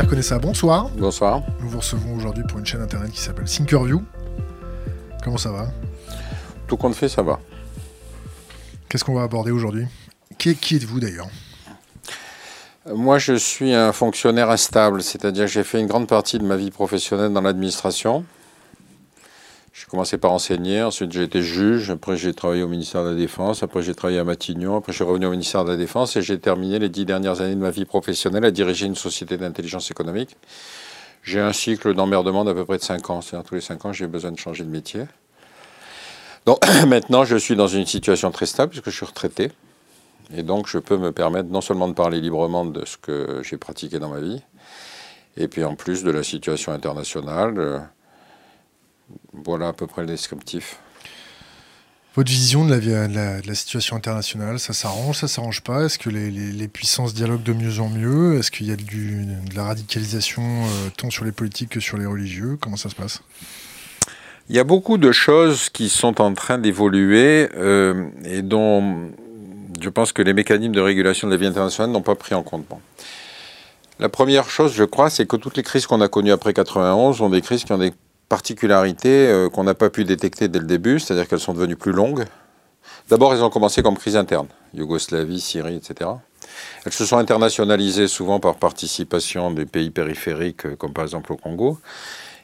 Pierre Connaissa, bonsoir. Bonsoir. Nous vous recevons aujourd'hui pour une chaîne internet qui s'appelle Thinkerview. Comment ça va? Tout compte fait, ça va. Qu'est-ce qu'on va aborder aujourd'hui? Qui, qui êtes-vous d'ailleurs? Moi, je suis un fonctionnaire instable, c'est-à-dire que j'ai fait une grande partie de ma vie professionnelle dans l'administration. J'ai commencé par enseigner, ensuite j'ai été juge, après j'ai travaillé au ministère de la Défense, après j'ai travaillé à Matignon, après je suis revenu au ministère de la Défense et j'ai terminé les dix dernières années de ma vie professionnelle à diriger une société d'intelligence économique. J'ai un cycle d'emmerdement d'à peu près de cinq ans, c'est-à-dire tous les cinq ans j'ai besoin de changer de métier. Donc maintenant je suis dans une situation très stable puisque je suis retraité et donc je peux me permettre non seulement de parler librement de ce que j'ai pratiqué dans ma vie, et puis en plus de la situation internationale. Voilà à peu près le descriptif. Votre vision de la, de la, situation internationale, ça s'arrange, ça s'arrange pas? Est-ce que les, puissances dialoguent de mieux en mieux? Est-ce qu'il y a du, de la radicalisation euh, tant sur les politiques que sur les religieux? Comment ça se passe? Il y a beaucoup de choses qui sont en train d'évoluer euh, et dont je pense que les mécanismes de régulation de la vie internationale n'ont pas pris en compte. La première chose, je crois, c'est que toutes les crises qu'on a connues après 91 sont des crises qui ont des particularités euh, qu'on n'a pas pu détecter dès le début, c'est-à-dire qu'elles sont devenues plus longues. D'abord, elles ont commencé comme crise interne, Yougoslavie, Syrie, etc. Elles se sont internationalisées souvent par participation des pays périphériques, euh, comme par exemple au Congo.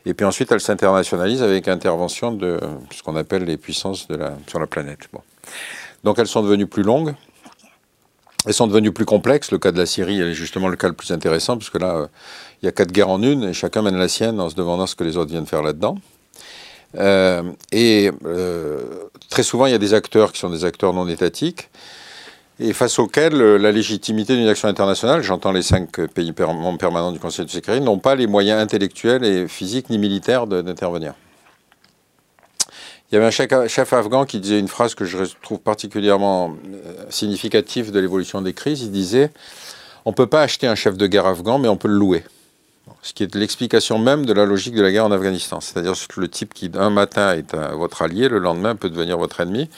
Et puis ensuite, elles s'internationalisent avec intervention de ce qu'on appelle les puissances sur la planète. Donc elles sont devenues plus longues. Elles sont devenues plus complexes. Le cas de la Syrie est justement le cas le plus intéressant, puisque là, euh, il y a quatre guerres en une, et chacun mène la sienne en se demandant ce que les autres viennent faire là-dedans. Euh, et euh, très souvent, il y a des acteurs qui sont des acteurs non étatiques, et face auxquels la légitimité d'une action internationale, j'entends les cinq pays permanents du Conseil de sécurité, n'ont pas les moyens intellectuels et physiques ni militaires d'intervenir. Il y avait un chef afghan qui disait une phrase que je trouve particulièrement euh, significative de l'évolution des crises. Il disait On ne peut pas acheter un chef de guerre afghan, mais on peut le louer. Ce qui est l'explication même de la logique de la guerre en Afghanistan. C'est-à-dire le type qui, un matin, est votre allié, le lendemain peut devenir votre ennemi.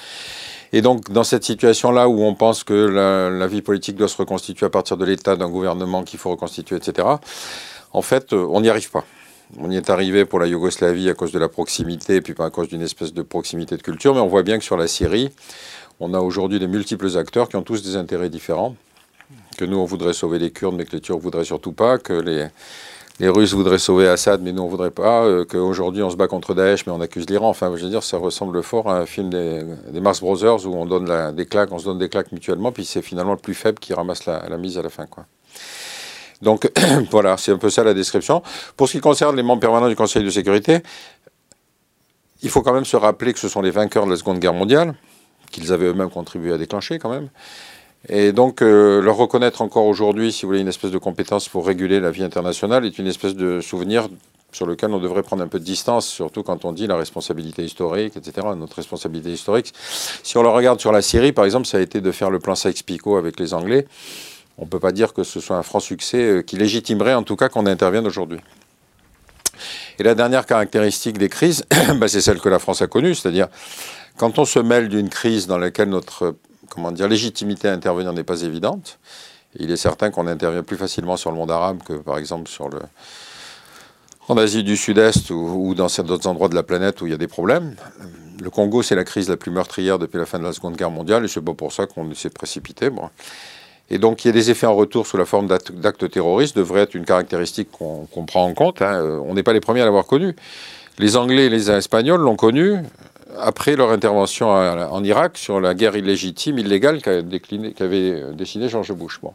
Et donc, dans cette situation-là où on pense que la, la, vie politique doit se reconstituer à partir de l'état d'un gouvernement qu'il faut reconstituer, etc., en fait, euh, on n'y arrive pas. On y est arrivé pour la Yougoslavie à cause de la proximité, et puis pas à cause d'une espèce de proximité de culture, mais on voit bien que sur la Syrie, on a aujourd'hui des multiples acteurs qui ont tous des intérêts différents. Que nous, on voudrait sauver les Kurdes, mais que les Turcs voudraient surtout pas. Que les, les Russes voudraient sauver Assad, mais nous, on voudrait pas. Euh, Qu'aujourd'hui, on se bat contre Daesh, mais on accuse l'Iran. Enfin, je veux dire, ça ressemble fort à un film des, des Mars Brothers où on donne des claques, on se donne des claques mutuellement, puis c'est finalement le plus faible qui ramasse la, la mise à la fin, quoi. Donc voilà, c'est un peu ça la description. Pour ce qui concerne les membres permanents du Conseil de sécurité, il faut quand même se rappeler que ce sont les vainqueurs de la Seconde Guerre mondiale, qu'ils avaient eux-mêmes contribué à déclencher quand même. Et donc, euh, leur reconnaître encore aujourd'hui, si vous voulez, une espèce de compétence pour réguler la vie internationale est une espèce de souvenir sur lequel on devrait prendre un peu de distance, surtout quand on dit la responsabilité historique, etc., notre responsabilité historique. Si on le regarde sur la Syrie, par exemple, ça a été de faire le plan Sykes-Picot avec les Anglais on ne peut pas dire que ce soit un franc succès euh, qui légitimerait en tout cas qu'on intervienne aujourd'hui. Et la dernière caractéristique des crises, bah, c'est celle que la France a connue, c'est-à-dire quand on se mêle d'une crise dans laquelle notre comment dire, légitimité à intervenir n'est pas évidente, il est certain qu'on intervient plus facilement sur le monde arabe que par exemple sur le, en Asie du Sud-Est ou, dans d'autres endroits de la planète où il y a des problèmes. Le Congo, c'est la crise la plus meurtrière depuis la fin de la Seconde Guerre mondiale, et c'est pas pour ça qu'on s'est précipité. Bon. Et donc, il y a des effets en retour sous la forme d'actes terroristes devrait être une caractéristique qu'on prend en compte. Hein. On n'est pas les premiers à l'avoir connu. Les Anglais et les Espagnols l'ont connu après leur intervention en Irak sur la guerre illégitime, illégale qu'avait dessiné George Bush. Bon.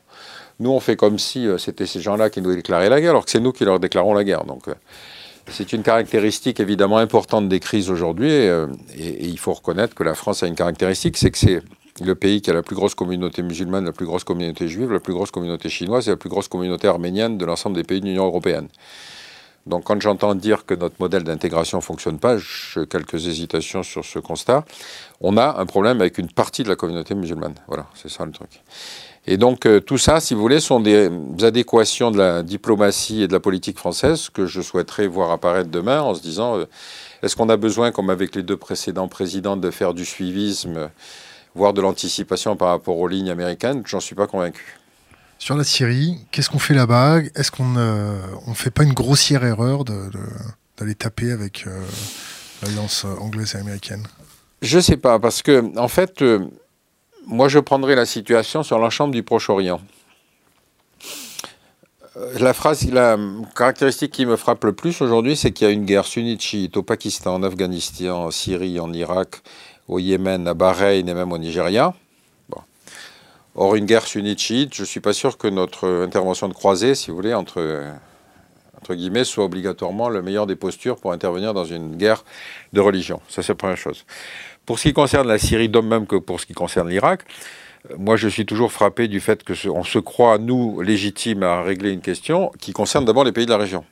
Nous, on fait comme si euh, c'était ces gens-là qui nous déclaraient la guerre, alors que c'est nous qui leur déclarons la guerre. Donc, euh, c'est une caractéristique évidemment importante des crises aujourd'hui, euh, et, il faut reconnaître que la France a une caractéristique, c'est que c'est le pays qui a la plus grosse communauté musulmane, la plus grosse communauté juive, la plus grosse communauté chinoise et la plus grosse communauté arménienne de l'ensemble des pays de l'Union européenne. Donc quand j'entends dire que notre modèle d'intégration ne fonctionne pas, j'ai quelques hésitations sur ce constat. On a un problème avec une partie de la communauté musulmane. Voilà, c'est ça le truc. Et donc euh, tout ça, si vous voulez, sont des adéquations de la diplomatie et de la politique française que je souhaiterais voir apparaître demain en se disant, euh, est-ce qu'on a besoin, comme avec les deux précédents présidents, de faire du suivisme voire de l'anticipation par rapport aux lignes américaines, j'en suis pas convaincu. Sur la Syrie, qu'est-ce qu'on fait là-bas? Est-ce qu'on ne fait pas une grossière erreur d'aller taper avec l'alliance anglaise et américaine? Je ne sais pas, parce que, en fait, moi je prendrais la situation sur l'ensemble du Proche-Orient. Euh, la phrase, la caractéristique qui me frappe le plus aujourd'hui, c'est qu'il y a une guerre sunnite-chiite au Pakistan, en Afghanistan, en Syrie, en Irak, au Yémen, à Bahreïn et même au Nigeria. Or, une guerre sunnite-chiite, je ne suis pas sûr que notre intervention de croisée, si vous voulez, entre, guillemets, soit obligatoirement le meilleur des postures pour intervenir dans une guerre de religion. Ça, c'est la première chose. Pour ce qui concerne la Syrie, d'homme même que pour ce qui concerne l'Irak, moi, je suis toujours frappé du fait que on se croit, nous, légitimes à régler une question qui concerne d'abord les pays de la région.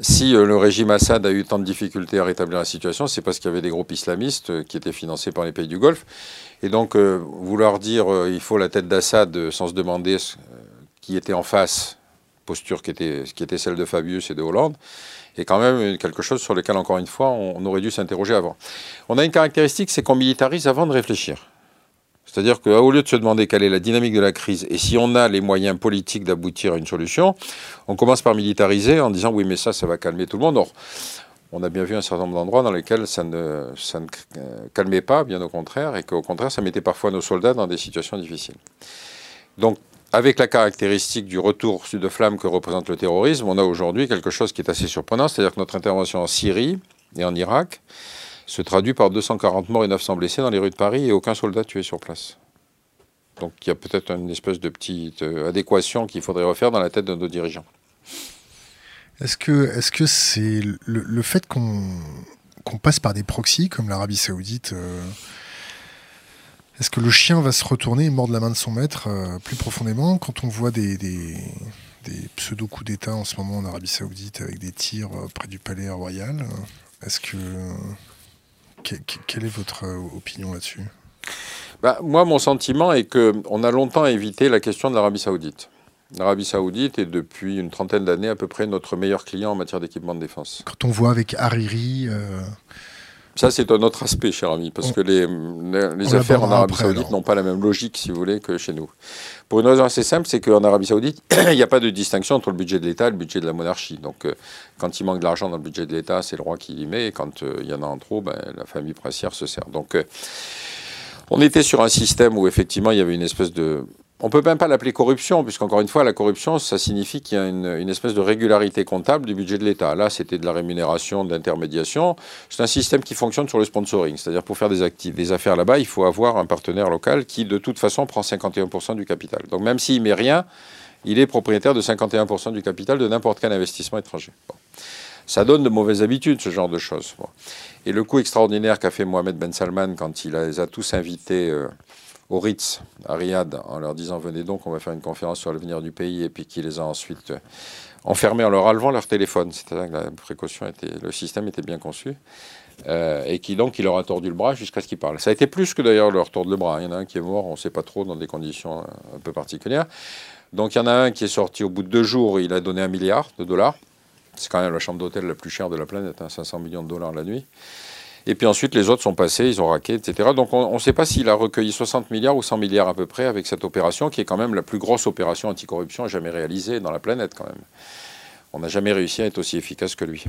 Si euh, le régime Assad a eu tant de difficultés à rétablir la situation, c'est parce qu'il y avait des groupes islamistes euh, qui étaient financés par les pays du Golfe. Et donc, euh, vouloir dire il faut la tête d'Assad sans se demander qui était en face, posture qui était, qui était celle de Fabius et de Hollande, est quand même quelque chose sur lequel, encore une fois, on aurait dû s'interroger avant. On a une caractéristique, c'est qu'on militarise avant de réfléchir. C'est-à-dire qu'au lieu de se demander quelle est la dynamique de la crise et si on a les moyens politiques d'aboutir à une solution, on commence par militariser en disant oui mais ça, ça va calmer tout le monde. Or, on a bien vu un certain nombre d'endroits dans lesquels ça ne, ça ne euh, calmait pas, bien au contraire, et qu'au contraire, ça mettait parfois nos soldats dans des situations difficiles. Donc, avec la caractéristique du retour de flamme que représente le terrorisme, on a aujourd'hui quelque chose qui est assez surprenant, c'est-à-dire que notre intervention en Syrie et en Irak, se traduit par 240 morts et 900 blessés dans les rues de Paris et aucun soldat tué sur place. Donc il y a peut-être une espèce de petite euh, adéquation qu'il faudrait refaire dans la tête de nos dirigeants. Est-ce que c'est -ce c'est le, fait qu'on passe par des proxys comme l'Arabie saoudite euh, Est-ce que le chien va se retourner et mordre la main de son maître euh, plus profondément quand on voit des, des, des pseudo-coups d'État en ce moment en Arabie saoudite avec des tirs près du palais royal Est-ce que quelle est votre euh, opinion là-dessus? Bah, Moi, mon sentiment est qu'on a longtemps évité la question de l'Arabie saoudite. L'Arabie saoudite est depuis une trentaine d'années à peu près notre meilleur client en matière d'équipement de défense. Quand on voit avec Hariri... Euh, ça, c'est un autre aspect, cher ami, parce que les, les, affaires en Arabie Saoudite n'ont pas la même logique, si vous voulez, que chez nous. Pour une raison assez simple, c'est qu'en Arabie Saoudite, il n'y a pas de distinction entre le budget de l'État et le budget de la monarchie. Donc, euh, quand il manque de l'argent dans le budget de l'État, c'est le roi qui l'y met, et quand euh, il y en a en trop, ben, la famille princière se sert. Donc, euh, on était sur un système où, effectivement, il y avait une espèce de on peut même pas l'appeler corruption, puisqu'encore une fois, la corruption, ça signifie qu'il y a une, espèce de régularité comptable du budget de l'État. Là, c'était de la rémunération, de l'intermédiation. C'est un système qui fonctionne sur le sponsoring. C'est-à-dire, pour faire des, affaires là-bas, il faut avoir un partenaire local qui, de toute façon, prend 51% du capital. Donc, même s'il met rien, il est propriétaire de 51% du capital de n'importe quel investissement étranger. Ça donne de mauvaises habitudes, ce genre de choses. Et le coup extraordinaire qu'a fait Mohamed Ben Salman quand il les a tous invités... Euh, au Ritz, à Riyad, en leur disant venez donc, on va faire une conférence sur l'avenir du pays, et puis qui les a ensuite euh, enfermés en leur enlevant leur téléphone. C'est-à-dire que la précaution était, le système était bien conçu. Euh, et qui donc il leur a tordu le bras jusqu'à ce qu'ils parlent. Ça a été plus que d'ailleurs leur tordre le bras. Il y en a un qui est mort, on ne sait pas trop, dans des conditions euh, un peu particulières. Donc il y en a un qui est sorti au bout de deux jours, il a donné un milliard de dollars. C'est quand même la chambre d'hôtel la plus chère de la planète, 500 hein, millions de dollars la nuit. Et puis ensuite, les autres sont passés, ils ont raqué, etc. Donc on ne sait pas s'il a recueilli 60 milliards ou 100 milliards à peu près avec cette opération, qui est quand même la plus grosse opération anticorruption jamais réalisée dans la planète quand même. On n'a jamais réussi à être aussi efficace que lui.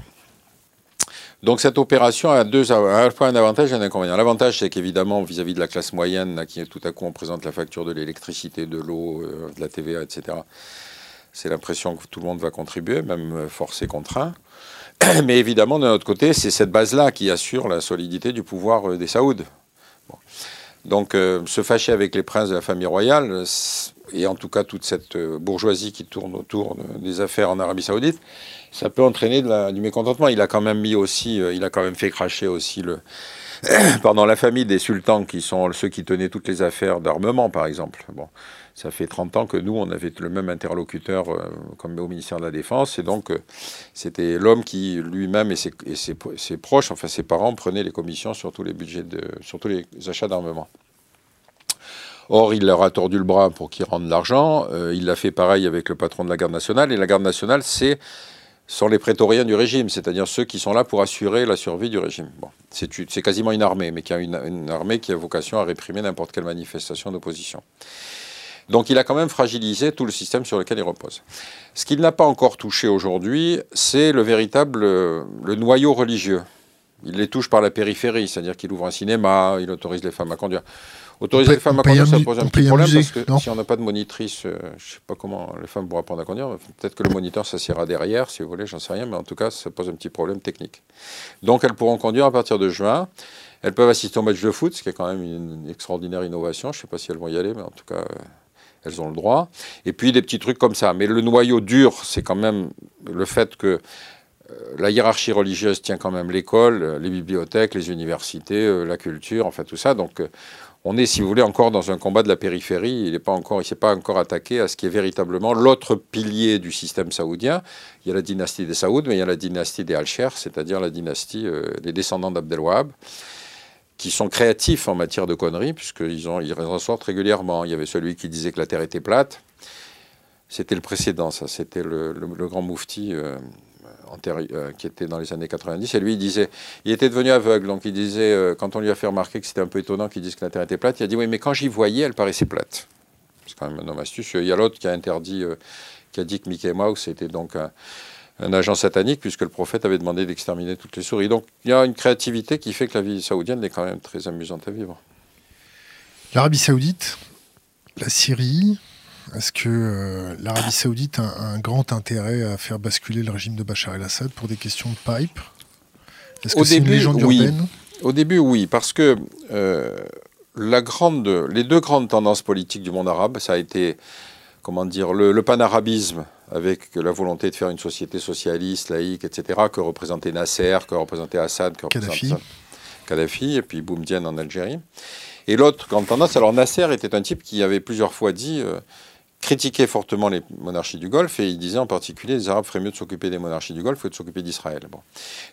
Donc cette opération a, deux, à la fois un avantage et un inconvénient. L'avantage, c'est qu'évidemment, vis-à-vis de la classe moyenne, qui tout à coup on présente la facture de l'électricité, de l'eau, euh, de la TVA, etc., c'est l'impression que tout le monde va contribuer, même forcé, contraint. Mais évidemment, de notre côté, c'est cette base-là qui assure la solidité du pouvoir euh, des Saouds. Donc, euh, se fâcher avec les princes de la famille royale, et en tout cas toute cette euh, bourgeoisie qui tourne autour des affaires en Arabie Saoudite, ça peut entraîner du mécontentement. Il a quand même mis aussi, il a quand même fait cracher aussi le, pendant la famille des sultans qui sont ceux qui tenaient toutes les affaires d'armement, par exemple. Ça fait 30 ans que nous, on avait le même interlocuteur euh, comme au ministère de la Défense, et donc euh, c'était l'homme qui lui-même et, ses, proches, enfin ses parents, prenaient les commissions sur tous les budgets, de, sur tous les achats d'armement. Or, il leur a tordu le bras pour qu'ils rendent l'argent. Euh, il l'a fait pareil avec le patron de la garde nationale. Et la garde nationale, c'est sont les prétoriens du régime, c'est-à-dire ceux qui sont là pour assurer la survie du régime. Bon, c'est quasiment une armée, mais qui a une, armée qui a vocation à réprimer n'importe quelle manifestation d'opposition. Donc il a quand même fragilisé tout le système sur lequel il repose. Ce qu'il n'a pas encore touché aujourd'hui, c'est le véritable le noyau religieux. Il les touche par la périphérie, c'est-à-dire qu'il ouvre un cinéma, il autorise les femmes à conduire. Autoriser les femmes à conduire, ça pose un petit problème parce que si on n'a pas de monitrice, euh, je ne sais pas comment les femmes pourront apprendre à conduire. Peut-être que le moniteur s'assiera derrière, si vous voulez, j'en sais rien, mais en tout cas, ça pose un petit problème technique. Donc, elles pourront conduire à partir de juin. Elles peuvent assister au match de foot, ce qui est quand même une extraordinaire innovation. Je ne sais pas si elles vont y aller, mais en tout cas, euh, elles ont le droit. Et puis des petits trucs comme ça. Mais le noyau dur, c'est quand même le fait que euh, la hiérarchie religieuse tient quand même l'école, les bibliothèques, les universités, la culture, enfin tout ça. Donc on est, si vous voulez, encore dans un combat de la périphérie. Il n'est pas encore, il s'est pas encore attaqué à ce qui est véritablement l'autre pilier du système saoudien. Il y a la dynastie des Saouds, mais il y a la dynastie des Al-Sher, c'est-à-dire la dynastie euh, des descendants d'Abdelwahab, qui sont créatifs en matière de conneries, puisqu'ils ils en sortent régulièrement. Il y avait celui qui disait que la Terre était plate. C'était le précédent, ça. C'était le, grand moufti. Euh, euh, qui était dans les années 90, et lui, il disait, il était devenu aveugle, donc il disait, euh, quand on lui a fait remarquer que c'était un peu étonnant qu'il dise que la Terre était plate, il a dit, oui, mais quand j'y voyais, elle paraissait plate. C'est quand même un homme astucieux. Il y a l'autre qui a interdit, euh, qui a dit que Mickey Mouse était donc un, agent satanique, puisque le prophète avait demandé d'exterminer toutes les souris. Donc il y a une créativité qui fait que la vie saoudienne est quand même très amusante à vivre. L'Arabie saoudite, la Syrie, est-ce que euh, l'Arabie saoudite a un, grand intérêt à faire basculer le régime de Bachar el-Assad pour des questions de pipe? Est-ce que c'est une légende urbaine? Au début, oui, parce que euh, la grande, les deux grandes tendances politiques du monde arabe, ça a été, comment dire, le, panarabisme avec la volonté de faire une société socialiste, laïque, etc., que représentait Nasser, que représentait Assad, que Kadhafi. Kadhafi, et puis Boumediene en Algérie. Et l'autre grande tendance, alors Nasser était un type qui avait plusieurs fois dit euh, critiquait fortement les monarchies du Golfe et il disait en particulier les Arabes feraient mieux de s'occuper des monarchies du Golfe que de s'occuper d'Israël. Bon.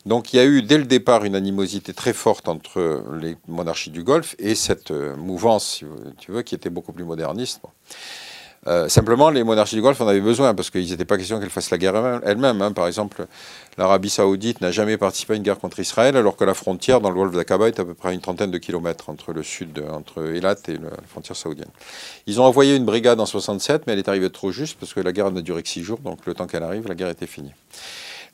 Donc il y a eu dès le départ une animosité très forte entre les monarchies du Golfe et cette euh, mouvance, si tu veux, qui était beaucoup plus moderniste. Euh, simplement, les monarchies du Golfe en avaient besoin parce qu'il n'était pas question qu'elles fassent la guerre elles-mêmes. Hein. Par exemple, l'Arabie Saoudite n'a jamais participé à une guerre contre Israël, alors que la frontière dans le golfe d'Aqaba est à peu près une trentaine de kilomètres entre le sud, entre Eilat et la frontière saoudienne. Ils ont envoyé une brigade en 67, mais elle est arrivée trop juste parce que la guerre n'a duré que six jours, donc le temps qu'elle arrive, la guerre était finie.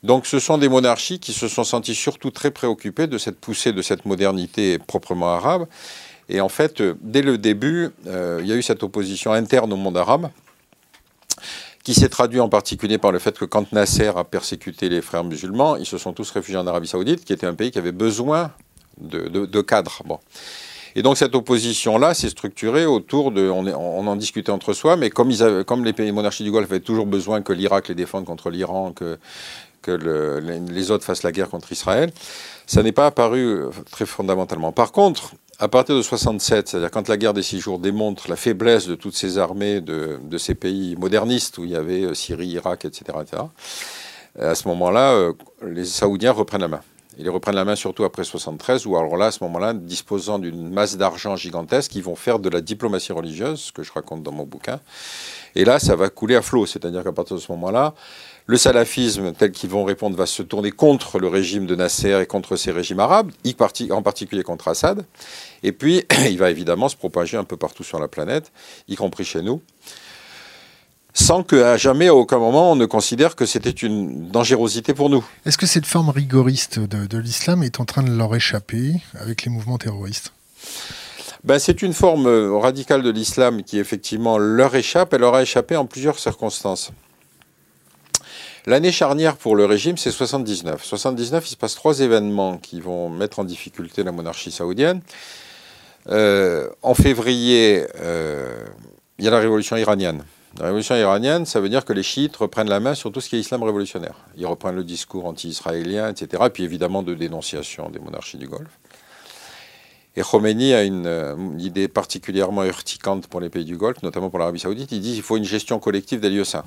Donc ce sont des monarchies qui se sont senties surtout très préoccupées de cette poussée de cette modernité proprement arabe et en fait, euh, dès le début, euh, il y a eu cette opposition interne au monde arabe qui s'est traduit en particulier par le fait que quand Nasser a persécuté les frères musulmans, ils se sont tous réfugiés en Arabie saoudite, qui était un pays qui avait besoin de, cadres. Bon. Et donc cette opposition-là s'est structurée autour de... On, en discutait entre soi, mais comme, les pays monarchies du Golfe avaient toujours besoin que l'Irak les défende contre l'Iran, que, que les autres fassent la guerre contre Israël, ça n'est pas apparu très fondamentalement. Par contre, à partir de 67, c'est-à-dire quand la guerre des six jours démontre la faiblesse de toutes ces armées de, ces pays modernistes où il y avait euh, Syrie, Irak, etc., à ce moment-là, euh, les Saoudiens reprennent la main. Ils reprennent la main surtout après 73, où alors là, à ce moment-là, disposant d'une masse d'argent gigantesque, ils vont faire de la diplomatie religieuse, ce que je raconte dans mon bouquin. Et là, ça va couler à flot, c'est-à-dire qu'à partir de ce moment-là, le salafisme, tel qu'ils vont répondre, va se tourner contre le régime de Nasser et contre ces régimes arabes, en particulier contre Assad. Et puis, il va évidemment se propager un peu partout sur la planète, y compris chez nous, sans qu'à jamais, à aucun moment, on ne considère que c'était une dangerosité pour nous. Est-ce que cette forme rigoriste de, l'islam est en train de leur échapper avec les mouvements terroristes? Ben, c'est une forme radicale de l'islam qui effectivement leur échappe. Elle leur a échappé en plusieurs circonstances. L'année charnière pour le régime, c'est 79. 79, il se passe trois événements qui vont mettre en difficulté la monarchie saoudienne. Euh, en février, euh, il y a la révolution iranienne. La révolution iranienne, ça veut dire que les chiites reprennent la main sur tout ce qui est islam révolutionnaire. Ils reprennent le discours anti-israélien, etc. Et puis évidemment de dénonciation des monarchies du Golfe. Et Khomeini a une, euh, une, idée particulièrement urticante pour les pays du Golfe, notamment pour l'Arabie saoudite. Il dit qu'il faut une gestion collective des lieux saints.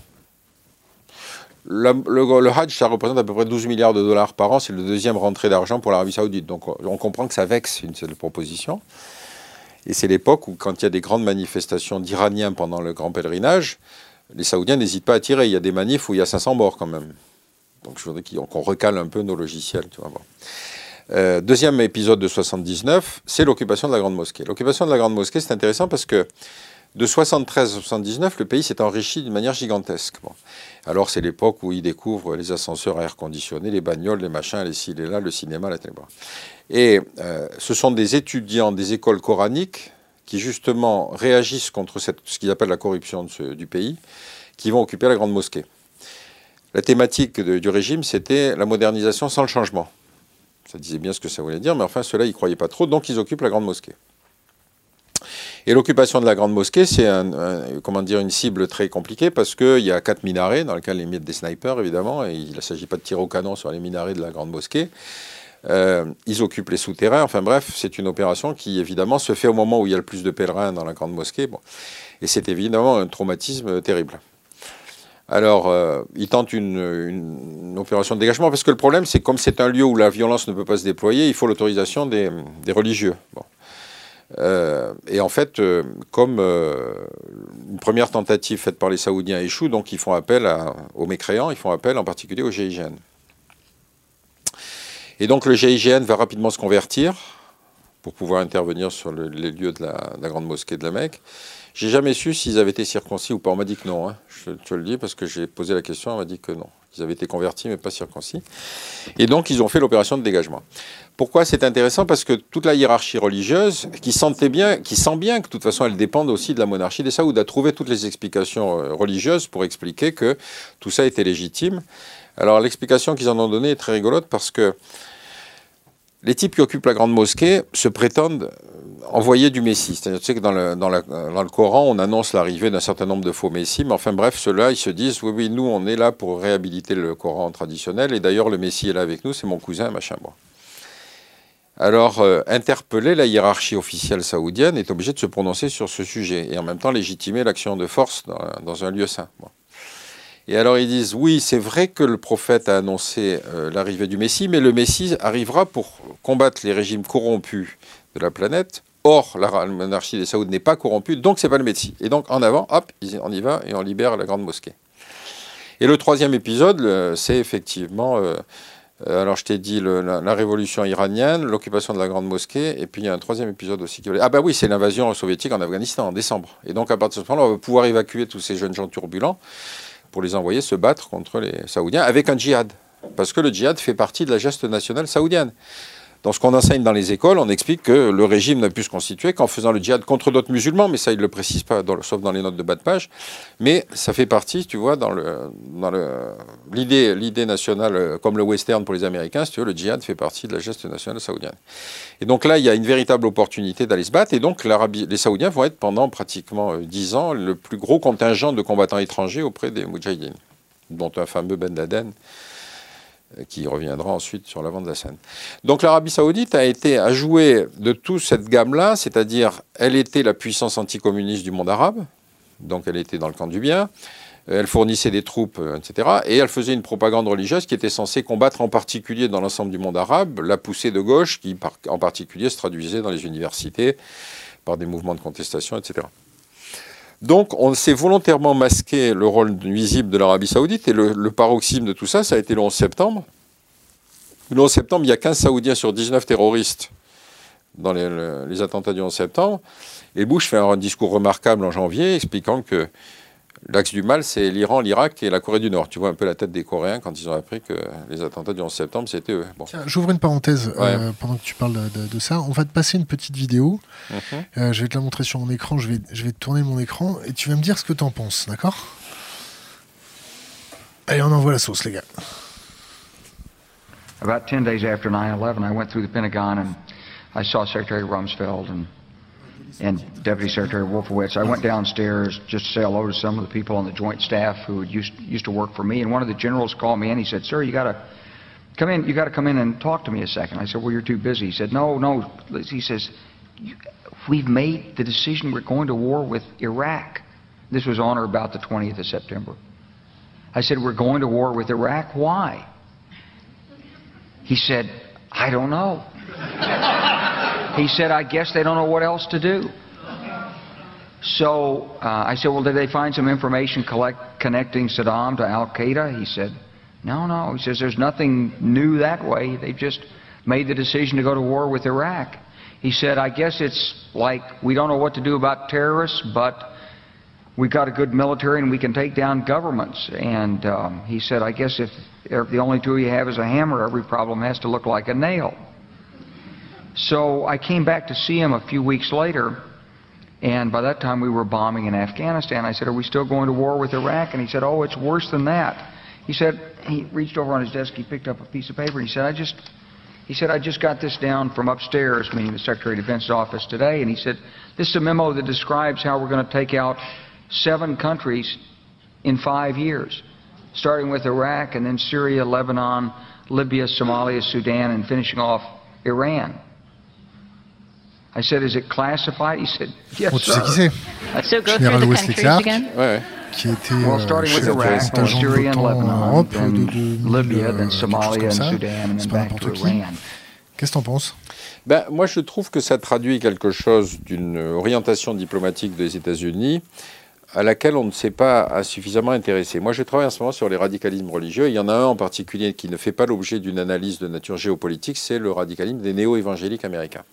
Le, le, Hajj, ça représente à peu près 12 milliards de dollars par an. C'est le deuxième rentrée d'argent pour l'Arabie Saoudite. Donc on comprend que ça vexe une seule proposition. Et c'est l'époque où, quand il y a des grandes manifestations d'Iraniens pendant le grand pèlerinage, les Saoudiens n'hésitent pas à tirer. Il y a des manifs où il y a 500 morts quand même. Donc je voudrais qu'on recale un peu nos logiciels. Euh, deuxième épisode de 79, c'est l'occupation de la Grande Mosquée. L'occupation de la Grande Mosquée, c'est intéressant parce que De 73 à 79, le pays s'est enrichi d'une manière gigantesque. Alors c'est l'époque où ils découvrent les ascenseurs à air conditionné, les bagnoles, les machins, les ci, les là, le cinéma, la télé. Et euh, ce sont des étudiants des écoles coraniques qui justement réagissent contre ce qu'ils appellent la corruption du pays, qui vont occuper la grande mosquée. La thématique du régime, c'était la modernisation sans le changement. Ça disait bien ce que ça voulait dire, mais enfin, ceux-là, ils ne croyaient pas trop, donc ils occupent la grande mosquée. Et l'occupation de la grande mosquée, c'est comment dire, une cible très compliquée parce qu'il y a quatre minarets dans lesquels ils mettent des snipers, évidemment, et il ne s'agit pas de tirer au canon sur les minarets de la grande mosquée. Euh, ils occupent les souterrains. Enfin bref, c'est une opération qui, évidemment, se fait au moment où il y a le plus de pèlerins dans la grande mosquée. Bon. Et c'est évidemment un traumatisme terrible. Alors, euh, ils tentent une, opération de dégagement, parce que le problème, c'est comme c'est un lieu où la violence ne peut pas se déployer, il faut l'autorisation des, religieux. Euh, et en fait, comme une première tentative faite par les Saoudiens échoue, donc ils font appel aux mécréants, ils font appel en particulier au GIGN. Et donc le GIGN va rapidement se convertir pour pouvoir intervenir sur les lieux de la, de la grande mosquée de la Mecque. J'ai jamais su s'ils avaient été circoncis ou pas. On m'a dit que non. Hein. Je te le dis parce que j'ai posé la question. On m'a dit que non. Ils avaient été convertis mais pas circoncis. Et donc ils ont fait l'opération de dégagement. Pourquoi c'est intéressant? Parce que toute la hiérarchie religieuse, qui sentait bien, qui sent bien que de toute façon elle dépend aussi de la monarchie des Saouds, a trouvé toutes les explications euh, religieuses pour expliquer que tout ça était légitime. Alors l'explication qu'ils en ont donnée est très rigolote parce que les types qui occupent la grande mosquée se prétendent envoyer du Messie. C'est-à-dire que dans le, dans, le, Coran, on annonce l'arrivée d'un certain nombre de faux Messies, mais enfin bref, ceux-là, ils se disent, oui, oui, nous, on est là pour réhabiliter le Coran traditionnel, et d'ailleurs, le Messie est là avec nous, c'est mon cousin, machin, bon. Alors, euh, interpeller la hiérarchie officielle saoudienne est obligé de se prononcer sur ce sujet, et en même temps légitimer l'action de force dans, un lieu saint. Et alors ils disent, oui, c'est vrai que le prophète a annoncé euh, l'arrivée du Messie, mais le Messie arrivera pour combattre les régimes corrompus de la planète Or, la monarchie des Saouds n'est pas corrompue, donc c'est pas le Messie. Et donc, en avant, hop, on y va et on libère la grande mosquée. Et le troisième épisode, c'est effectivement, euh, euh, alors je t'ai dit la, révolution iranienne, l'occupation de la grande mosquée, et puis il y a un troisième épisode aussi qui Ah bah oui, c'est l'invasion soviétique en Afghanistan en décembre. Et donc à partir de ce moment-là, on va pouvoir évacuer tous ces jeunes gens turbulents pour les envoyer se battre contre les Saoudiens avec un djihad. Parce que le djihad fait partie de la geste nationale saoudienne. Dans ce qu'on enseigne dans les écoles, on explique que le régime n'a pu se constituer qu'en faisant le djihad contre d'autres musulmans, mais ça, il ne le précise pas, sauf dans les notes de bas de page. Mais ça fait partie, tu vois, dans l'idée nationale, euh, comme le western pour les Américains, si tu veux, le djihad fait partie de la geste nationale saoudienne. Et donc là, il y a une véritable opportunité d'aller se battre. Et donc, les Saoudiens vont être pendant pratiquement euh, dix ans le plus gros contingent de combattants étrangers auprès des Moudjahidines, dont un fameux Ben Laden qui reviendra ensuite sur l'avant de la scène. Donc l'Arabie saoudite a, été, à joué de toute cette gamme-là, c'est-à-dire elle était la puissance anticommuniste du monde arabe, donc elle était dans le camp du bien, elle fournissait des troupes, euh, etc. Et elle faisait une propagande religieuse qui était censée combattre en particulier dans l'ensemble du monde arabe la poussée de gauche qui en particulier se traduisait dans les universités par des mouvements de contestation, etc. Donc on s'est volontairement masqué le rôle nuisible de l'Arabie saoudite et le, paroxysme de tout ça, ça a été le 11 septembre. Le 11 septembre, il y a 15 Saoudiens sur 19 terroristes dans les, les attentats du 11 septembre. Et Bush fait un discours remarquable en janvier expliquant que L'axe du mal, c'est l'Iran, l'Irak et la Corée du Nord. Tu vois un peu la tête des Coréens quand ils ont appris que les attentats du 11 septembre, c'était eux. j'ouvre une parenthèse euh, pendant que tu parles de, ça. On va te passer une petite vidéo. Mhm. Euh, je vais te la montrer sur mon écran. Je vais, je vais tourner mon écran et tu vas me dire ce que tu en penses, d'accord? Allez, on envoie la sauce, les gars. About 10 days after 9-11, I went through the Pentagon and I saw Secretary Rumsfeld and and Deputy Secretary Wolfowitz. I went downstairs just to say hello to some of the people on the Joint Staff who used used to work for me. And one of the generals called me and He said, "Sir, you got to come in. You got to come in and talk to me a second. I said, "Well, you're too busy." He said, "No, no." He says, "We've made the decision. We're going to war with Iraq." This was on or about the 20th of September. I said, "We're going to war with Iraq. Why?" He said, "I don't know." He said, I guess they don't know what else to do. So uh, I said, well, did they find some information collect, connecting Saddam to Al Qaeda? He said, no, no. He says, there's nothing new that way. They've just made the decision to go to war with Iraq. He said, I guess it's like we don't know what to do about terrorists, but we've got a good military and we can take down governments. And um, he said, I guess if, if the only tool you have is a hammer, every problem has to look like a nail. So I came back to see him a few weeks later, and by that time we were bombing in Afghanistan. I said, Are we still going to war with Iraq? And he said, Oh, it's worse than that. He said, he reached over on his desk, he picked up a piece of paper, and he said, I just, he said, I just got this down from upstairs, meaning the Secretary of Defense's office today, and he said, This is a memo that describes how we're going to take out seven countries in five years, starting with Iraq and then Syria, Lebanon, Libya, Somalia, Sudan, and finishing off Iran. I said, is it classified? He said, yes, Bon, tu sais qui c'est? Général Wesley Clark. Ouais. Qui était Well, euh, starting with chef de Syria and l'OTAN en Lebanon, Europe de 2000, Libya, euh, Somalia comme and ça. Sudan, and C'est then pas back to n'importe qui. Iran. Qu'est-ce que t'en penses? Ben, moi, je trouve que ça traduit quelque chose d'une orientation diplomatique des États-Unis à laquelle on ne s'est pas suffisamment intéressé. Moi, je travaille en ce moment sur les radicalismes religieux. Il y en a un en particulier qui ne fait pas l'objet d'une analyse de nature géopolitique, c'est le radicalisme des néo-évangéliques américains.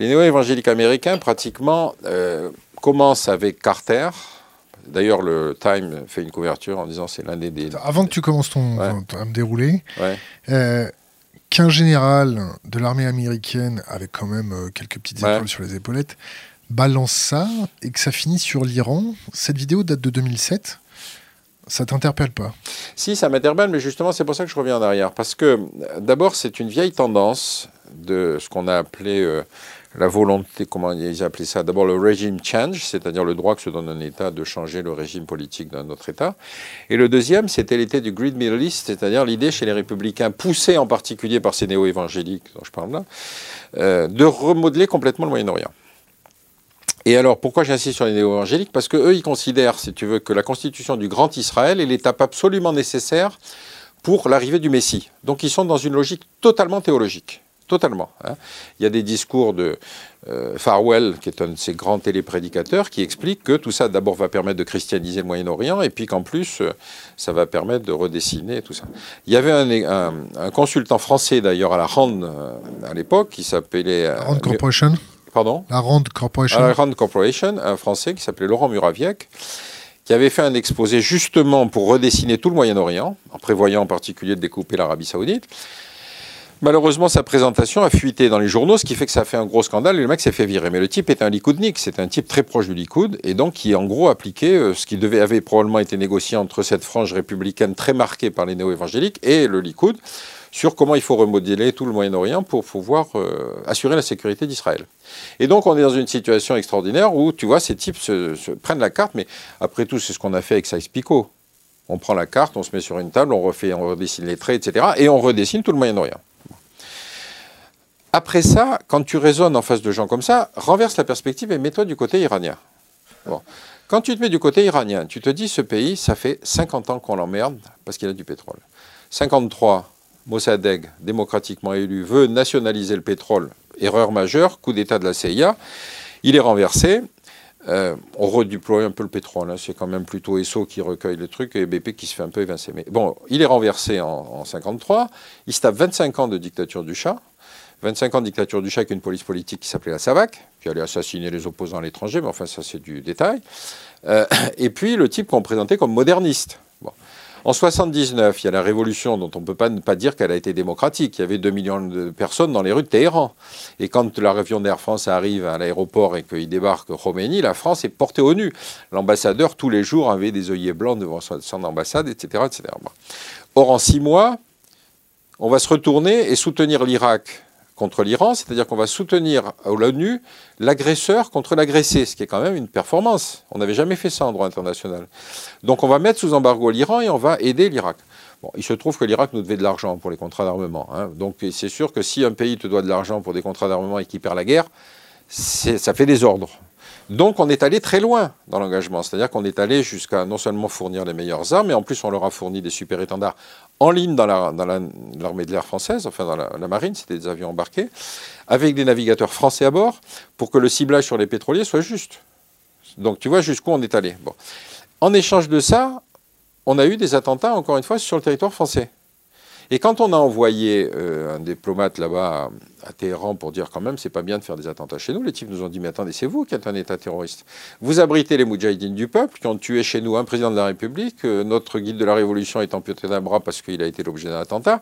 Les néo-évangéliques américains, pratiquement, euh, commencent avec Carter. D'ailleurs, le Time fait une couverture en disant c'est l'un des, des- Avant que tu commences ton, Ouais. à me dérouler, Ouais. euh, qu'un général de l'armée américaine, avec quand même euh, quelques petites Ouais. étoiles sur les épaulettes, balance ça et que ça finit sur l'Iran, cette vidéo date de 2007. Ça t'interpelle pas? Si, ça m'interpelle, mais justement, c'est pour ça que je reviens en arrière. Parce que, d'abord, c'est une vieille tendance de ce qu'on a appelé euh, la volonté, comment ils appelaient ça? D'abord, le régime change, c'est-à-dire le droit que se donne un État de changer le régime politique d'un autre État. Et le deuxième, c'était l'idée du Great Middle East, c'est-à-dire l'idée chez les républicains, poussée en particulier par ces néo-évangéliques dont je parle là, euh, de remodeler complètement le Moyen-Orient. Et alors, pourquoi j'insiste sur les néo-évangéliques? Parce qu'eux, ils considèrent, si tu veux, que la constitution du Grand Israël est l'étape absolument nécessaire pour l'arrivée du Messie. Donc, ils sont dans une logique totalement théologique. Totalement. hein. Il y a des discours de euh, Farwell, qui est un de ces grands téléprédicateurs, qui explique que tout ça, d'abord, va permettre de christianiser le Moyen-Orient, et puis qu'en plus, euh, ça va permettre de redessiner tout ça. Il y avait un, un- un consultant français, d'ailleurs, à la RAND, euh, à l'époque, qui s'appelait... euh, Rand Corporation Pardon? La Rand Corporation à la Rand Corporation, un Français qui s'appelait Laurent Muraviec, qui avait fait un exposé justement pour redessiner tout le Moyen-Orient, en prévoyant en particulier de découper l'Arabie Saoudite. Malheureusement, sa présentation a fuité dans les journaux, ce qui fait que ça a fait un gros scandale et le mec s'est fait virer. Mais le type est un Likoudnik, c'est un type très proche du Likoud et donc qui en gros appliquait euh, ce qui devait, avait probablement été négocié entre cette frange républicaine très marquée par les néo-évangéliques et le Likoud sur comment il faut remodeler tout le Moyen-Orient pour pouvoir euh, assurer la sécurité d'Israël. Et donc on est dans une situation extraordinaire où tu vois ces types se, prennent la carte, mais après tout c'est ce qu'on a fait avec Sykes-Picot. On prend la carte, on se met sur une table, on refait, on redessine les traits, etc. Et on redessine tout le Moyen-Orient. Après ça, quand tu raisonnes en face de gens comme ça, renverse la perspective et mets-toi du côté iranien. Quand tu te mets du côté iranien, tu te dis ce pays, ça fait 50 ans qu'on l'emmerde parce qu'il a du pétrole. 53, Mossadegh, démocratiquement élu, veut nationaliser le pétrole. Erreur majeure, coup d'État de la CIA. Il est renversé. Euh, on redéploie un peu le pétrole. hein. C'est quand même plutôt ESSO qui recueille le truc et BP qui se fait un peu évincer. Mais bon, il est renversé en, en 53. Il se tape 25 ans de dictature du Shah. 25 ans de dictature du Shah avec une police politique qui s'appelait la SAVAK, qui allait assassiner les opposants à l'étranger, mais enfin ça c'est du détail. Euh, et puis le type qu'on présentait comme moderniste. En 79, il y a la révolution dont on ne peut pas ne pas dire qu'elle a été démocratique. Il y avait 2 millions de personnes dans les rues de Téhéran. Et quand l'avion d'Air France arrive à l'aéroport et qu'il débarque Khomeini, la France est portée au nu. L'ambassadeur, tous les jours, avait des œillets blancs devant son ambassade, etc. etc. Or, en six mois, on va se retourner et soutenir l'Irak contre l'Iran, c'est-à-dire qu'on va soutenir à l'ONU l'agresseur contre l'agressé, ce qui est quand même une performance. On n'avait jamais fait ça en droit international. Donc on va mettre sous embargo l'Iran et on va aider l'Irak. Il se trouve que l'Irak nous devait de l'argent pour les contrats d'armement. hein. Donc c'est sûr que si un pays te doit de l'argent pour des contrats d'armement et qu'il perd la guerre, ça fait des ordres. Donc on est allé très loin dans l'engagement, c'est-à-dire qu'on est allé jusqu'à non seulement fournir les meilleures armes, mais en plus on leur a fourni des super-étendards en ligne dans l'armée de l'air française, enfin dans la, marine, c'était des avions embarqués, avec des navigateurs français à bord, pour que le ciblage sur les pétroliers soit juste. Donc tu vois jusqu'où on est allé. En échange de ça, on a eu des attentats, encore une fois, sur le territoire français. Et quand on a envoyé euh, un diplomate là-bas à, Téhéran pour dire quand même, c'est pas bien de faire des attentats chez nous, les types nous ont dit, mais attendez, c'est vous qui êtes un État terroriste. Vous abritez les moudjahidines du peuple qui ont tué chez nous un président de la République, euh, notre guide de la Révolution est amputé d'un bras parce qu'il a été l'objet d'un attentat,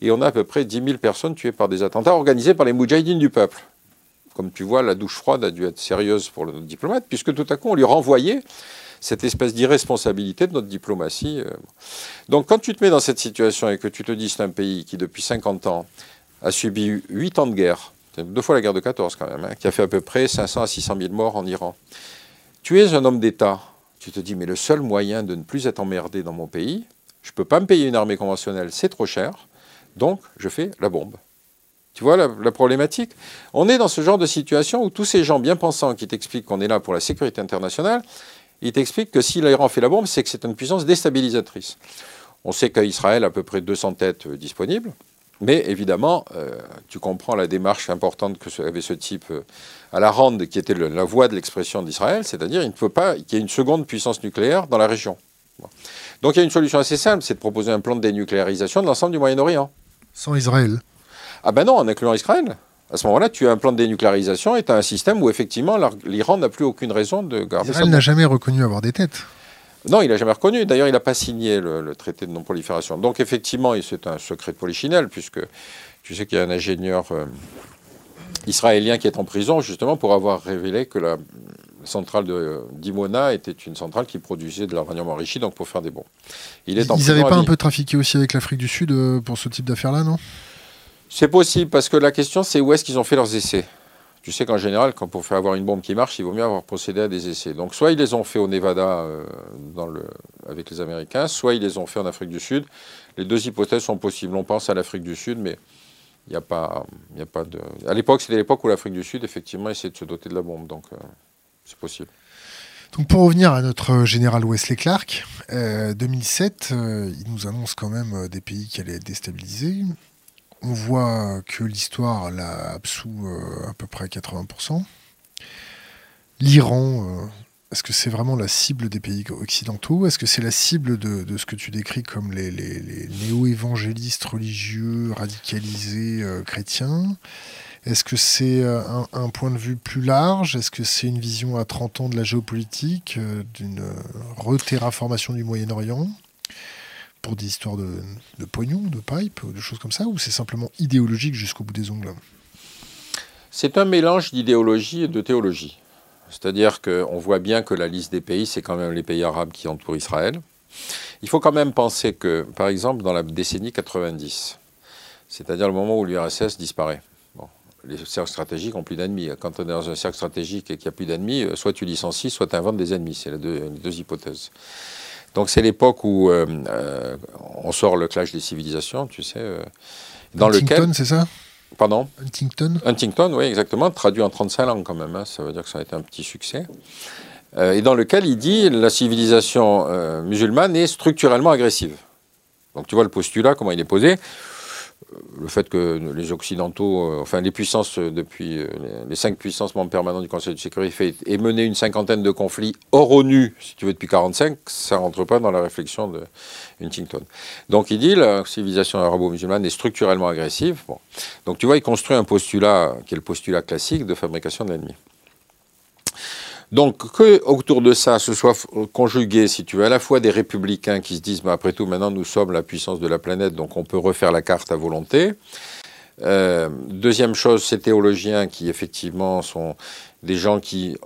et on a à peu près 10 000 personnes tuées par des attentats organisés par les moudjahidines du peuple. Comme tu vois, la douche froide a dû être sérieuse pour le diplomate, puisque tout à coup, on lui renvoyait cette espèce d'irresponsabilité de notre diplomatie. Euh. Donc quand tu te mets dans cette situation et que tu te dis c'est un pays qui depuis 50 ans a subi 8 ans de guerre, deux fois la guerre de 14 quand même, hein, qui a fait à peu près 500 à 600 000 morts en Iran, tu es un homme d'État, tu te dis mais le seul moyen de ne plus être emmerdé dans mon pays, je ne peux pas me payer une armée conventionnelle, c'est trop cher, donc je fais la bombe. Tu vois la, la, problématique? On est dans ce genre de situation où tous ces gens bien pensants qui t'expliquent qu'on est là pour la sécurité internationale, il t'explique que si l'Iran fait la bombe, c'est que c'est une puissance déstabilisatrice. On sait qu'Israël a à peu près 200 têtes euh, disponibles, mais évidemment, euh, tu comprends la démarche importante que avait ce type euh, à la Rande, qui était la voix de l'expression d'Israël, c'est-à-dire il ne faut pas qu'il y ait une seconde puissance nucléaire dans la région. Donc il y a une solution assez simple, c'est de proposer un plan de dénucléarisation de l'ensemble du Moyen-Orient. Sans Israël? Ah ben non, en incluant Israël. À ce moment-là, tu as un plan de dénucléarisation et tu as un système où effectivement l'Iran n'a plus aucune raison de garder Israël n'a jamais reconnu avoir des têtes. Non, il n'a jamais reconnu. D'ailleurs, il n'a pas signé le, traité de non-prolifération. Donc effectivement, c'est un secret de polichinelle, puisque tu sais qu'il y a un ingénieur euh, israélien qui est en prison justement pour avoir révélé que la centrale d'Imona était une centrale qui produisait de l'uranium enrichi, donc pour faire des bombes. Il est Ils n'avaient pas un peu trafiqué aussi avec l'Afrique du Sud euh, pour ce type d'affaires-là, non? C'est possible, parce que la question, c'est où est-ce qu'ils ont fait leurs essais. Tu sais qu'en général, quand pour faire avoir une bombe qui marche, il vaut mieux avoir procédé à des essais. Donc, soit ils les ont fait au Nevada euh, avec les Américains, soit ils les ont fait en Afrique du Sud. Les deux hypothèses sont possibles. On pense à l'Afrique du Sud, mais il n'y a, pas, a pas de. À l'époque, c'était l'époque où l'Afrique du Sud, effectivement, essayait de se doter de la bombe. Donc, euh, c'est possible. Donc pour revenir à notre général Wesley Clark, 2007, euh, il nous annonce quand même des pays qui allaient être déstabilisés on voit que l'histoire l'a absous euh, à peu près à 80%. L'Iran, euh, est-ce que c'est vraiment la cible des pays occidentaux? Est-ce que c'est la cible de, ce que tu décris comme les, néo-évangélistes religieux, radicalisés, euh, chrétiens? Est-ce que c'est un, point de vue plus large? Est-ce que c'est une vision à 30 ans de la géopolitique, d'une reterraformation du Moyen-Orient? Des histoires de, de pognon, de pipe, de choses comme ça, ou c'est simplement idéologique jusqu'au bout des ongles? C'est un mélange d'idéologie et de théologie. C'est-à-dire qu'on voit bien que la liste des pays, c'est quand même les pays arabes qui entourent Israël. Il faut quand même penser que, par exemple, dans la décennie 90, c'est-à-dire le moment où l'URSS disparaît, les cercles stratégiques ont plus d'ennemis. Quand on est dans un cercle stratégique et qu'il n'y a plus d'ennemis, euh, soit tu licencies, soit tu inventes des ennemis. C'est les deux hypothèses. Donc c'est l'époque où euh, euh, on sort le clash des civilisations, tu sais. Euh, dans Huntington, c'est ça? Pardon? Huntington? Huntington, oui, exactement, traduit en 35 langues quand même, hein, ça veut dire que ça a été un petit succès. et dans lequel il dit la civilisation musulmane est structurellement agressive. Donc tu vois le postulat, comment il est posé le fait que les Occidentaux, euh, enfin les puissances euh, depuis euh, les cinq puissances membres permanents du Conseil de sécurité aient mené une cinquantaine de conflits hors ONU, si tu veux, depuis 1945, ça rentre pas dans la réflexion de Huntington. Donc il dit la civilisation arabo-musulmane est structurellement agressive. Bon. Donc tu vois, il construit un postulat qui est le postulat classique de fabrication de l'ennemi. Donc, que autour de ça se soit conjugué, si tu veux, à la fois des républicains qui se disent, mais après tout, maintenant nous sommes la puissance de la planète, donc on peut refaire la carte à volonté. Euh, deuxième chose, ces théologiens qui, effectivement, sont des gens qui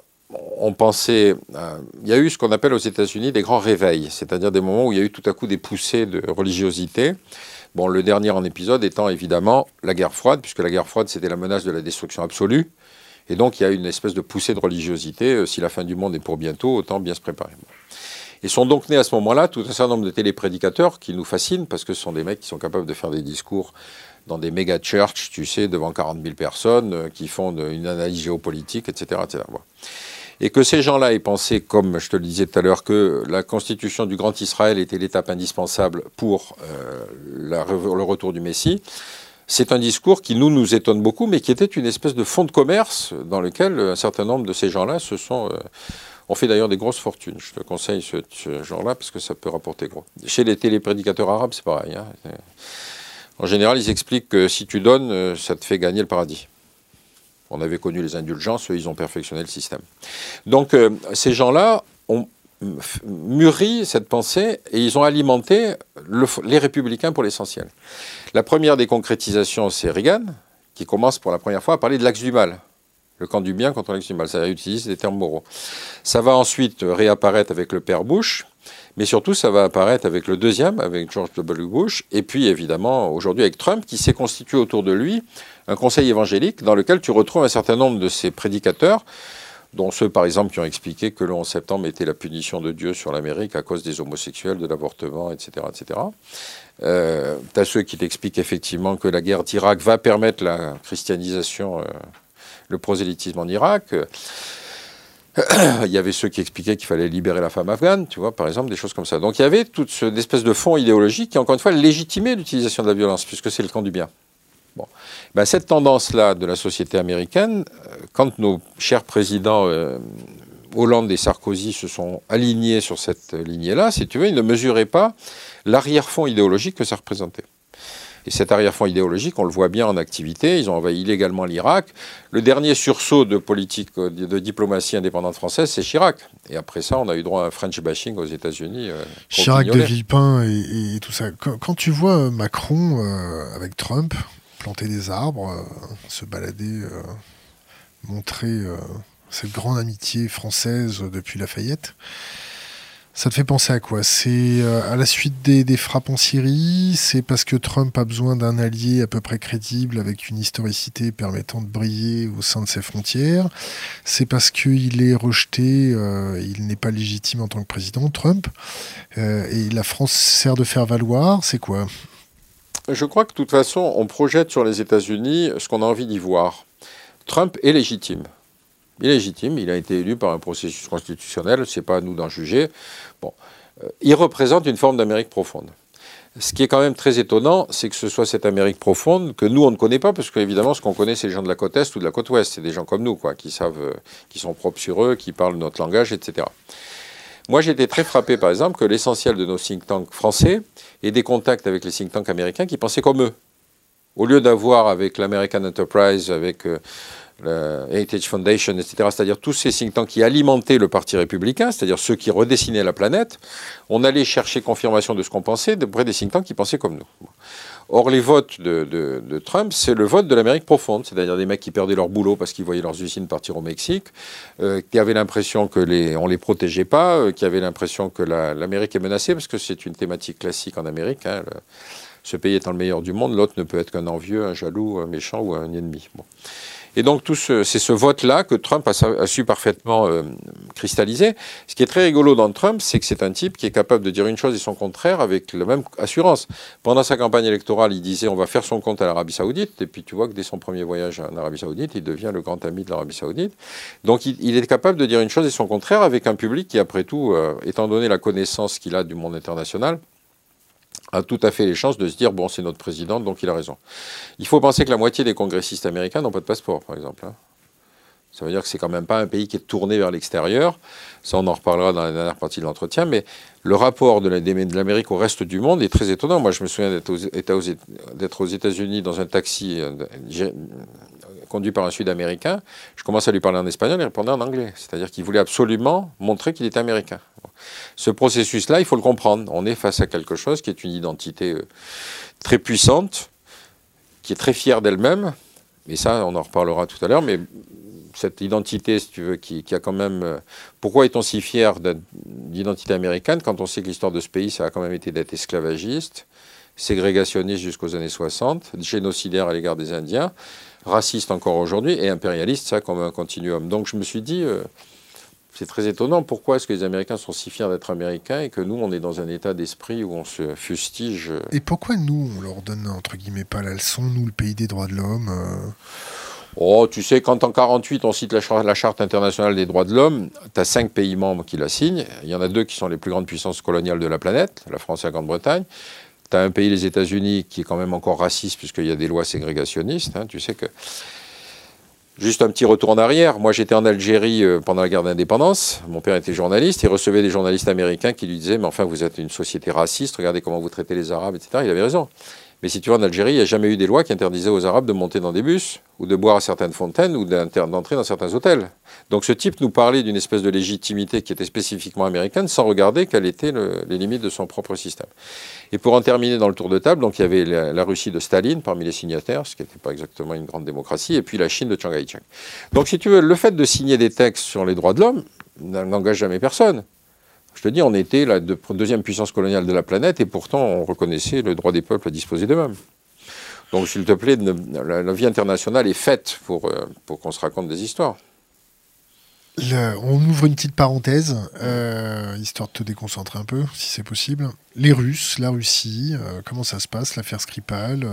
ont pensé. Euh, il y a eu ce qu'on appelle aux États-Unis des grands réveils, c'est-à-dire des moments où il y a eu tout à coup des poussées de religiosité. Bon, le dernier en épisode étant évidemment la guerre froide, puisque la guerre froide, c'était la menace de la destruction absolue. Et donc il y a une espèce de poussée de religiosité. Euh, si la fin du monde est pour bientôt, autant bien se préparer. Et sont donc nés à ce moment-là tout un certain nombre de téléprédicateurs qui nous fascinent parce que ce sont des mecs qui sont capables de faire des discours dans des méga churches, tu sais, devant 40 000 personnes, euh, qui font une analyse géopolitique, etc. Et que ces gens-là aient pensé, comme je te le disais tout à l'heure, que la constitution du Grand Israël était l'étape indispensable pour euh, le retour du Messie, c'est un discours qui nous, nous étonne beaucoup, mais qui était une espèce de fonds de commerce dans lequel un certain nombre de ces gens-là se sont... Euh, ont fait d'ailleurs des grosses fortunes. Je te conseille ce, genre-là parce que ça peut rapporter gros. Chez les téléprédicateurs arabes, c'est pareil. Hein. En général, ils expliquent que si tu donnes, euh, ça te fait gagner le paradis. On avait connu les indulgences, eux, ils ont perfectionné le système. Donc, euh, ces gens-là ont mûri cette pensée et ils ont alimenté les républicains pour l'essentiel. La première des concrétisations, c'est Reagan, qui commence pour la première fois à parler de l'axe du mal. Le camp du bien contre l'axe du mal. Ça utilise des termes moraux. Ça va ensuite réapparaître avec le père Bush, mais surtout ça va apparaître avec le deuxième, avec George W. Bush, et puis évidemment aujourd'hui avec Trump, qui s'est constitué autour de lui un conseil évangélique dans lequel tu retrouves un certain nombre de ces prédicateurs dont ceux par exemple qui ont expliqué que le 11 septembre était la punition de Dieu sur l'Amérique à cause des homosexuels, de l'avortement, etc. etc. Euh, tu as ceux qui t'expliquent effectivement que la guerre d'Irak va permettre la christianisation, euh, le prosélytisme en Irak. il y avait ceux qui expliquaient qu'il fallait libérer la femme afghane, tu vois, par exemple, des choses comme ça. Donc il y avait toute cette espèce de fond idéologique qui, encore une fois, légitimait l'utilisation de la violence, puisque c'est le camp du bien. Bon. Ben, cette tendance-là de la société américaine, euh, quand nos chers présidents euh, Hollande et Sarkozy se sont alignés sur cette lignée-là, si tu veux, ils ne mesuraient pas l'arrière-fond idéologique que ça représentait. Et cet arrière-fond idéologique, on le voit bien en activité. Ils ont envahi illégalement l'Irak. Le dernier sursaut de politique de diplomatie indépendante française, c'est Chirac. Et après ça, on a eu droit à un French bashing aux États-Unis. Euh, Chirac de Villepin et, tout ça. Quand, tu vois Macron avec Trump, planter des arbres, euh, se balader, euh, montrer euh, cette grande amitié française depuis Lafayette. Ça te fait penser à quoi? C'est à la suite des, frappes en Syrie? C'est parce que Trump a besoin d'un allié à peu près crédible avec une historicité permettant de briller au sein de ses frontières? C'est parce qu'il est rejeté, il n'est pas légitime en tant que président, Trump, et la France sert de faire valoir? C'est quoi? Je crois que de toute façon, on projette sur les États-Unis ce qu'on a envie d'y voir. Trump est légitime. Il est légitime, il a été élu par un processus constitutionnel, ce n'est pas à nous d'en juger. Bon. Euh, il représente une forme d'Amérique profonde. Ce qui est quand même très étonnant, c'est que ce soit cette Amérique profonde que nous, on ne connaît pas, parce qu'évidemment, ce qu'on connaît, c'est les gens de la côte Est ou de la côte Ouest. C'est des gens comme nous, quoi, qui savent, euh, qui sont propres sur eux, qui parlent notre langage, etc. Moi, été très frappé, par exemple, que l'essentiel de nos think tanks français ait des contacts avec les think tanks américains qui pensaient comme eux. Au lieu d'avoir avec l'American Enterprise, avec euh, la Heritage Foundation, etc., c'est-à-dire tous ces think tanks qui alimentaient le Parti républicain, c'est-à-dire ceux qui redessinaient la planète, on allait chercher confirmation de ce qu'on pensait auprès des think tanks qui pensaient comme nous. Or, les votes de, Trump, c'est le vote de l'Amérique profonde, c'est-à-dire des mecs qui perdaient leur boulot parce qu'ils voyaient leurs usines partir au Mexique, euh, qui avaient l'impression que les, les protégeait pas, euh, qui avaient l'impression que l'Amérique est menacée, parce que c'est une thématique classique en Amérique. Hein, ce pays étant le meilleur du monde, l'autre ne peut être qu'un envieux, un jaloux, un méchant ou un ennemi. Et donc, c'est ce vote-là que Trump a, su parfaitement euh, cristalliser. Ce qui est très rigolo dans Trump, c'est que c'est un type qui est capable de dire une chose et son contraire avec la même assurance. Pendant sa campagne électorale, il disait on va faire son compte à l'Arabie Saoudite. Et puis, tu vois que dès son premier voyage en Arabie Saoudite, il devient le grand ami de l'Arabie Saoudite. Donc, il, est capable de dire une chose et son contraire avec un public qui, après tout, euh, étant donné la connaissance qu'il a du monde international, a tout à fait les chances de se dire bon, c'est notre président, donc il a raison. Il faut penser que la moitié des congressistes américains n'ont pas de passeport, par exemple. Hein. Ça veut dire que c'est quand même pas un pays qui est tourné vers l'extérieur. Ça, on en reparlera dans la dernière partie de l'entretien. Mais le rapport de l'Amérique au reste du monde est très étonnant. Moi, je me souviens d'être aux États-Unis dans un taxi euh, conduit par un Sud-Américain. Je commence à lui parler en espagnol, il répondait en anglais. C'est-à-dire qu'il voulait absolument montrer qu'il était américain. Ce processus-là, il faut le comprendre. On est face à quelque chose qui est une identité euh, très puissante, qui est très fière d'elle-même. Et ça, on en reparlera tout à l'heure. Mais cette identité, si tu veux, qui, a quand même. Euh, pourquoi est-on si fier d'identité américaine quand on sait que l'histoire de ce pays, ça a quand même été d'être esclavagiste, ségrégationniste jusqu'aux années 60, génocidaire à l'égard des Indiens, raciste encore aujourd'hui et impérialiste, ça comme un continuum. Donc je me suis dit. Euh, c'est très étonnant. Pourquoi est-ce que les Américains sont si fiers d'être Américains et que nous, on est dans un état d'esprit où on se fustige Et pourquoi nous, on leur donne, entre guillemets, pas la leçon, nous, le pays des droits de l'homme euh? Oh, tu sais, quand en 48 on cite la, Charte internationale des droits de l'homme, tu as cinq pays membres qui la signent. Il y en a deux qui sont les plus grandes puissances coloniales de la planète, la France et la Grande-Bretagne. Tu as un pays, les États-Unis, qui est quand même encore raciste puisqu'il y a des lois ségrégationnistes. Hein. Tu sais que Juste un petit retour en arrière. Moi, j'étais en Algérie euh, pendant la guerre d'indépendance. Mon père était journaliste. Il recevait des journalistes américains qui lui disaient Mais enfin, vous êtes une société raciste, regardez comment vous traitez les Arabes, etc. Il avait raison. Mais si tu vas en Algérie, il n'y a jamais eu des lois qui interdisaient aux Arabes de monter dans des bus, ou de boire à certaines fontaines, ou d'entrer dans certains hôtels. Donc ce type nous parlait d'une espèce de légitimité qui était spécifiquement américaine, sans regarder quelles étaient les limites de son propre système. Et pour en terminer dans le tour de table, donc il y avait la, Russie de Staline parmi les signataires, ce qui n'était pas exactement une grande démocratie, et puis la Chine de Chiang Kai-shek. Donc si tu veux, le fait de signer des textes sur les droits de l'homme n'engage jamais personne. Je te dis, on était la deuxième puissance coloniale de la planète et pourtant on reconnaissait le droit des peuples à disposer d'eux-mêmes. Donc, s'il te plaît, la, vie internationale est faite pour, euh, qu'on se raconte des histoires. on ouvre une petite parenthèse, euh, histoire de te déconcentrer un peu, si c'est possible. Les Russes, la Russie, euh, comment ça se passe, l'affaire Skripal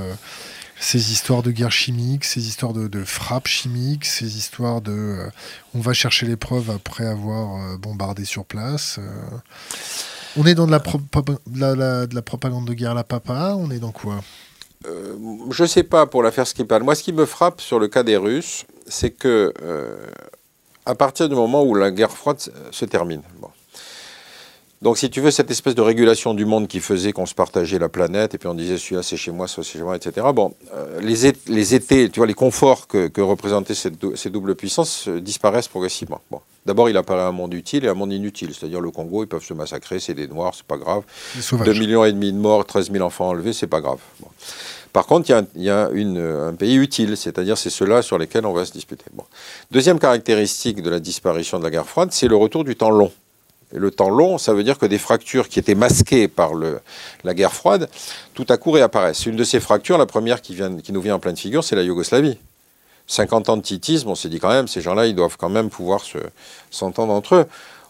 ces histoires de guerre chimique, ces histoires de, frappe chimique, ces histoires de euh, on va chercher les preuves après avoir euh, bombardé sur place. Euh. on est dans de la, de la, propagande de guerre à la papa, on est dans quoi? Je ne sais pas pour l'affaire Skripal. Moi, ce qui me frappe sur le cas des Russes, c'est que à partir du moment où la guerre froide se termine, bon, donc, si tu veux, cette espèce de régulation du monde qui faisait qu'on se partageait la planète, et puis on disait celui-là c'est chez moi, soit c'est chez moi, etc. Bon, euh, les, les, étés, tu vois, les conforts que, que représentaient ces doubles puissances euh, disparaissent progressivement. Bon. D'abord, il apparaît un monde utile et un monde inutile. C'est-à-dire, le Congo, ils peuvent se massacrer, c'est des Noirs, c'est pas grave. 2 millions et demi de morts, 13 000 enfants enlevés, c'est pas grave. Par contre, il y a, une, un pays utile, c'est-à-dire c'est ceux-là sur lesquels on va se disputer. Bon. Deuxième caractéristique de la disparition de la guerre froide, c'est le retour du temps long. Le temps long, ça veut dire que des fractures qui étaient masquées par la guerre froide, tout à coup réapparaissent. Une de ces fractures, la première qui, vient, nous vient en pleine figure, c'est la Yougoslavie. 50 ans de titisme, on s'est dit quand même, ces gens-là, ils doivent quand même pouvoir s'entendre entre eux.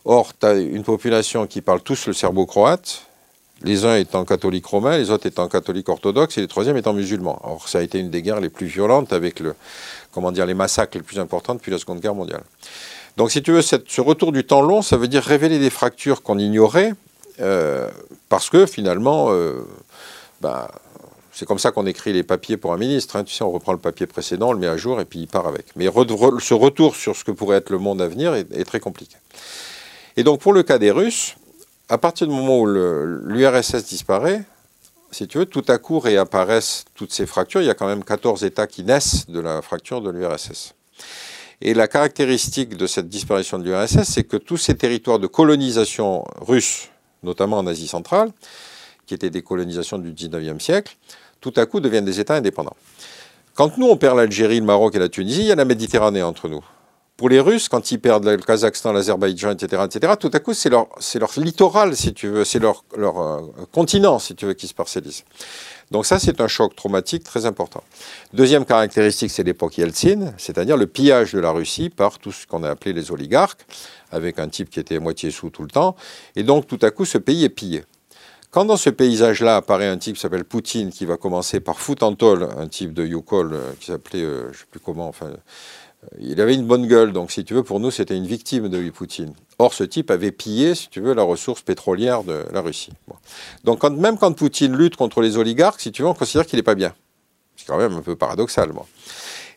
Or, tu as une population qui parle tous le serbo-croate, les uns étant catholiques romains, les autres étant catholiques orthodoxes et les troisièmes étant musulmans. Or, ça a été une des guerres les plus violentes avec les massacres les plus importants depuis la Seconde Guerre mondiale. Donc, si tu veux, ce retour du temps long, ça veut dire révéler des fractures qu'on ignorait, euh, parce que finalement, euh, bah, c'est comme ça qu'on écrit les papiers pour un ministre. Hein. Tu sais, on reprend le papier précédent, on le met à jour et puis il part avec. Mais ce retour sur ce que pourrait être le monde à venir est, très compliqué. Et donc, pour le cas des Russes, à partir du moment où l'URSS disparaît, si tu veux, tout à coup réapparaissent toutes ces fractures. Il y a quand même 14 États qui naissent de la fracture de l'URSS. Et la caractéristique de cette disparition de l'URSS, c'est que tous ces territoires de colonisation russe, notamment en Asie centrale, qui étaient des colonisations du 19e siècle, tout à coup deviennent des États indépendants. Quand nous, on perd l'Algérie, le Maroc et la Tunisie, il y a la Méditerranée entre nous. Pour les Russes, quand ils perdent le Kazakhstan, l'Azerbaïdjan, etc., etc., tout à coup, c'est leur, leur, littoral, si tu veux, c'est leur, leur euh, continent, si tu veux, qui se parcellise. Donc ça, c'est un choc traumatique très important. Deuxième caractéristique, c'est l'époque Yeltsin, c'est-à-dire le pillage de la Russie par tout ce qu'on a appelé les oligarques, avec un type qui était à moitié sous tout le temps. Et donc, tout à coup, ce pays est pillé. Quand dans ce paysage-là apparaît un type qui s'appelle Poutine, qui va commencer par foutre en un type de Yukol euh, qui s'appelait, euh, je ne sais plus comment, enfin, il avait une bonne gueule, donc si tu veux, pour nous, c'était une victime de Poutine. Or, ce type avait pillé, si tu veux, la ressource pétrolière de la Russie. Donc, même quand Poutine lutte contre les oligarques, si tu veux, on considère qu'il n'est pas bien. C'est quand même un peu paradoxal, moi.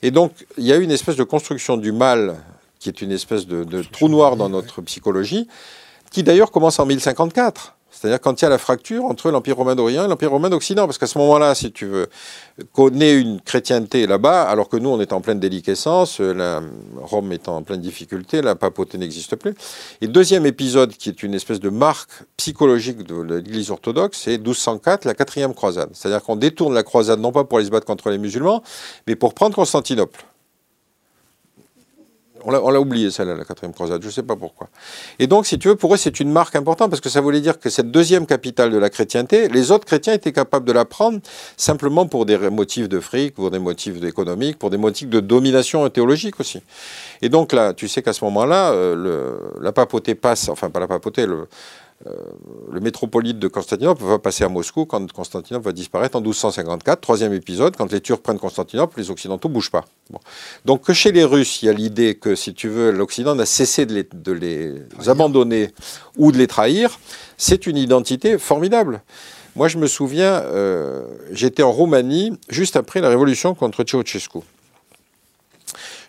Et donc, il y a une espèce de construction du mal, qui est une espèce de trou noir dans notre psychologie, qui d'ailleurs commence en 1054. C'est-à-dire quand il y a la fracture entre l'Empire romain d'Orient et l'Empire romain d'Occident. Parce qu'à ce moment-là, si tu veux, connaît une chrétienté là-bas, alors que nous, on est en pleine déliquescence, la, Rome est en pleine difficulté, la papauté n'existe plus. Et deuxième épisode, qui est une espèce de marque psychologique de l'Église orthodoxe, c'est 1204, la quatrième croisade. C'est-à-dire qu'on détourne la croisade non pas pour aller se battre contre les musulmans, mais pour prendre Constantinople. On l'a oublié, celle-là, la quatrième croisade, je ne sais pas pourquoi. Et donc, si tu veux, pour eux, c'est une marque importante parce que ça voulait dire que cette deuxième capitale de la chrétienté, les autres chrétiens étaient capables de la prendre simplement pour des motifs de fric, pour des motifs économiques, pour des motifs de domination théologique aussi. Et donc là, tu sais qu'à ce moment-là, euh, la papauté passe, enfin pas la papauté, le, euh, le métropolite de Constantinople va passer à Moscou quand Constantinople va disparaître en 1254. Troisième épisode, quand les Turcs prennent Constantinople, les Occidentaux ne bougent pas. Donc que chez les Russes, il y a l'idée que, si tu veux, l'Occident n'a cessé de les, abandonner ou de les trahir, c'est une identité formidable. Moi, je me souviens, euh, j'étais en Roumanie juste après la révolution contre Ceausescu.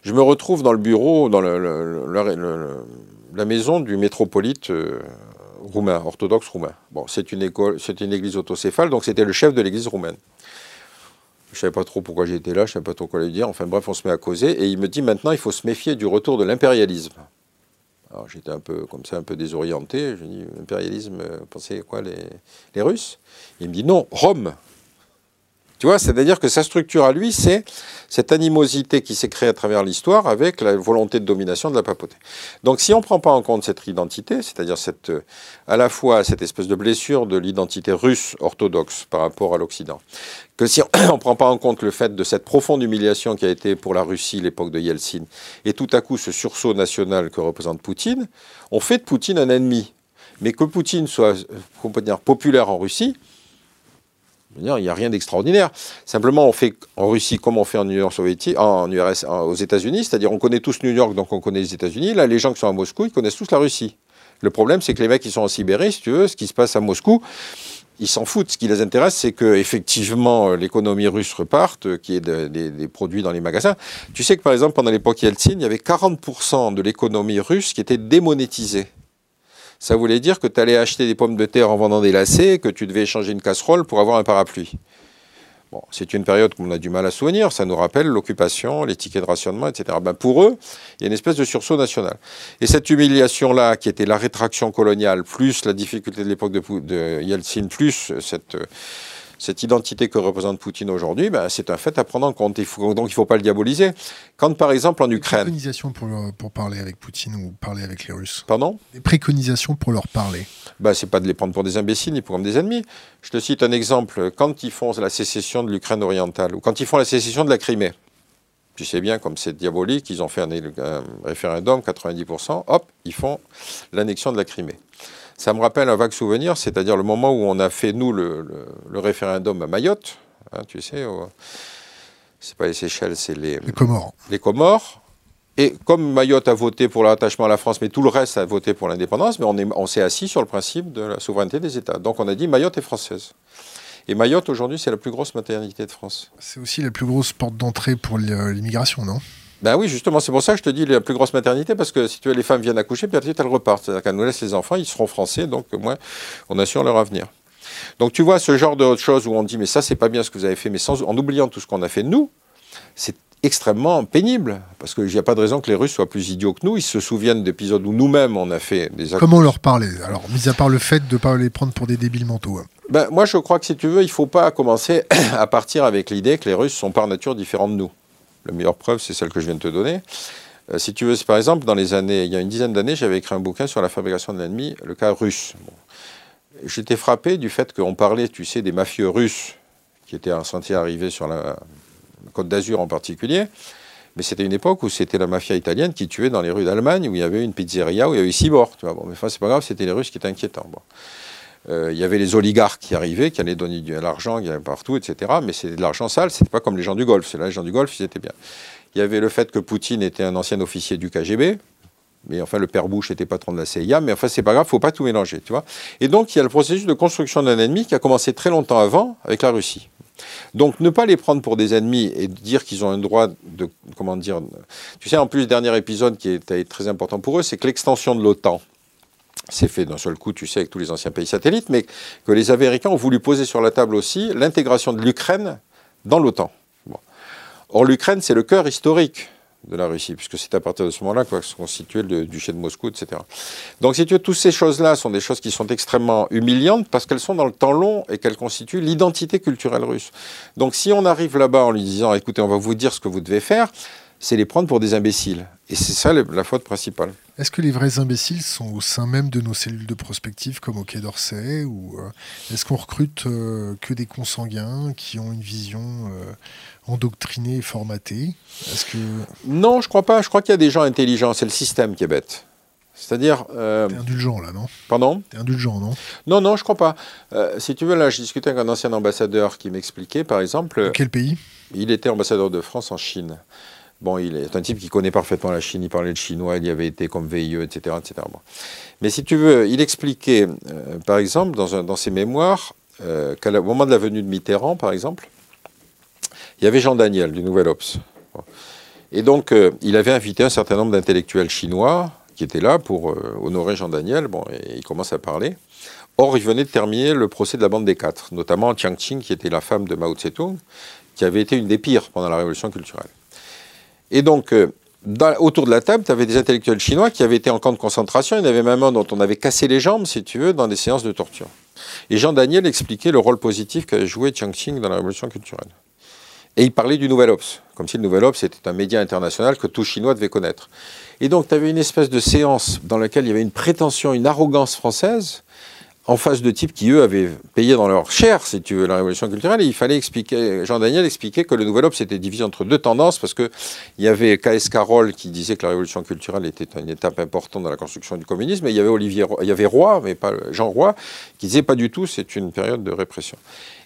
Je me retrouve dans le bureau, dans la maison du métropolite euh, roumain, orthodoxe roumain. Bon, c'est une église autocéphale, donc c'était le chef de l'église roumaine. Je savais pas trop pourquoi j'étais là, je savais pas trop quoi lui dire. Enfin bref, on se met à causer et il me dit maintenant il faut se méfier du retour de l'impérialisme. Alors j'étais un peu comme ça, un peu désorienté. Je dis impérialisme, euh, pensez quoi les Russes? Il me dit non, Rome. Tu vois, c'est-à-dire que sa structure à lui, c'est cette animosité qui s'est créée à travers l'histoire avec la volonté de domination de la papauté. Donc si on ne prend pas en compte cette identité, c'est-à-dire cette, euh, à la fois cette espèce de blessure de l'identité russe orthodoxe par rapport à l'Occident, que si on ne prend pas en compte le fait de cette profonde humiliation qui a été pour la Russie l'époque de Yeltsin, et tout à coup ce sursaut national que représente Poutine, on fait de Poutine un ennemi. Mais que Poutine soit, dire, populaire en Russie, il n'y a rien d'extraordinaire. Simplement, on fait en Russie comme on fait en Union soviétique, en URS, aux États-Unis, c'est-à-dire on connaît tous New York, donc on connaît les États-Unis. Là, les gens qui sont à Moscou, ils connaissent tous la Russie. Le problème, c'est que les mecs qui sont en Sibérie, si tu veux, ce qui se passe à Moscou, ils s'en foutent. Ce qui les intéresse, c'est que effectivement l'économie russe reparte, qu'il y ait des produits dans les magasins. Tu sais que par exemple, pendant l'époque Yeltsin, il y avait 40% de l'économie russe qui était démonétisée ça voulait dire que tu allais acheter des pommes de terre en vendant des lacets, que tu devais échanger une casserole pour avoir un parapluie. Bon, c'est une période qu'on a du mal à souvenir, ça nous rappelle l'occupation, les tickets de rationnement, etc. Ben pour eux, il y a une espèce de sursaut national. Et cette humiliation-là, qui était la rétraction coloniale, plus la difficulté de l'époque de, de Yeltsin, plus cette cette identité que représente Poutine aujourd'hui, ben, c'est un fait à prendre en compte. donc il ne faut pas le diaboliser. Quand par exemple en Ukraine... Préconisations pour, pour parler avec Poutine ou parler avec les Russes Pardon? Des préconisations pour leur parler ben, Ce n'est pas de les prendre pour des imbéciles ni pour des ennemis. Je te cite un exemple. Quand ils font la sécession de l'Ukraine orientale ou quand ils font la sécession de la Crimée, tu sais bien, comme c'est diabolique, ils ont fait un, un référendum, 90%, hop, ils font l'annexion de la Crimée ça me rappelle un vague souvenir, c'est-à-dire le moment où on a fait, nous, le, référendum à Mayotte, hein, tu sais, c'est pas les Seychelles, c'est les, les Comores. Les Comores. Et comme Mayotte a voté pour l'attachement à la France, mais tout le reste a voté pour l'indépendance, mais on, on s'est assis sur le principe de la souveraineté des États. Donc on a dit Mayotte est française. Et Mayotte, aujourd'hui, c'est la plus grosse maternité de France. C'est aussi la plus grosse porte d'entrée pour l'immigration, non? Ben oui, justement, c'est pour ça que je te dis la plus grosse maternité, parce que si tu veux, les femmes viennent accoucher, puis ensuite elles repartent. C'est-à-dire qu'elles nous laissent les enfants, ils seront français, donc au moins on assure leur avenir. Donc tu vois, ce genre de choses où on dit, mais ça, c'est pas bien ce que vous avez fait, mais sans, en oubliant tout ce qu'on a fait nous, c'est extrêmement pénible, parce qu'il n'y a pas de raison que les Russes soient plus idiots que nous. Ils se souviennent d'épisodes où nous-mêmes on a fait des. Comment leur parler? Alors, mis à part le fait de ne pas les prendre pour des débiles mentaux. Hein. Ben, moi, je crois que si tu veux, il ne faut pas commencer à partir avec l'idée que les Russes sont par nature différents de nous. La meilleure preuve, c'est celle que je viens de te donner. Euh, si tu veux, par exemple, dans les années, il y a une dizaine d'années, j'avais écrit un bouquin sur la fabrication de l'ennemi, le cas russe. J'étais frappé du fait qu'on parlait, tu sais, des mafieux russes qui étaient en sentier arrivé sur la Côte d'Azur en particulier. Mais c'était une époque où c'était la mafia italienne qui tuait dans les rues d'Allemagne, où il y avait une pizzeria, où il y avait six morts. Bon, mais enfin, c'est pas grave, c'était les Russes qui étaient inquiétants. Euh, il y avait les oligarques qui arrivaient, qui allaient donner de l'argent, partout, etc. Mais c'est de l'argent sale, c'était pas comme les gens du Golfe. C'est là, les gens du Golfe, ils étaient bien. Il y avait le fait que Poutine était un ancien officier du KGB, mais enfin le père Bush était patron de la CIA, mais enfin c'est pas grave, faut pas tout mélanger, tu vois. Et donc il y a le processus de construction d'un ennemi qui a commencé très longtemps avant avec la Russie. Donc ne pas les prendre pour des ennemis et dire qu'ils ont un droit de comment dire. Tu sais en plus le dernier épisode qui est très important pour eux, c'est que l'extension de l'OTAN c'est fait d'un seul coup, tu sais, avec tous les anciens pays satellites, mais que les Américains ont voulu poser sur la table aussi l'intégration de l'Ukraine dans l'OTAN. Or, l'Ukraine, c'est le cœur historique de la Russie, puisque c'est à partir de ce moment-là que se constituait le duché de Moscou, etc. Donc, si tu veux, toutes ces choses-là sont des choses qui sont extrêmement humiliantes parce qu'elles sont dans le temps long et qu'elles constituent l'identité culturelle russe. Donc, si on arrive là-bas en lui disant, écoutez, on va vous dire ce que vous devez faire, c'est les prendre pour des imbéciles. Et c'est ça la faute principale. Est-ce que les vrais imbéciles sont au sein même de nos cellules de prospective comme au Quai d'Orsay Ou euh, est-ce qu'on recrute euh, que des consanguins qui ont une vision euh, endoctrinée et formatée? Est-ce que... Non, je crois pas. Je crois qu'il y a des gens intelligents. C'est le système qui est bête. C'est-à-dire. T'es indulgent là, non? Pardon? T'es indulgent, non? Non, non, je crois pas. si tu veux, là, je discutais avec un ancien ambassadeur qui m'expliquait, par exemple. quel pays? Il était ambassadeur de France en Chine. Bon, il est un type qui connaît parfaitement la Chine, il parlait le chinois, il y avait été comme VIE, etc. etc. Mais si tu veux, il expliquait, euh, par exemple, dans, ses mémoires, euh, qu'au moment de la venue de Mitterrand, par exemple, il y avait Jean Daniel du Nouvel Ops. Et donc, euh, il avait invité un certain nombre d'intellectuels chinois qui étaient là pour honorer Jean Daniel. Et il commence à parler. Or, il venait de terminer le procès de la bande des quatre, notamment Chiang Ching, qui était la femme de Mao Tse-tung, qui avait été une des pires pendant la révolution culturelle. Et donc, euh, autour de la table, tu avais des intellectuels chinois qui avaient été en camp de concentration. Il y en avait même un dont on avait cassé les jambes, si tu veux, dans des séances de torture. Et Jean Daniel expliquait le rôle positif qu'avait joué Chiang Ching dans la révolution culturelle. Et il parlait du Nouvel Ops, comme si le Nouvel Ops était un média international que tout Chinois devait connaître. Et donc, tu avais une espèce de séance dans laquelle il y avait une prétention, une arrogance française, en face de types qui, eux, avaient payé dans leur chair, si tu veux, la révolution culturelle. Et il fallait expliquer, Jean-Daniel expliquait que le Nouvel Obs était divisé entre deux tendances, parce qu'il y avait K.S. Carroll qui disait que la révolution culturelle était une étape importante dans la construction du communisme, et il y avait, Olivier, il y avait Roy, mais pas Jean Roy, qui disait pas du tout, c'est une période de répression.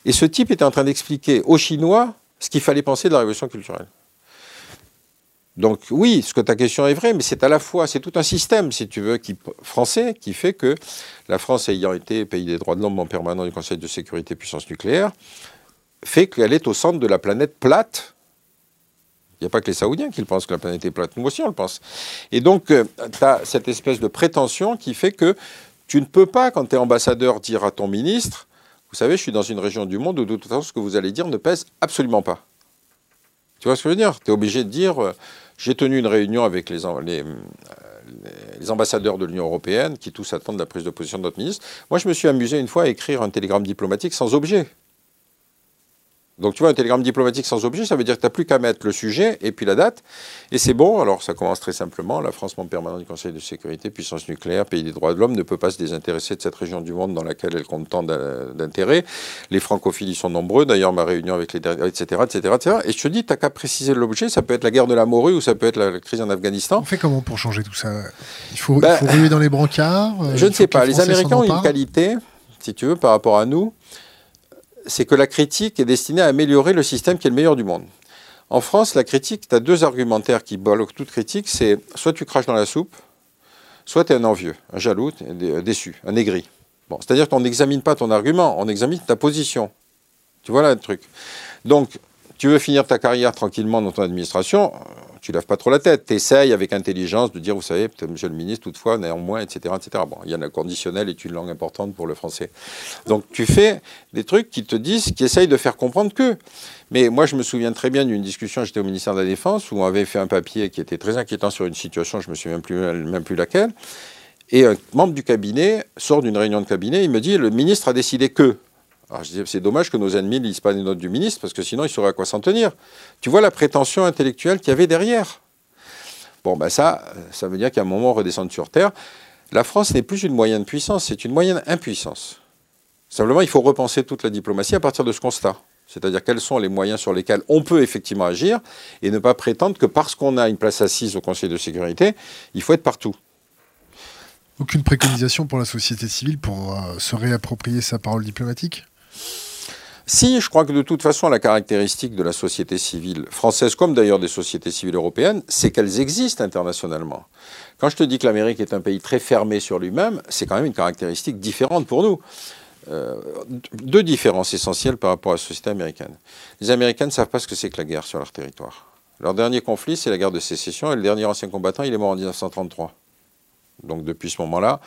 Et ce type était en train d'expliquer aux Chinois ce qu'il fallait penser de la révolution culturelle. Donc oui, ce que ta question est vraie, mais c'est à la fois, c'est tout un système, si tu veux, qui, français, qui fait que la France, ayant été pays des droits de l'homme en permanent du Conseil de sécurité puissance nucléaire, fait qu'elle est au centre de la planète plate. Il n'y a pas que les Saoudiens qui le pensent que la planète est plate, nous aussi on le pense. Et donc, euh, tu as cette espèce de prétention qui fait que tu ne peux pas, quand tu es ambassadeur, dire à ton ministre, vous savez, je suis dans une région du monde où de toute façon, ce que vous allez dire ne pèse absolument pas. Tu vois ce que je veux dire? Tu es obligé de dire, euh, j'ai tenu une réunion avec les, les, les ambassadeurs de l'Union européenne qui tous attendent la prise de position de notre ministre. Moi, je me suis amusé une fois à écrire un télégramme diplomatique sans objet. Donc tu vois, un télégramme diplomatique sans objet, ça veut dire que tu n'as plus qu'à mettre le sujet et puis la date. Et c'est bon, alors ça commence très simplement. La France, membre permanent du Conseil de sécurité, puissance nucléaire, pays des droits de l'homme, ne peut pas se désintéresser de cette région du monde dans laquelle elle compte tant d'intérêt. Les francophiles y sont nombreux, d'ailleurs ma réunion avec les... etc. etc., etc. Et je te dis, tu n'as qu'à préciser l'objet, ça peut être la guerre de la morue ou ça peut être la crise en Afghanistan. On fait comment pour changer tout ça? Il faut, ben, ruer dans les brancards euh, Je ne sais pas. Les Américains ont une qualité, si tu veux, par rapport à nous c'est que la critique est destinée à améliorer le système qui est le meilleur du monde. En France, la critique, tu as deux argumentaires qui bloquent toute critique, c'est soit tu craches dans la soupe, soit tu es un envieux, un jaloux, un déçu, un aigri. Bon, C'est-à-dire qu'on n'examine pas ton argument, on examine ta position. Tu vois là le truc. Donc, tu veux finir ta carrière tranquillement dans ton administration, tu lèves pas trop la tête. Tu essayes avec intelligence de dire, vous savez, monsieur le ministre, toutefois, néanmoins, etc. etc. Bon, il y en a conditionnel est une langue importante pour le français. Donc tu fais des trucs qui te disent, qui essayent de faire comprendre que. Mais moi, je me souviens très bien d'une discussion, j'étais au ministère de la Défense, où on avait fait un papier qui était très inquiétant sur une situation, je me souviens même plus laquelle. Et un membre du cabinet sort d'une réunion de cabinet, il me dit, le ministre a décidé que. Alors je dis, c'est dommage que nos ennemis ne lisent pas les notes du ministre, parce que sinon ils sauraient à quoi s'en tenir. Tu vois la prétention intellectuelle qu'il y avait derrière. Bon, ben ça, ça veut dire qu'à un moment, on redescend sur Terre. La France n'est plus une moyenne puissance, c'est une moyenne impuissance. Simplement, il faut repenser toute la diplomatie à partir de ce constat. C'est-à-dire quels sont les moyens sur lesquels on peut effectivement agir et ne pas prétendre que parce qu'on a une place assise au Conseil de sécurité, il faut être partout. Aucune préconisation pour la société civile pour euh, se réapproprier sa parole diplomatique? Si, je crois que de toute façon, la caractéristique de la société civile française, comme d'ailleurs des sociétés civiles européennes, c'est qu'elles existent internationalement. Quand je te dis que l'Amérique est un pays très fermé sur lui-même, c'est quand même une caractéristique différente pour nous. Euh, deux différences essentielles par rapport à la société américaine. Les Américains ne savent pas ce que c'est que la guerre sur leur territoire. Leur dernier conflit, c'est la guerre de sécession, et le dernier ancien combattant, il est mort en 1933. Donc depuis ce moment-là,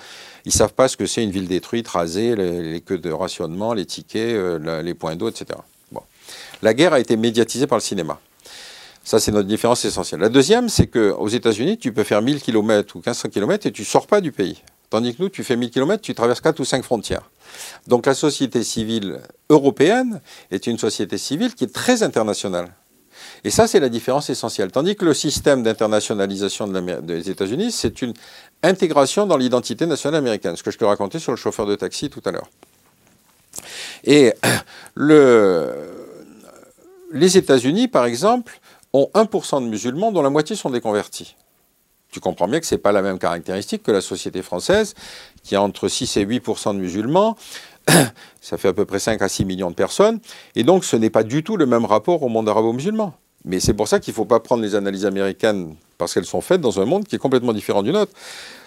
ils ne savent pas ce que c'est une ville détruite, rasée, les, queues de rationnement, les tickets, euh, les points d'eau, etc. Bon. La guerre a été médiatisée par le cinéma. Ça, c'est notre différence essentielle. La deuxième, c'est qu'aux États-Unis, tu peux faire 1000 km ou 1500 km et tu ne sors pas du pays. Tandis que nous, tu fais 1000 km, tu traverses 4 ou 5 frontières. Donc la société civile européenne est une société civile qui est très internationale. Et ça, c'est la différence essentielle. Tandis que le système d'internationalisation des États-Unis, c'est une intégration dans l'identité nationale américaine, ce que je te racontais sur le chauffeur de taxi tout à l'heure. Et le, les États-Unis, par exemple, ont 1% de musulmans dont la moitié sont des. Tu comprends bien que ce n'est pas la même caractéristique que la société française, qui a entre 6 et 8% de musulmans. Ça fait à peu près 5 à 6 millions de personnes. Et donc, ce n'est pas du tout le même rapport au monde arabo-musulman. Mais c'est pour ça qu'il ne faut pas prendre les analyses américaines parce qu'elles sont faites dans un monde qui est complètement différent du nôtre.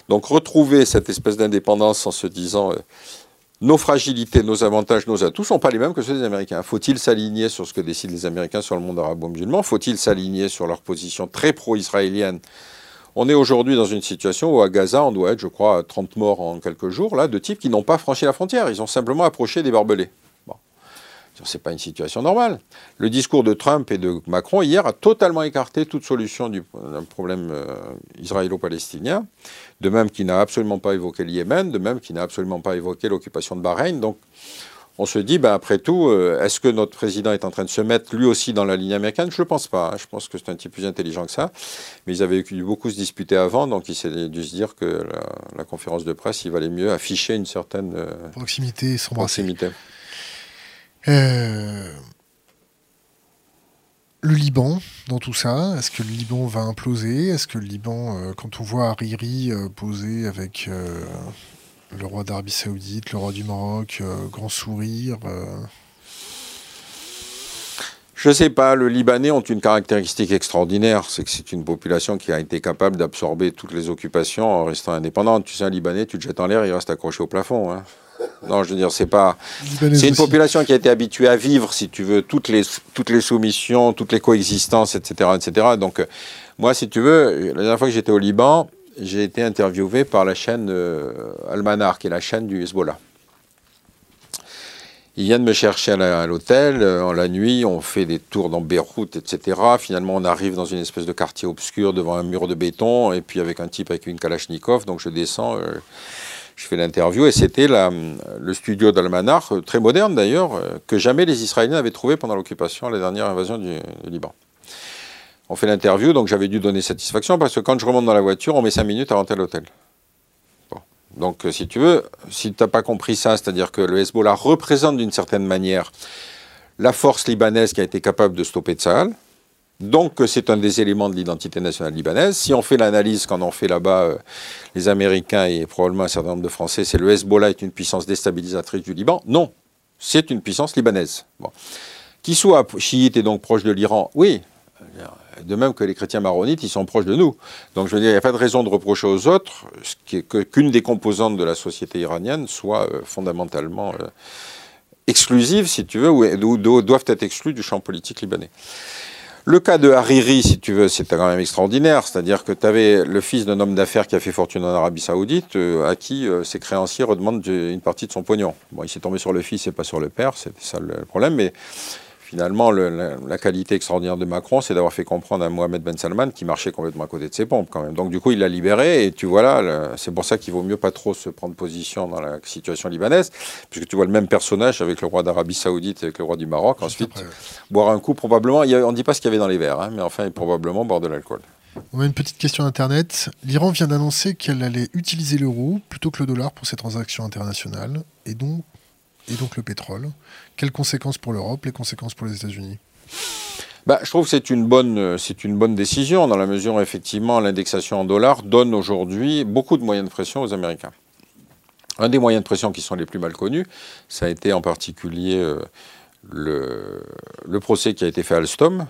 Donc retrouver cette espèce d'indépendance en se disant euh, nos fragilités, nos avantages, nos atouts ne sont pas les mêmes que ceux des Américains. Faut-il s'aligner sur ce que décident les Américains sur le monde arabo-musulman Faut-il s'aligner sur leur position très pro-israélienne? On est aujourd'hui dans une situation où à Gaza, on doit être, je crois, à 30 morts en quelques jours, là, de types qui n'ont pas franchi la frontière. Ils ont simplement approché des barbelés. Ce n'est pas une situation normale. Le discours de Trump et de Macron hier a totalement écarté toute solution du problème euh, israélo-palestinien, de même qu'il n'a absolument pas évoqué le Yémen, de même qu'il n'a absolument pas évoqué l'occupation de Bahreïn. Donc on se dit, ben, après tout, euh, est-ce que notre président est en train de se mettre lui aussi dans la ligne américaine? Je ne pense pas. Hein. Je pense que c'est un type plus intelligent que ça. Mais ils avaient dû beaucoup se disputer avant, donc il s'est dû se dire que la, conférence de presse, il valait mieux afficher une certaine euh, proximité sans proximité. Euh, le Liban, dans tout ça, est-ce que le Liban va imploser? Est-ce que le Liban, quand on voit Hariri poser avec le roi d'Arabie Saoudite, le roi du Maroc, euh, grand sourire. Euh? Je ne sais pas, le Libanais ont une caractéristique extraordinaire, c'est que c'est une population qui a été capable d'absorber toutes les occupations en restant indépendante. Tu sais, un Libanais, tu te jettes en l'air, il reste accroché au plafond. Hein. Non, je veux dire, c'est pas. C'est une population qui a été habituée à vivre, si tu veux, toutes les, toutes les soumissions, toutes les coexistences, etc., etc. Donc, euh, moi, si tu veux, la dernière fois que j'étais au Liban, j'ai été interviewé par la chaîne euh, Almanar, qui est la chaîne du Hezbollah. Ils viennent me chercher à l'hôtel, euh, en la nuit, on fait des tours dans Beyrouth, etc. Finalement, on arrive dans une espèce de quartier obscur devant un mur de béton, et puis avec un type avec une Kalachnikov, donc je descends, euh, je fais l'interview, et c'était le studio d'Almanar, très moderne d'ailleurs, que jamais les Israéliens avaient trouvé pendant l'occupation, la dernière invasion du Liban on fait l'interview, donc j'avais dû donner satisfaction parce que quand je remonte dans la voiture, on met cinq minutes à rentrer à l'hôtel. Donc, euh, si tu veux, si tu n'as pas compris ça, c'est-à-dire que le Hezbollah représente d'une certaine manière la force libanaise qui a été capable de stopper Tsahal, donc euh, c'est un des éléments de l'identité nationale libanaise. Si on fait l'analyse qu'en ont fait là-bas euh, les Américains et probablement un certain nombre de Français, c'est le Hezbollah est une puissance déstabilisatrice du Liban. Non, c'est une puissance libanaise. Bon. Qui soit chiite et donc proche de l'Iran, oui, de même que les chrétiens maronites, ils sont proches de nous. Donc je veux dire, il n'y a pas de raison de reprocher aux autres qu'une des composantes de la société iranienne soit euh, fondamentalement exclusive, si tu veux, ou, doivent être exclues du champ politique libanais. Le cas de Hariri, si tu veux, c'était quand même extraordinaire. C'est-à-dire que tu avais le fils d'un homme d'affaires qui a fait fortune en Arabie Saoudite, euh, à qui ses créanciers redemandent une partie de son pognon. Bon, il s'est tombé sur le fils et pas sur le père, c'est ça le problème, mais finalement, la, qualité extraordinaire de Macron, c'est d'avoir fait comprendre à Mohamed Ben Salman qui marchait complètement à côté de ses pompes quand même. Donc du coup, il l'a libéré et tu vois là, c'est pour ça qu'il vaut mieux pas trop se prendre position dans la situation libanaise, puisque tu vois le même personnage avec le roi d'Arabie Saoudite et avec le roi du Maroc. Ensuite, boire un coup, probablement, on ne dit pas ce qu'il y avait dans les verres, hein, mais enfin, probablement boire de l'alcool. On a une petite question Internet. L'Iran vient d'annoncer qu'elle allait utiliser l'euro plutôt que le dollar pour ses transactions internationales et donc et donc le pétrole. Quelles conséquences pour l'Europe, les conséquences pour les États-Unis? Bah, je trouve que c'est une, bonne, décision, dans la mesure où effectivement l'indexation en dollars donne aujourd'hui beaucoup de moyens de pression aux Américains. Un des moyens de pression qui sont les plus mal connus, ça a été en particulier euh, le, procès qui a été fait à Alstom,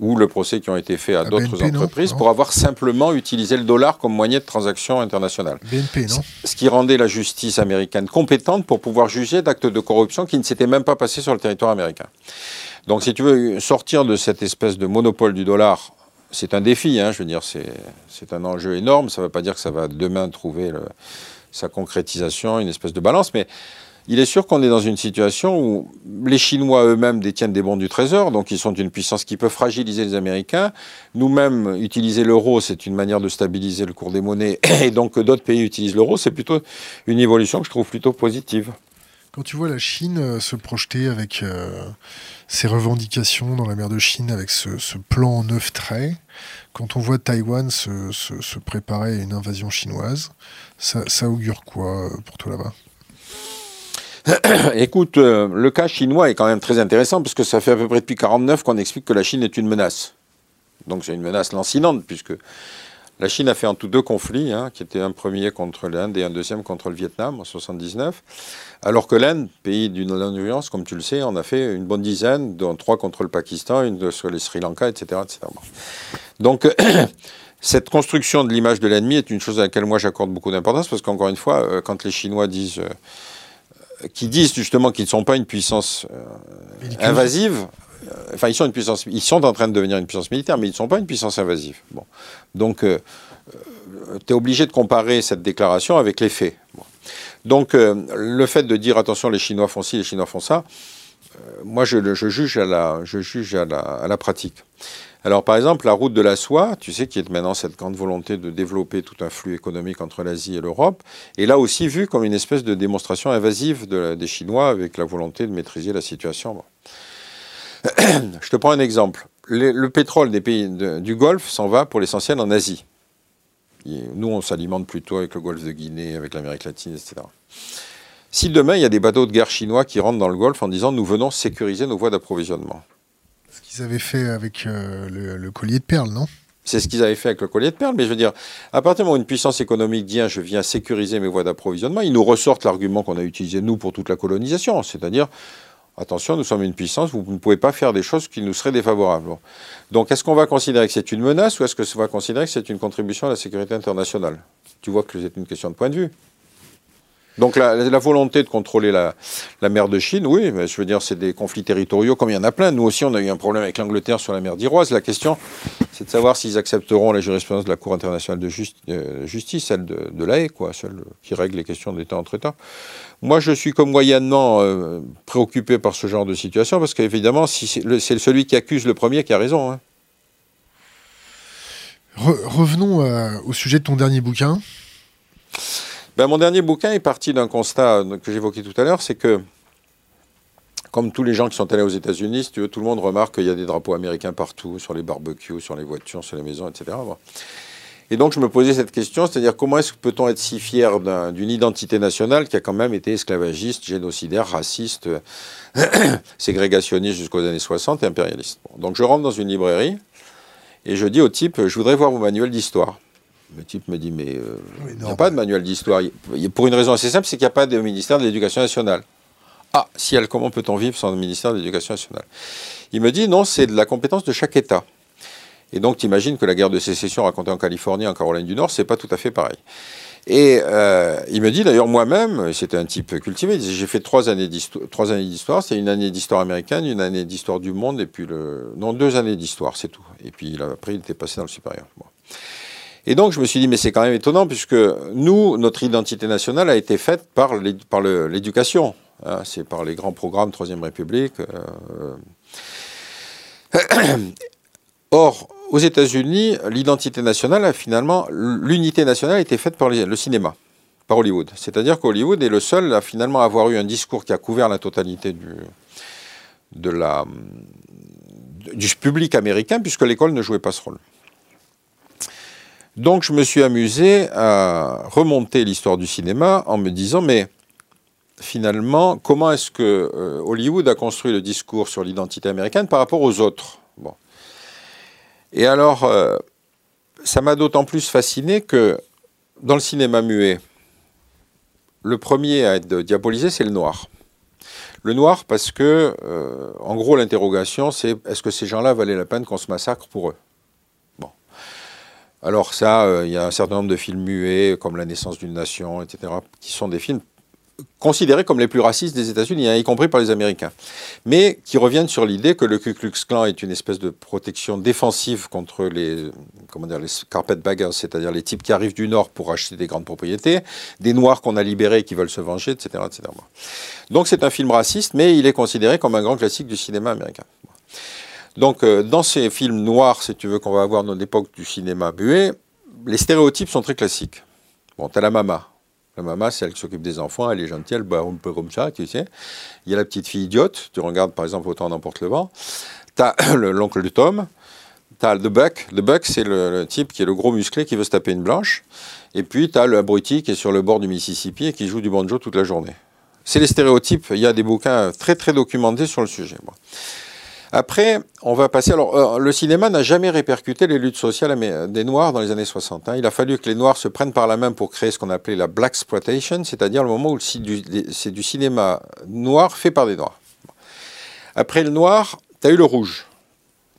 ou le procès qui ont été faits à, d'autres entreprises pour avoir simplement utilisé le dollar comme moyen de transaction internationale. BNP, non Ce qui rendait la justice américaine compétente pour pouvoir juger d'actes de corruption qui ne s'étaient même pas passés sur le territoire américain. Donc si tu veux sortir de cette espèce de monopole du dollar, c'est un défi, hein, je veux dire, c'est un enjeu énorme, ça ne veut pas dire que ça va demain trouver sa concrétisation, une espèce de balance, mais il est sûr qu'on est dans une situation où les Chinois eux-mêmes détiennent des bons du Trésor, donc ils sont une puissance qui peut fragiliser les Américains. Nous-mêmes, utiliser l'euro, c'est une manière de stabiliser le cours des monnaies, et donc d'autres pays utilisent l'euro, c'est plutôt une évolution que je trouve plutôt positive. Quand tu vois la Chine euh, se projeter avec euh, ses revendications dans la mer de Chine, avec ce, plan en neuf traits, quand on voit Taïwan se, préparer à une invasion chinoise, ça, ça augure quoi euh, pour toi là-bas? Écoute, euh, le cas chinois est quand même très intéressant parce que ça fait à peu près depuis 1949 qu'on explique que la Chine est une menace. Donc c'est une menace lancinante puisque la Chine a fait en tout deux conflits, hein, qui étaient un premier contre l'Inde et un deuxième contre le Vietnam en 79, alors que l'Inde, pays d'une longue comme tu le sais, en a fait une bonne dizaine, dont trois contre le Pakistan, une sur les Sri Lanka, etc. etc. Donc cette construction de l'image de l'ennemi est une chose à laquelle moi j'accorde beaucoup d'importance parce qu'encore une fois, euh, quand les Chinois disent... Euh, qui disent justement qu'ils ne sont pas une puissance euh, invasive. Euh, enfin, ils sont une puissance, ils sont en train de devenir une puissance militaire, mais ils ne sont pas une puissance invasive. Bon. Donc, euh, tu es obligé de comparer cette déclaration avec les faits. Donc, le fait de dire attention, les Chinois font ci, les Chinois font ça, moi, je, juge, à la, je juge à la, pratique. Alors, par exemple, la route de la soie, tu sais, qui est maintenant cette grande volonté de développer tout un flux économique entre l'Asie et l'Europe, est là aussi vue comme une espèce de démonstration invasive des Chinois avec la volonté de maîtriser la situation. je te prends un exemple. Le, pétrole des pays du Golfe s'en va pour l'essentiel en Asie. nous, on s'alimente plutôt avec le Golfe de Guinée, avec l'Amérique latine, etc. Si demain, il y a des bateaux de guerre chinois qui rentrent dans le Golfe en disant nous venons sécuriser nos voies d'approvisionnement. Ce qu'ils avaient fait avec euh, le, collier de perles, non? C'est ce qu'ils avaient fait avec le collier de perles, mais je veux dire, à partir du moment où une puissance économique dit je viens sécuriser mes voies d'approvisionnement, ils nous ressortent l'argument qu'on a utilisé nous pour toute la colonisation, c'est-à-dire attention, nous sommes une puissance, vous ne pouvez pas faire des choses qui nous seraient défavorables. Donc est-ce qu'on va considérer que c'est une menace ou est-ce qu'on va considérer que c'est une contribution à la sécurité internationale? Tu vois que c'est une question de point de vue. Donc la, volonté de contrôler la, mer de Chine, oui, mais je veux dire, c'est des conflits territoriaux comme il y en a plein. Nous aussi, on a eu un problème avec l'Angleterre sur la mer d'Iroise. La question, c'est de savoir s'ils accepteront la jurisprudence de la Cour internationale de euh, justice, celle de, de l'AE, quoi, celle qui règle les questions d'État entre États. Moi, je suis comme moyennement euh, préoccupé par ce genre de situation, parce qu'évidemment, c'est celui qui accuse le premier qui a raison. Hein. revenons euh, au sujet de ton dernier bouquin. Ben, mon dernier bouquin est parti d'un constat que j'évoquais tout à l'heure, c'est que, comme tous les gens qui sont allés aux États-Unis, tout le monde remarque qu'il y a des drapeaux américains partout, sur les barbecues, sur les voitures, sur les maisons, etc. Et donc je me posais cette question, c'est-à-dire comment est-ce que peut-on être si fier d'une identité nationale qui a quand même été esclavagiste, génocidaire, raciste, ségrégationniste jusqu'aux années 60 et impérialiste. donc je rentre dans une librairie et je dis au type, je voudrais voir vos manuels d'histoire. Le type me dit, mais euh, il n'y a pas de manuel d'histoire. Pour une raison assez simple, c'est qu'il n'y a pas de ministère de l'Éducation nationale. Ah, si elle, comment peut-on vivre sans le ministère de l'Éducation nationale? Il me dit, non, c'est de la compétence de chaque État. Et donc, tu imagines que la guerre de sécession racontée en Californie, en Caroline du Nord, c'est pas tout à fait pareil. Et euh, il me dit d'ailleurs moi-même, c'était un type cultivé, j'ai fait trois années d'histoire, c'est une année d'histoire américaine, une année d'histoire du monde, et puis le... Non, deux années d'histoire, c'est tout. Et puis après, il était passé dans le supérieur. Et donc, je me suis dit, mais c'est quand même étonnant, puisque nous, notre identité nationale a été faite par l'éducation. Hein, c'est par les grands programmes Troisième République. Euh, Or, aux États-Unis, l'identité nationale, a finalement, l'unité nationale a été faite par le cinéma, par Hollywood. C'est-à-dire qu'Hollywood est le seul à finalement avoir eu un discours qui a couvert la totalité du, du public américain, puisque l'école ne jouait pas ce rôle. Donc je me suis amusé à remonter l'histoire du cinéma en me disant, mais finalement, comment est-ce que euh, Hollywood a construit le discours sur l'identité américaine par rapport aux autres? Et alors, euh, ça m'a d'autant plus fasciné que dans le cinéma muet, le premier à être diabolisé, c'est le noir. Le noir parce que, euh, en gros, l'interrogation, c'est est-ce que ces gens-là valaient la peine qu'on se massacre pour eux? Alors ça, euh, il y a un certain nombre de films muets, comme La naissance d'une nation, etc., qui sont des films considérés comme les plus racistes des États-Unis, hein, y compris par les Américains, mais qui reviennent sur l'idée que le Ku Klux Klan est une espèce de protection défensive contre les, comment dire, les carpetbaggers, c'est-à-dire les types qui arrivent du Nord pour acheter des grandes propriétés, des Noirs qu'on a libérés qui veulent se venger, etc. etc. Donc c'est un film raciste, mais il est considéré comme un grand classique du cinéma américain. Donc, euh, dans ces films noirs, si tu veux, qu'on va avoir dans l'époque du cinéma muet, les stéréotypes sont très classiques. Bon, t'as la mama. La mama, c'est elle qui s'occupe des enfants, elle est gentille, elle boit un peu comme ça, tu sais. Il y a la petite fille idiote, tu regardes par exemple Autant n'emporte le vent. T'as l'oncle de Tom, t'as le Buck. Le Buck, c'est le, type qui est le gros musclé qui veut se taper une blanche. Et puis t'as le qui est sur le bord du Mississippi et qui joue du banjo toute la journée. C'est les stéréotypes. Il y a des bouquins très très documentés sur le sujet. Après, on va passer. Alors, euh, le cinéma n'a jamais répercuté les luttes sociales des Noirs dans les années 60. Hein. Il a fallu que les Noirs se prennent par la main pour créer ce qu'on appelait la black exploitation, c'est-à-dire le moment où c'est du, cinéma noir fait par des Noirs. Après le noir, tu as eu le rouge.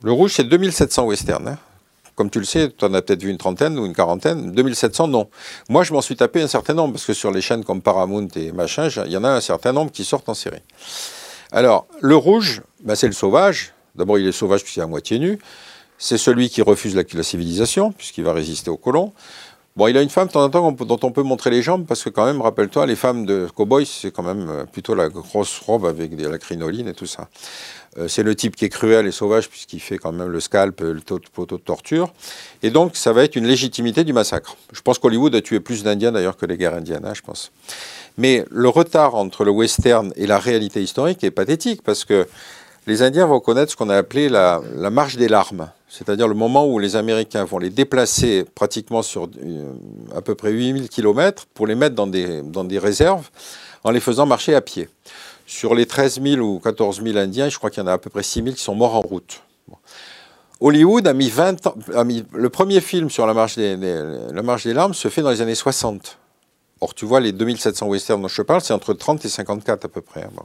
Le rouge, c'est 2700 westerns. Hein. Comme tu le sais, tu en as peut-être vu une trentaine ou une quarantaine. 2700, non. Moi, je m'en suis tapé un certain nombre, parce que sur les chaînes comme Paramount et machin, il y en a un certain nombre qui sortent en série. Alors, le rouge, ben, c'est le sauvage. D'abord, il est sauvage puisqu'il est à moitié nu. C'est celui qui refuse la, civilisation, puisqu'il va résister aux colons. Bon, il a une femme de temps en temps dont on peut montrer les jambes, parce que quand même, rappelle-toi, les femmes de cowboys, c'est quand même euh, plutôt la grosse robe avec de la crinoline et tout ça. Euh, c'est le type qui est cruel et sauvage, puisqu'il fait quand même le scalp, le poteau de torture. Et donc, ça va être une légitimité du massacre. Je pense qu'Hollywood a tué plus d'Indiens d'ailleurs que les guerres indiennes, hein, je pense. Mais le retard entre le western et la réalité historique est pathétique, parce que les Indiens vont connaître ce qu'on a appelé la, marche des larmes, c'est-à-dire le moment où les Américains vont les déplacer pratiquement sur euh, à peu près 8000 km pour les mettre dans des, dans des réserves en les faisant marcher à pied. Sur les 13 000 ou 14 000 Indiens, je crois qu'il y en a à peu près 6 000 qui sont morts en route. Hollywood a mis 20 ans. Le premier film sur la marche, des, la marche des larmes se fait dans les années 60. Or, tu vois, les 2700 westerns dont je parle, c'est entre 30 et 54 à peu près. Hein,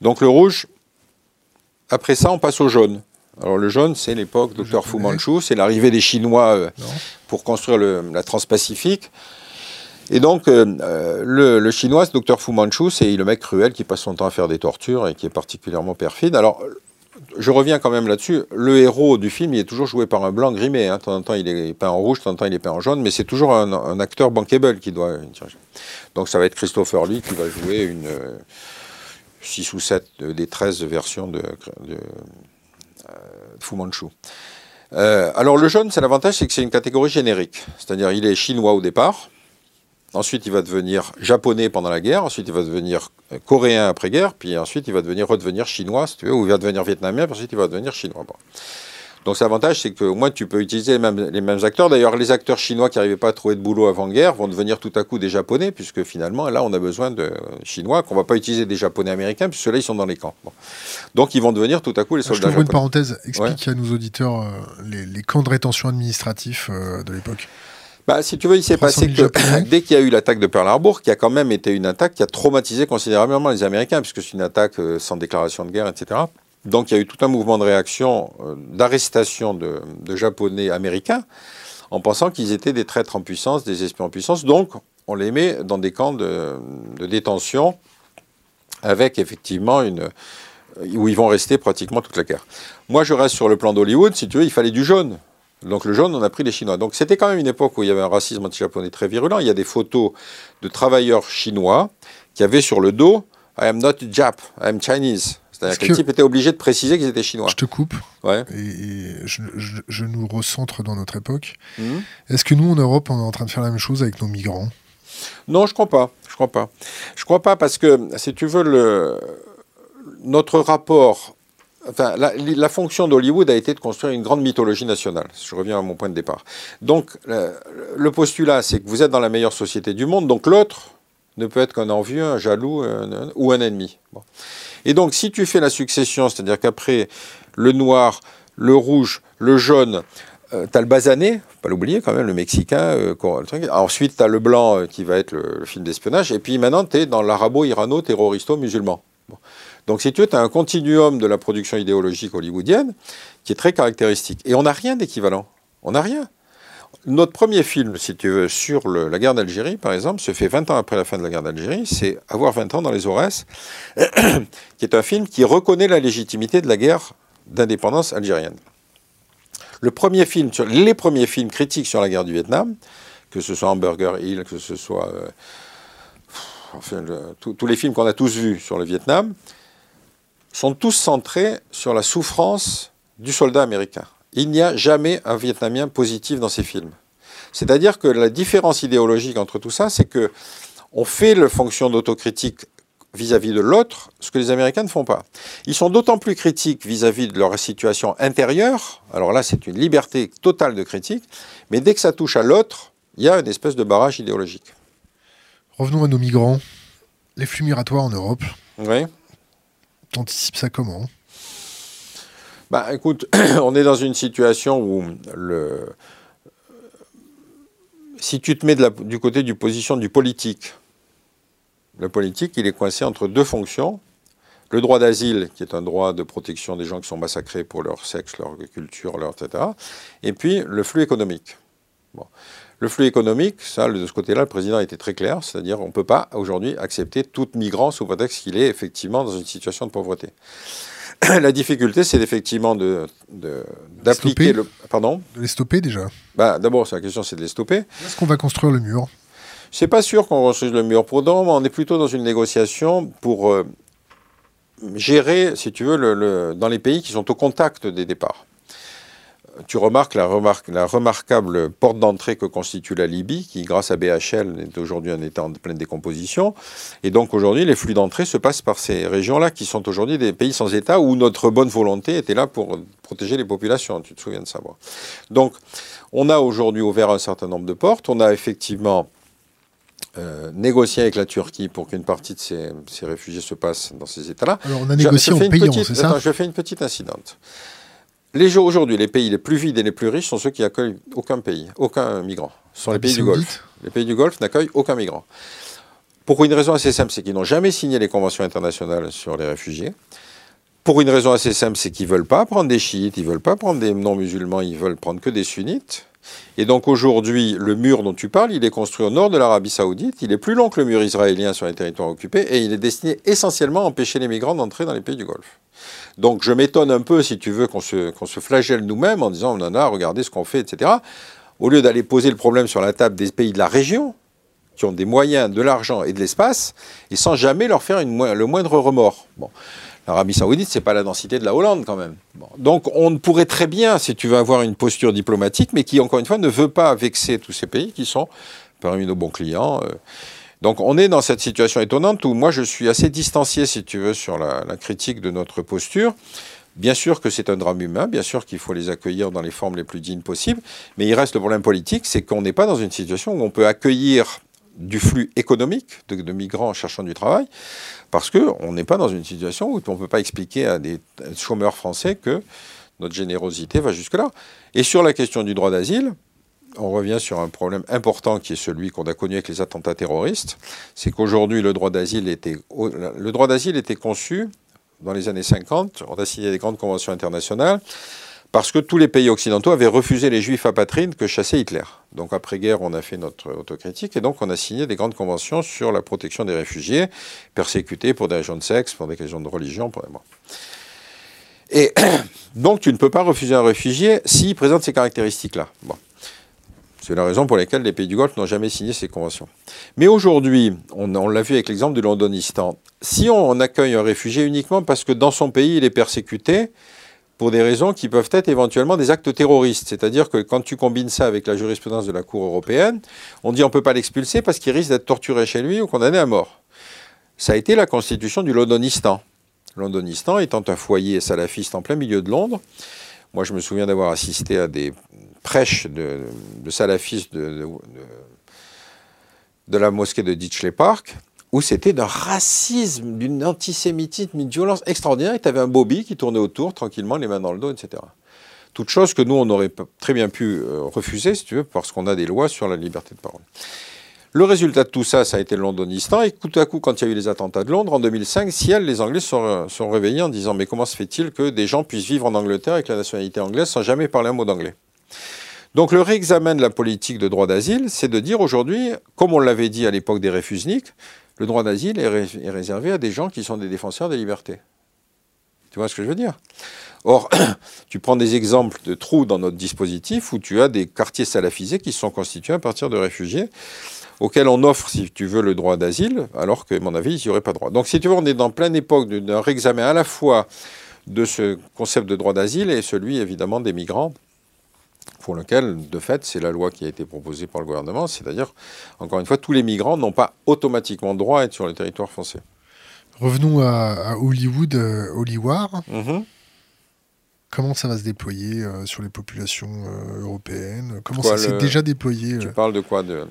Donc le rouge, après ça, on passe au jaune. Alors le jaune, c'est l'époque Dr Fu Manchu, c'est l'arrivée des Chinois euh, pour construire la Transpacifique. Et donc, euh, euh, le, le, chinois, ce docteur Fu Manchu, c'est le mec cruel qui passe son temps à faire des tortures et qui est particulièrement perfide. Alors, je reviens quand même là-dessus. Le héros du film, il est toujours joué par un blanc grimé. Hein. De temps en temps, il est peint en rouge, de temps en temps, il est peint en jaune, mais c'est toujours un, acteur bankable qui doit Donc, ça va être Christopher Lee qui va jouer une 6 ou 7 des 13 versions de, de, euh, Fu Manchu. alors, le jaune, c'est l'avantage, c'est que c'est une catégorie générique. C'est-à-dire, il est chinois au départ. Ensuite, il va devenir japonais pendant la guerre. Ensuite, il va devenir euh, coréen après-guerre. Puis ensuite, il va devenir redevenir chinois, si tu veux, ou il va devenir vietnamien. Puis ensuite, il va devenir chinois. Donc, l'avantage, c'est qu'au moins, tu peux utiliser les mêmes, les mêmes acteurs. D'ailleurs, les acteurs chinois qui n'arrivaient pas à trouver de boulot avant-guerre vont devenir tout à coup des japonais, puisque finalement, là, on a besoin de chinois, qu'on ne va pas utiliser des japonais américains, puisque là, ils sont dans les camps. Donc, ils vont devenir tout à coup les soldats. Je te une parenthèse. Explique à nos auditeurs euh, les, camps de rétention administratifs euh, de l'époque. Bah, si tu veux, il s'est passé que dès qu'il y a eu l'attaque de Pearl Harbor, qui a quand même été une attaque qui a traumatisé considérablement les Américains, puisque c'est une attaque euh, sans déclaration de guerre, etc. Donc il y a eu tout un mouvement de réaction, euh, d'arrestation de, Japonais américains, en pensant qu'ils étaient des traîtres en puissance, des espions en puissance. Donc on les met dans des camps de, de détention avec effectivement une où ils vont rester pratiquement toute la guerre. Moi, je reste sur le plan d'Hollywood. Si tu veux, il fallait du jaune. Donc le jaune, on a pris les Chinois. Donc c'était quand même une époque où il y avait un racisme anti-japonais très virulent. Il y a des photos de travailleurs chinois qui avaient sur le dos I am not Jap, I am Chinese. C'est-à-dire que, le type était obligé de préciser qu'ils étaient chinois. Je te coupe. Ouais. Et, je, nous recentre dans notre époque. Mhm. Est-ce que nous, en Europe, on est en train de faire la même chose avec nos migrants? Non, je crois pas. Je crois pas. Je crois pas parce que, si tu veux, le, notre rapport Enfin, la, fonction d'Hollywood a été de construire une grande mythologie nationale. Je reviens à mon point de départ. Donc, le, postulat, c'est que vous êtes dans la meilleure société du monde, donc l'autre ne peut être qu'un envieux, un jaloux ou un ennemi. Et donc, si tu fais la succession, c'est-à-dire qu'après le noir, le rouge, le jaune, euh, tu as le basané, pas l'oublier quand même, le mexicain. Euh, Ensuite, tu as le blanc euh, qui va être le, film d'espionnage. Et puis maintenant, tu es dans l'arabo-irano-terroristo-musulman. Donc si tu veux, tu as un continuum de la production idéologique hollywoodienne qui est très caractéristique. Et on n'a rien d'équivalent. On n'a rien. Notre premier film, si tu veux, sur la guerre d'Algérie, par exemple, se fait 20 ans après la fin de la guerre d'Algérie, c'est Avoir 20 ans dans les Aurès, qui est un film qui reconnaît la légitimité de la guerre d'indépendance algérienne. Le premier film, les premiers films critiques sur la guerre du Vietnam, que ce soit Hamburger Hill, que ce soit euh, enfin, tous les films qu'on a tous vus sur le Vietnam, sont tous centrés sur la souffrance du soldat américain. Il n'y a jamais un Vietnamien positif dans ces films. C'est-à-dire que la différence idéologique entre tout ça, c'est que on fait la fonction d'autocritique vis-à-vis de l'autre, ce que les Américains ne font pas. Ils sont d'autant plus critiques vis-à-vis de leur situation intérieure, alors là c'est une liberté totale de critique, mais dès que ça touche à l'autre, il y a une espèce de barrage idéologique. Revenons à nos migrants. Les flux migratoires en Europe. Oui. T'anticipes ça comment? Bah écoute, on est dans une situation où le... si tu te mets du côté du position du politique, le politique, il est coincé entre deux fonctions. Le droit d'asile, qui est un droit de protection des gens qui sont massacrés pour leur sexe, leur culture, leur etc. Et puis le flux économique. Le flux économique, ça, de ce côté-là, le président été très clair, c'est-à-dire on ne peut pas aujourd'hui accepter tout migrant sous prétexte qu'il est effectivement dans une situation de pauvreté. la difficulté, c'est effectivement de, d'appliquer le. Pardon? De les stopper déjà bah, D'abord, la question, c'est de les stopper. Est-ce qu'on va construire le mur? C'est pas sûr qu'on construise le mur. Pour moment, on est plutôt dans une négociation pour euh, gérer, si tu veux, le, dans les pays qui sont au contact des départs tu remarques la, remarquable porte d'entrée que constitue la Libye, qui, grâce à BHL, est aujourd'hui un État en pleine décomposition. Et donc aujourd'hui, les flux d'entrée se passent par ces régions-là, qui sont aujourd'hui des pays sans État, où notre bonne volonté était là pour protéger les populations, tu te souviens de ça. Donc, on a aujourd'hui ouvert un certain nombre de portes. On a effectivement euh, négocié avec la Turquie pour qu'une partie de ces, réfugiés se passe dans ces États-là. Alors on a négocié en payant, c'est ça? Je fais une petite incidente. Aujourd'hui, les pays les plus vides et les plus riches sont ceux qui accueillent aucun pays, aucun migrant. Ce sont les pays du Golfe. Les pays du Golfe n'accueillent aucun migrant. Pour une raison assez simple, c'est qu'ils n'ont jamais signé les conventions internationales sur les réfugiés. Pour une raison assez simple, c'est qu'ils ne veulent pas prendre des chiites, ils ne veulent pas prendre des non-musulmans, ils veulent prendre que des sunnites. Et donc aujourd'hui, le mur dont tu parles, il est construit au nord de l'Arabie saoudite, il est plus long que le mur israélien sur les territoires occupés, et il est destiné essentiellement à empêcher les migrants d'entrer dans les pays du Golfe. Donc je m'étonne un peu, si tu veux, qu'on se, flagelle nous-mêmes en disant, on en a, regardez ce qu'on fait, etc. Au lieu d'aller poser le problème sur la table des pays de la région, qui ont des moyens, de l'argent et de l'espace, et sans jamais leur faire le moindre remords. L'Arabie Saoudite, c'est pas la densité de la Hollande quand même. Donc on pourrait très bien, si tu veux avoir une posture diplomatique, mais qui encore une fois ne veut pas vexer tous ces pays qui sont parmi nos bons clients. Euh. Donc on est dans cette situation étonnante où moi je suis assez distancié, si tu veux, sur la, critique de notre posture. Bien sûr que c'est un drame humain, bien sûr qu'il faut les accueillir dans les formes les plus dignes possibles, mais il reste le problème politique, c'est qu'on n'est pas dans une situation où on peut accueillir du flux économique de, de migrants cherchant du travail, parce qu'on n'est pas dans une situation où on ne peut pas expliquer à des chômeurs français que notre générosité va jusque-là. Et sur la question du droit d'asile, on revient sur un problème important qui est celui qu'on a connu avec les attentats terroristes. C'est qu'aujourd'hui, le droit d'asile était, conçu dans les années 50. On a signé des grandes conventions internationales parce que tous les pays occidentaux avaient refusé les juifs apatrides que chassait Hitler. Donc après-guerre, on a fait notre autocritique et donc on a signé des grandes conventions sur la protection des réfugiés persécutés pour des raisons de sexe, pour des raisons de religion, pour des Et donc tu ne peux pas refuser un réfugié s'il présente ces caractéristiques-là. Bon. C'est la raison pour laquelle les pays du Golfe n'ont jamais signé ces conventions. Mais aujourd'hui, on, on l'a vu avec l'exemple du Londonistan, si on accueille un réfugié uniquement parce que dans son pays il est persécuté, pour des raisons qui peuvent être éventuellement des actes terroristes. C'est-à-dire que quand tu combines ça avec la jurisprudence de la Cour européenne, on dit on ne peut pas l'expulser parce qu'il risque d'être torturé chez lui ou condamné à mort. Ça a été la constitution du Londonistan. Londonistan étant un foyer salafiste en plein milieu de Londres. Moi, je me souviens d'avoir assisté à des prêches de, salafistes de, la mosquée de Ditchley Park où c'était d'un racisme, d'une antisémitisme, d'une violence extraordinaire. Et tu avais un Bobby qui tournait autour tranquillement, les mains dans le dos, etc. Toute chose que nous, on aurait très bien pu euh, refuser, si tu veux, parce qu'on a des lois sur la liberté de parole. Le résultat de tout ça, ça a été le Londonistan. Et tout à coup, quand il y a eu les attentats de Londres en 2005, Ciel, les Anglais sont, sont réveillés en disant Mais comment se fait-il que des gens puissent vivre en Angleterre avec la nationalité anglaise sans jamais parler un mot d'anglais? Donc le réexamen de la politique de droit d'asile, c'est de dire aujourd'hui, comme on l'avait dit à l'époque des réfusniks, le droit d'asile est, réservé à des gens qui sont des défenseurs des libertés. Tu vois ce que je veux dire? Or, tu prends des exemples de trous dans notre dispositif où tu as des quartiers salafisés qui sont constitués à partir de réfugiés auxquels on offre, si tu veux, le droit d'asile, alors que, à mon avis, ils n'y auraient pas droit. Donc, si tu veux, on est dans pleine époque d'un réexamen à la fois de ce concept de droit d'asile et celui, évidemment, des migrants pour lequel, de fait, c'est la loi qui a été proposée par le gouvernement, c'est-à-dire, encore une fois, tous les migrants n'ont pas automatiquement droit à être sur le territoire français. Revenons à, Hollywood, euh, Hollywood. Mhm. Comment ça va se déployer euh, sur les populations euh, européennes? Comment ça s'est déjà déployé Tu parles de quoi de...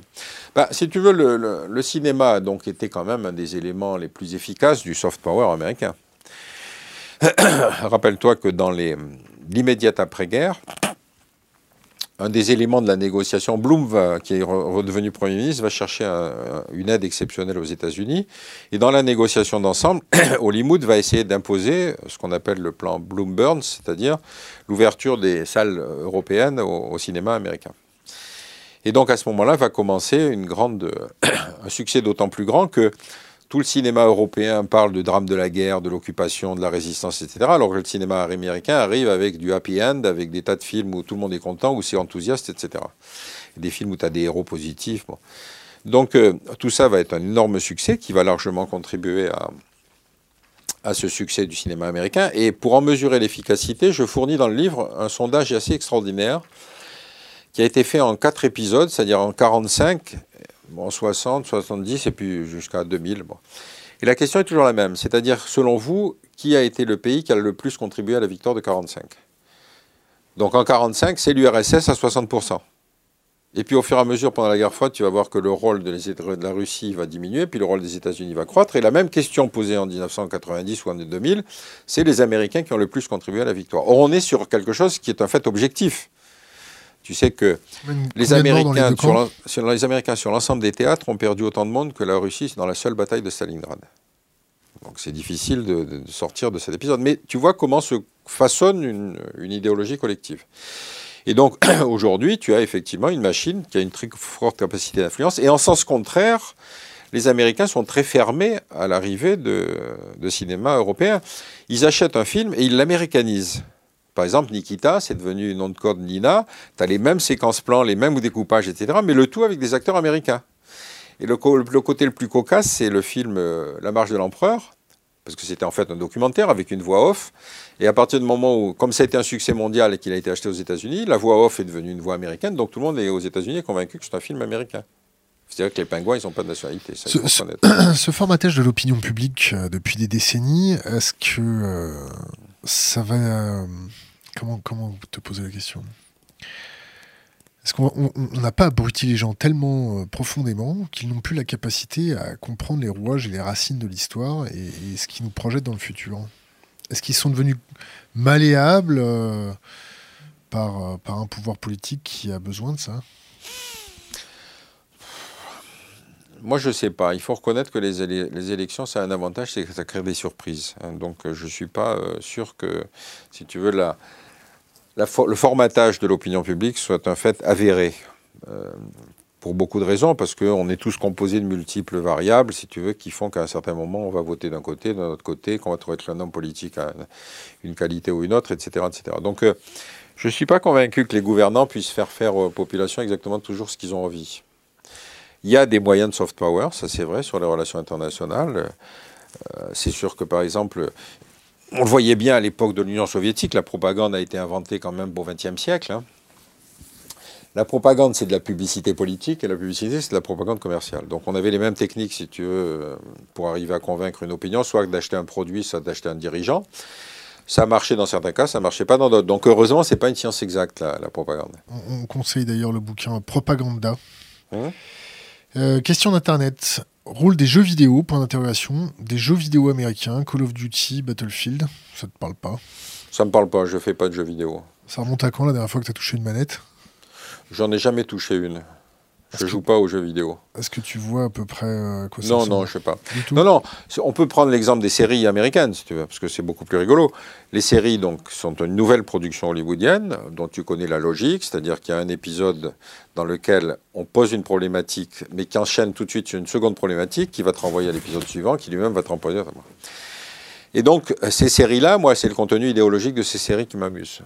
Bah, si tu veux, le, le, cinéma a donc été quand même un des éléments les plus efficaces du soft power américain. Rappelle-toi que dans l'immédiate après-guerre, un des éléments de la négociation, Bloom, qui est redevenu Premier ministre, va chercher une aide exceptionnelle aux États-Unis. Et dans la négociation d'ensemble, Hollywood va essayer d'imposer ce qu'on appelle le plan Bloom-Burns, c'est-à-dire l'ouverture des salles européennes au, cinéma américain. Et donc à ce moment-là va commencer un succès d'autant plus grand que tout le cinéma européen parle de drame de la guerre, de l'occupation, de la résistance, etc. Alors que le cinéma américain arrive avec du happy end, avec des tas de films où tout le monde est content, où c'est enthousiaste, etc. Des films où tu as des héros positifs. Donc euh, tout ça va être un énorme succès qui va largement contribuer à, à ce succès du cinéma américain. Et pour en mesurer l'efficacité, je fournis dans le livre un sondage assez extraordinaire qui a été fait en quatre épisodes, c'est-à-dire en 45, en 60, 70 et puis jusqu'à 2000. Et la question est toujours la même, c'est-à-dire selon vous, qui a été le pays qui a le plus contribué à la victoire de 45 Donc en 45, c'est l'URSS à 60%. Et puis au fur et à mesure, pendant la guerre froide, tu vas voir que le rôle de, la Russie va diminuer, puis le rôle des États-Unis va croître. Et la même question posée en 1990 ou en 2000, c'est les Américains qui ont le plus contribué à la victoire. Or, on est sur quelque chose qui est un fait objectif. Tu sais que les Américains, sur les Américains, sur l'ensemble des théâtres, ont perdu autant de monde que la Russie dans la seule bataille de Stalingrad. Donc c'est difficile de, sortir de cet épisode. Mais tu vois comment se façonne une idéologie collective. Et donc, aujourd'hui, tu as effectivement une machine qui a une très forte capacité d'influence. Et en sens contraire, les Américains sont très fermés à l'arrivée de, cinéma européen. Ils achètent un film et ils l'américanisent. Par exemple, Nikita, c'est devenu nom de code Nina. Tu as les mêmes séquences plans, les mêmes découpages, etc. Mais le tout avec des acteurs américains. Et le, le côté le plus cocasse, c'est le film euh, La marche de l'empereur, parce que c'était en fait un documentaire avec une voix off. Et à partir du moment où, comme ça a été un succès mondial et qu'il a été acheté aux États-Unis, la voix off est devenue une voix américaine, donc tout le monde est aux États-Unis convaincu que c'est un film américain. C'est-à-dire que les pingouins, ils n'ont pas de nationalité. ce, formatage de l'opinion publique euh, depuis des décennies, est-ce que euh, ça va. Euh, comment, comment te poser la question? Est-ce qu'on n'a pas abruti les gens tellement profondément qu'ils n'ont plus la capacité à comprendre les rouages et les racines de l'histoire et, ce qui nous projette dans le futur? Est-ce qu'ils sont devenus malléables euh, par, euh, par un pouvoir politique qui a besoin de ça? Moi, je ne sais pas. Il faut reconnaître que les, élections, ça a un avantage, c'est que ça crée des surprises. Donc, euh, je ne suis pas sûr que, si tu veux, la, le formatage de l'opinion publique soit un fait avéré pour beaucoup de raisons, parce qu'on est tous composés de multiples variables, si tu veux, qui font qu'à un certain moment, on va voter d'un côté, d'un autre côté, qu'on va trouver que un homme politique a une qualité ou une autre, etc. etc. Donc, euh, je ne suis pas convaincu que les gouvernants puissent faire faire aux populations exactement toujours ce qu'ils ont envie. Il y a des moyens de soft power, ça c'est vrai, sur les relations internationales. Euh, c'est sûr que, par exemple, on le voyait bien à l'époque de l'Union soviétique, la propagande a été inventée quand même au XXe siècle. Hein. La propagande, c'est de la publicité politique et la publicité, c'est de la propagande commerciale. Donc on avait les mêmes techniques, si tu veux, euh, pour arriver à convaincre une opinion, soit d'acheter un produit, soit d'acheter un dirigeant. Ça marchait dans certains cas, ça marchait pas dans d'autres. Donc heureusement, c'est pas une science exacte, la, propagande. On, conseille d'ailleurs le bouquin Propaganda. Hein? Euh, question d'Internet. Rôle des jeux vidéo, point d'interrogation. Des jeux vidéo américains, Call of Duty, Battlefield. Ça te parle pas? Ça me parle pas, je fais pas de jeux vidéo. Ça remonte à quand la dernière fois que tu as touché une manette? J'en ai jamais touché une. Je ne joue pas aux jeux vidéo. Est-ce que tu vois à peu près euh, quoi ça Non, non, je sais pas. Non, non. On peut prendre l'exemple des séries américaines, si tu veux, parce que c'est beaucoup plus rigolo. Les séries, donc, sont une nouvelle production hollywoodienne dont tu connais la logique, c'est-à-dire qu'il y a un épisode dans lequel on pose une problématique, mais qui enchaîne tout de suite sur une seconde problématique, qui va te renvoyer à l'épisode suivant, qui lui-même va te renvoyer. Et donc, ces séries-là, moi, c'est le contenu idéologique de ces séries qui m'amuse.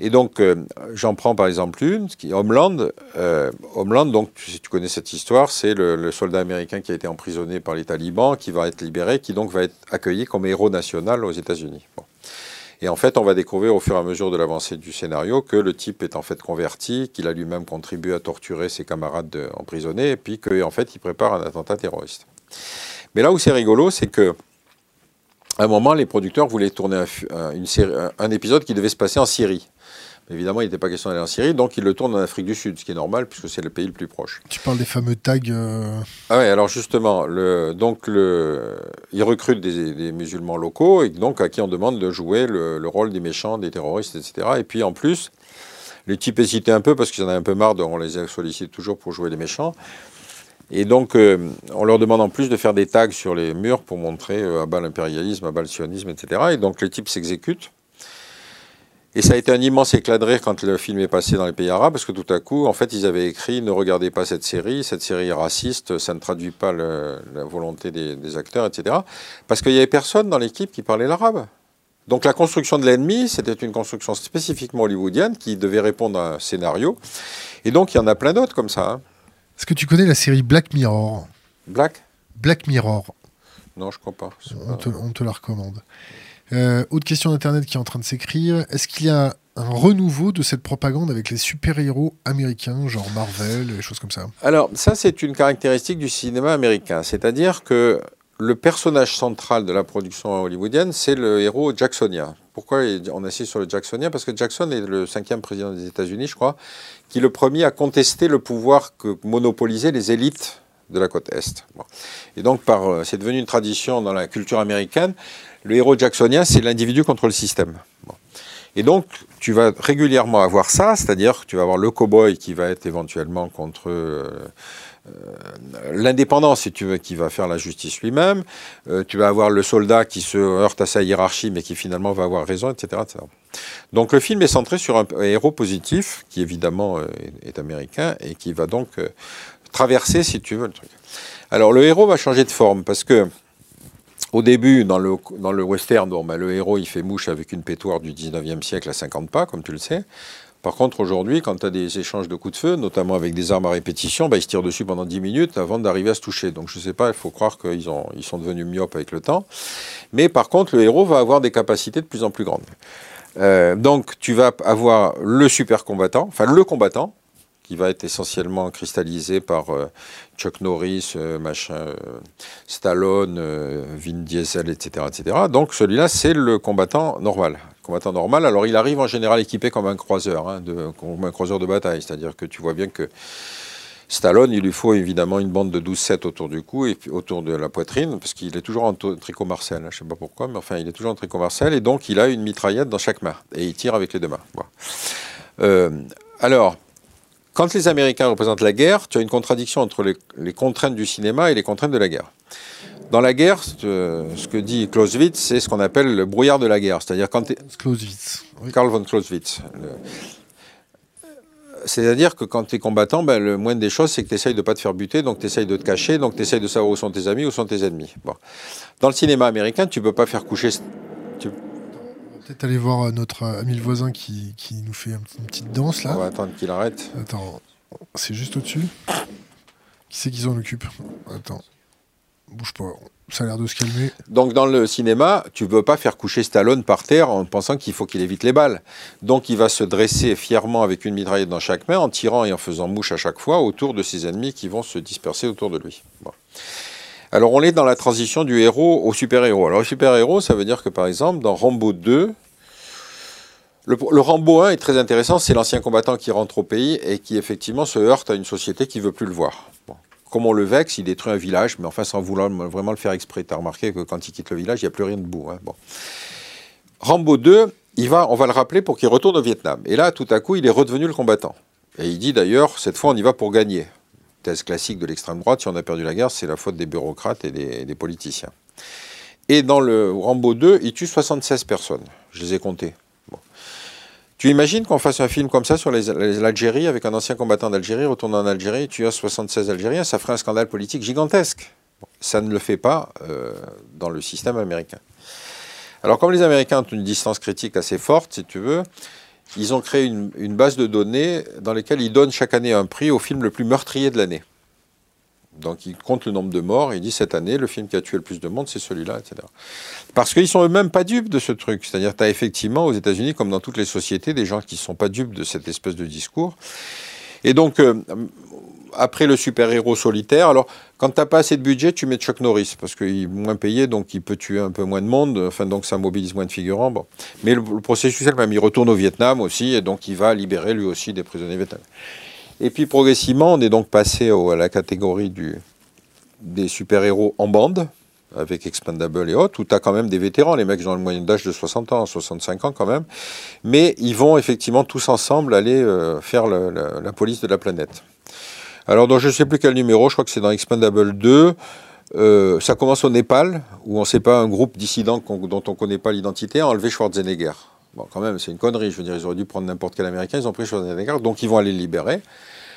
Et donc, euh, j'en prends par exemple une, Homeland. Euh, Homeland, donc, si tu connais cette histoire, c'est le, soldat américain qui a été emprisonné par les talibans, qui va être libéré, qui donc va être accueilli comme héros national aux États-Unis. Et en fait, on va découvrir au fur et à mesure de l'avancée du scénario que le type est en fait converti, qu'il a lui-même contribué à torturer ses camarades emprisonnés, et puis qu'en fait, il prépare un attentat terroriste. Mais là où c'est rigolo, c'est que à un moment, les producteurs voulaient tourner un épisode qui devait se passer en Syrie évidemment, il n'était pas question d'aller en Syrie, donc il le tourne en Afrique du Sud, ce qui est normal puisque c'est le pays le plus proche. Tu parles des fameux tags. Euh, ah oui, alors justement, le, donc le, ils recrutent des, musulmans locaux et donc à qui on demande de jouer le, rôle des méchants, des terroristes, etc. Et puis en plus, les types hésitaient un peu parce qu'ils en avaient un peu marre, de, on les sollicite toujours pour jouer les méchants. Et donc, euh, on leur demande en plus de faire des tags sur les murs pour montrer euh, à bas l'impérialisme, à bas le sionisme, etc. Et donc, les types s'exécutent. Et ça a été un immense éclat de rire quand le film est passé dans les pays arabes, parce que tout à coup, en fait, ils avaient écrit Ne regardez pas cette série, cette série est raciste, ça ne traduit pas la volonté des, acteurs, etc. Parce qu'il n'y avait personne dans l'équipe qui parlait l'arabe. Donc la construction de l'ennemi, c'était une construction spécifiquement hollywoodienne qui devait répondre à un scénario. Et donc il y en a plein d'autres comme ça. Hein. Est-ce que tu connais la série Black Mirror? Black? Black Mirror. Non, je crois pas. On te, on te, la recommande. Euh, autre question d'Internet qui est en train de s'écrire. Est-ce qu'il y a un renouveau de cette propagande avec les super-héros américains, genre Marvel, et choses comme ça? Alors, ça, c'est une caractéristique du cinéma américain. C'est-à-dire que le personnage central de la production hollywoodienne, c'est le héros jacksonien. Pourquoi on insiste sur le jacksonien Parce que Jackson est le cinquième président des États-Unis, je crois, qui est le premier à contester le pouvoir que monopolisaient les élites de la côte Est. Et donc, euh, c'est devenu une tradition dans la culture américaine. Le héros jacksonien, c'est l'individu contre le système. Et donc, tu vas régulièrement avoir ça, c'est-à-dire que tu vas avoir le cow-boy qui va être éventuellement contre euh, euh, l'indépendance, si tu veux, qui va faire la justice lui-même. tu vas avoir le soldat qui se heurte à sa hiérarchie, mais qui finalement va avoir raison, etc. Donc, le film est centré sur un héros positif, qui évidemment est américain, et qui va donc traverser, si tu veux, le truc. Alors le héros va changer de forme parce que au début, dans le, western, ben, le héros il fait mouche avec une pétoire du 19e siècle à 50 pas, comme tu le sais. Par contre, aujourd'hui, quand tu as des échanges de coups de feu, notamment avec des armes à répétition, ben, ils se tirent dessus pendant 10 minutes avant d'arriver à se toucher. Donc je ne sais pas, il faut croire qu'ils ils sont devenus myopes avec le temps. Mais par contre, le héros va avoir des capacités de plus en plus grandes. Euh, donc tu vas avoir le super combattant, enfin le combattant, qui va être essentiellement cristallisé par euh, Chuck Norris, euh, machin, euh, Stallone, Vin Diesel, etc., etc. Donc celui-là, c'est le combattant normal. Combattant normal. Alors il arrive en général équipé comme un croiseur, hein, de, comme un croiseur de bataille. C'est-à-dire que tu vois bien que Stallone, il lui faut évidemment une bande de 12-7 autour du cou et autour de la poitrine, parce qu'il est toujours en tricot Marcel. Hein, je ne sais pas pourquoi, mais enfin, il est toujours en tricot Marcel. Et donc, il a une mitraillette dans chaque main. Et il tire avec les deux mains. alors, quand les Américains représentent la guerre, tu as une contradiction entre les, contraintes du cinéma et les contraintes de la guerre. Dans la guerre, ce que dit Clausewitz, c'est ce qu'on appelle le brouillard de la guerre. C'est-à-dire quand Clausewitz. Karl von Clausewitz. C'est-à-dire que quand tu es combattant, ben, le moindre des choses, c'est que tu essayes de ne pas te faire buter, donc tu essayes de te cacher, donc tu essayes de savoir où sont tes amis, où sont tes ennemis. Bon. Dans le cinéma américain, tu ne peux pas faire coucher peut-être aller voir euh, notre euh, ami le voisin qui, qui nous fait une petite danse là. On va attendre qu'il arrête. Attends, c'est juste au-dessus. Qui c'est qui s'en occupe Attends, bouge pas. Ça a l'air de se calmer. Donc dans le cinéma, tu ne veux pas faire coucher Stallone par terre en pensant qu'il faut qu'il évite les balles. Donc il va se dresser fièrement avec une mitraillette dans chaque main, en tirant et en faisant mouche à chaque fois autour de ses ennemis qui vont se disperser autour de lui. Alors on est dans la transition du héros au super-héros. Alors le super-héros, ça veut dire que par exemple, dans Rambo 2, le, Rambo 1 est très intéressant, c'est l'ancien combattant qui rentre au pays et qui effectivement se heurte à une société qui veut plus le voir. Comme on le vexe, il détruit un village, mais enfin sans vouloir vraiment le faire exprès. Tu as remarqué que quand il quitte le village, il n'y a plus rien debout. Hein. Bon. Rambo 2, il va, on va le rappeler pour qu'il retourne au Vietnam. Et là, tout à coup, il est redevenu le combattant. Et il dit d'ailleurs, cette fois, on y va pour gagner thèse classique de l'extrême droite, si on a perdu la guerre, c'est la faute des bureaucrates et des, politiciens. Et dans le Rambo 2, il tue 76 personnes. Je les ai comptées. Tu imagines qu'on fasse un film comme ça sur l'Algérie, avec un ancien combattant d'Algérie, retournant en Algérie, tu as 76 Algériens, ça ferait un scandale politique gigantesque. ça ne le fait pas euh, dans le système américain. Alors comme les Américains ont une distance critique assez forte, si tu veux, ils ont créé une, base de données dans laquelle ils donnent chaque année un prix au film le plus meurtrier de l'année. Donc ils comptent le nombre de morts et ils disent cette année, le film qui a tué le plus de monde, c'est celui-là, etc. Parce qu'ils sont eux-mêmes pas dupes de ce truc. C'est-à-dire tu as effectivement aux États-Unis, comme dans toutes les sociétés, des gens qui ne sont pas dupes de cette espèce de discours. Et donc, euh, après le super-héros solitaire, alors quand tu n'as pas assez de budget, tu mets Chuck Norris, parce qu'il est moins payé, donc il peut tuer un peu moins de monde, enfin, donc ça mobilise moins de figurants. Bon. Mais le, processus elle-même, il retourne au Vietnam aussi, et donc il va libérer lui aussi des prisonniers vietnamiens. Et puis progressivement, on est donc passé à la catégorie des super-héros en bande, avec Expandable et autres, où tu as quand même des vétérans, les mecs ont le moyen d'âge de 60 ans, 65 ans quand même, mais ils vont effectivement tous ensemble aller euh, faire la police de la planète. Alors, dans je ne sais plus quel numéro, je crois que c'est dans Expandable 2. Euh, ça commence au Népal, où on ne sait pas un groupe dissident dont on ne connaît pas l'identité a enlevé Schwarzenegger. Bon, quand même, c'est une connerie. Je veux dire, ils auraient dû prendre n'importe quel Américain. Ils ont pris Schwarzenegger, donc ils vont aller le libérer.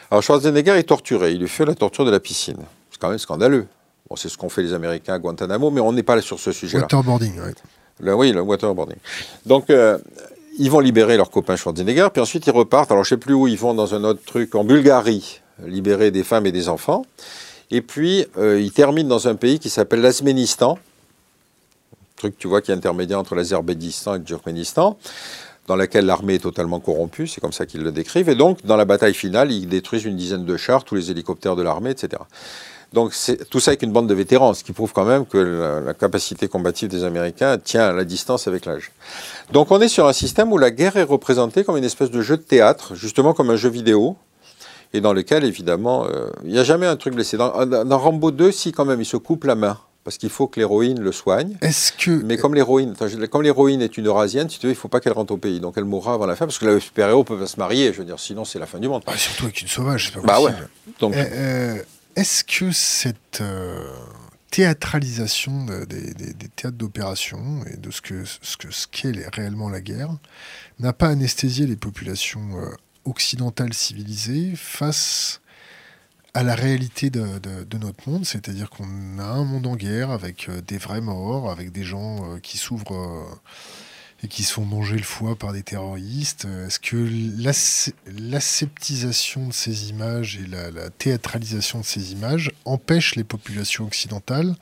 Alors Schwarzenegger est torturé. Il lui fait la torture de la piscine. C'est quand même scandaleux. Bon, c'est ce qu'ont fait les Américains à Guantanamo, mais on n'est pas là sur ce sujet-là. Waterboarding, oui. oui, le waterboarding. Donc, euh, ils vont libérer leur copain Schwarzenegger, puis ensuite ils repartent. Alors, je ne sais plus où, ils vont dans un autre truc, en Bulgarie, libérer des femmes et des enfants. Et puis, euh, ils terminent dans un pays qui s'appelle l'Azménistan, truc, tu vois, qui est intermédiaire entre l'Azerbaïdjan et le Turkménistan, dans laquelle l'armée est totalement corrompue, c'est comme ça qu'ils le décrivent. Et donc, dans la bataille finale, ils détruisent une dizaine de chars, tous les hélicoptères de l'armée, etc. Donc, tout ça avec une bande de vétérans, ce qui prouve quand même que la, la, capacité combative des Américains tient à la distance avec l'âge. Donc, on est sur un système où la guerre est représentée comme une espèce de jeu de théâtre, justement comme un jeu vidéo, et dans lequel, évidemment, euh, il n'y a jamais un truc blessé. Dans, dans Rambo 2, si, quand même, il se coupe la main parce qu'il faut que l'héroïne le soigne. Est-ce que mais comme l'héroïne, comme l'héroïne est une eurasienne, si tu veux, il faut pas qu'elle rentre au pays, donc elle mourra avant la fin, parce que le super-héros peut pas se marier, je veux dire, sinon c'est la fin du monde. Ah, surtout avec une sauvage, c'est pas bah possible. Ouais. Donc, euh, euh, est-ce que cette euh, théâtralisation de, des, des, des, théâtres d'opération et de ce que ce que ce qu'est réellement la guerre n'a pas anesthésié les populations euh, occidentales civilisées face à la réalité de, notre monde, c'est-à-dire qu'on a un monde en guerre avec euh, des vrais morts, avec des gens euh, qui s'ouvrent euh, et qui se font le foie par des terroristes. Est-ce que l'aseptisation de ces images et la, théâtralisation de ces images empêche les populations occidentales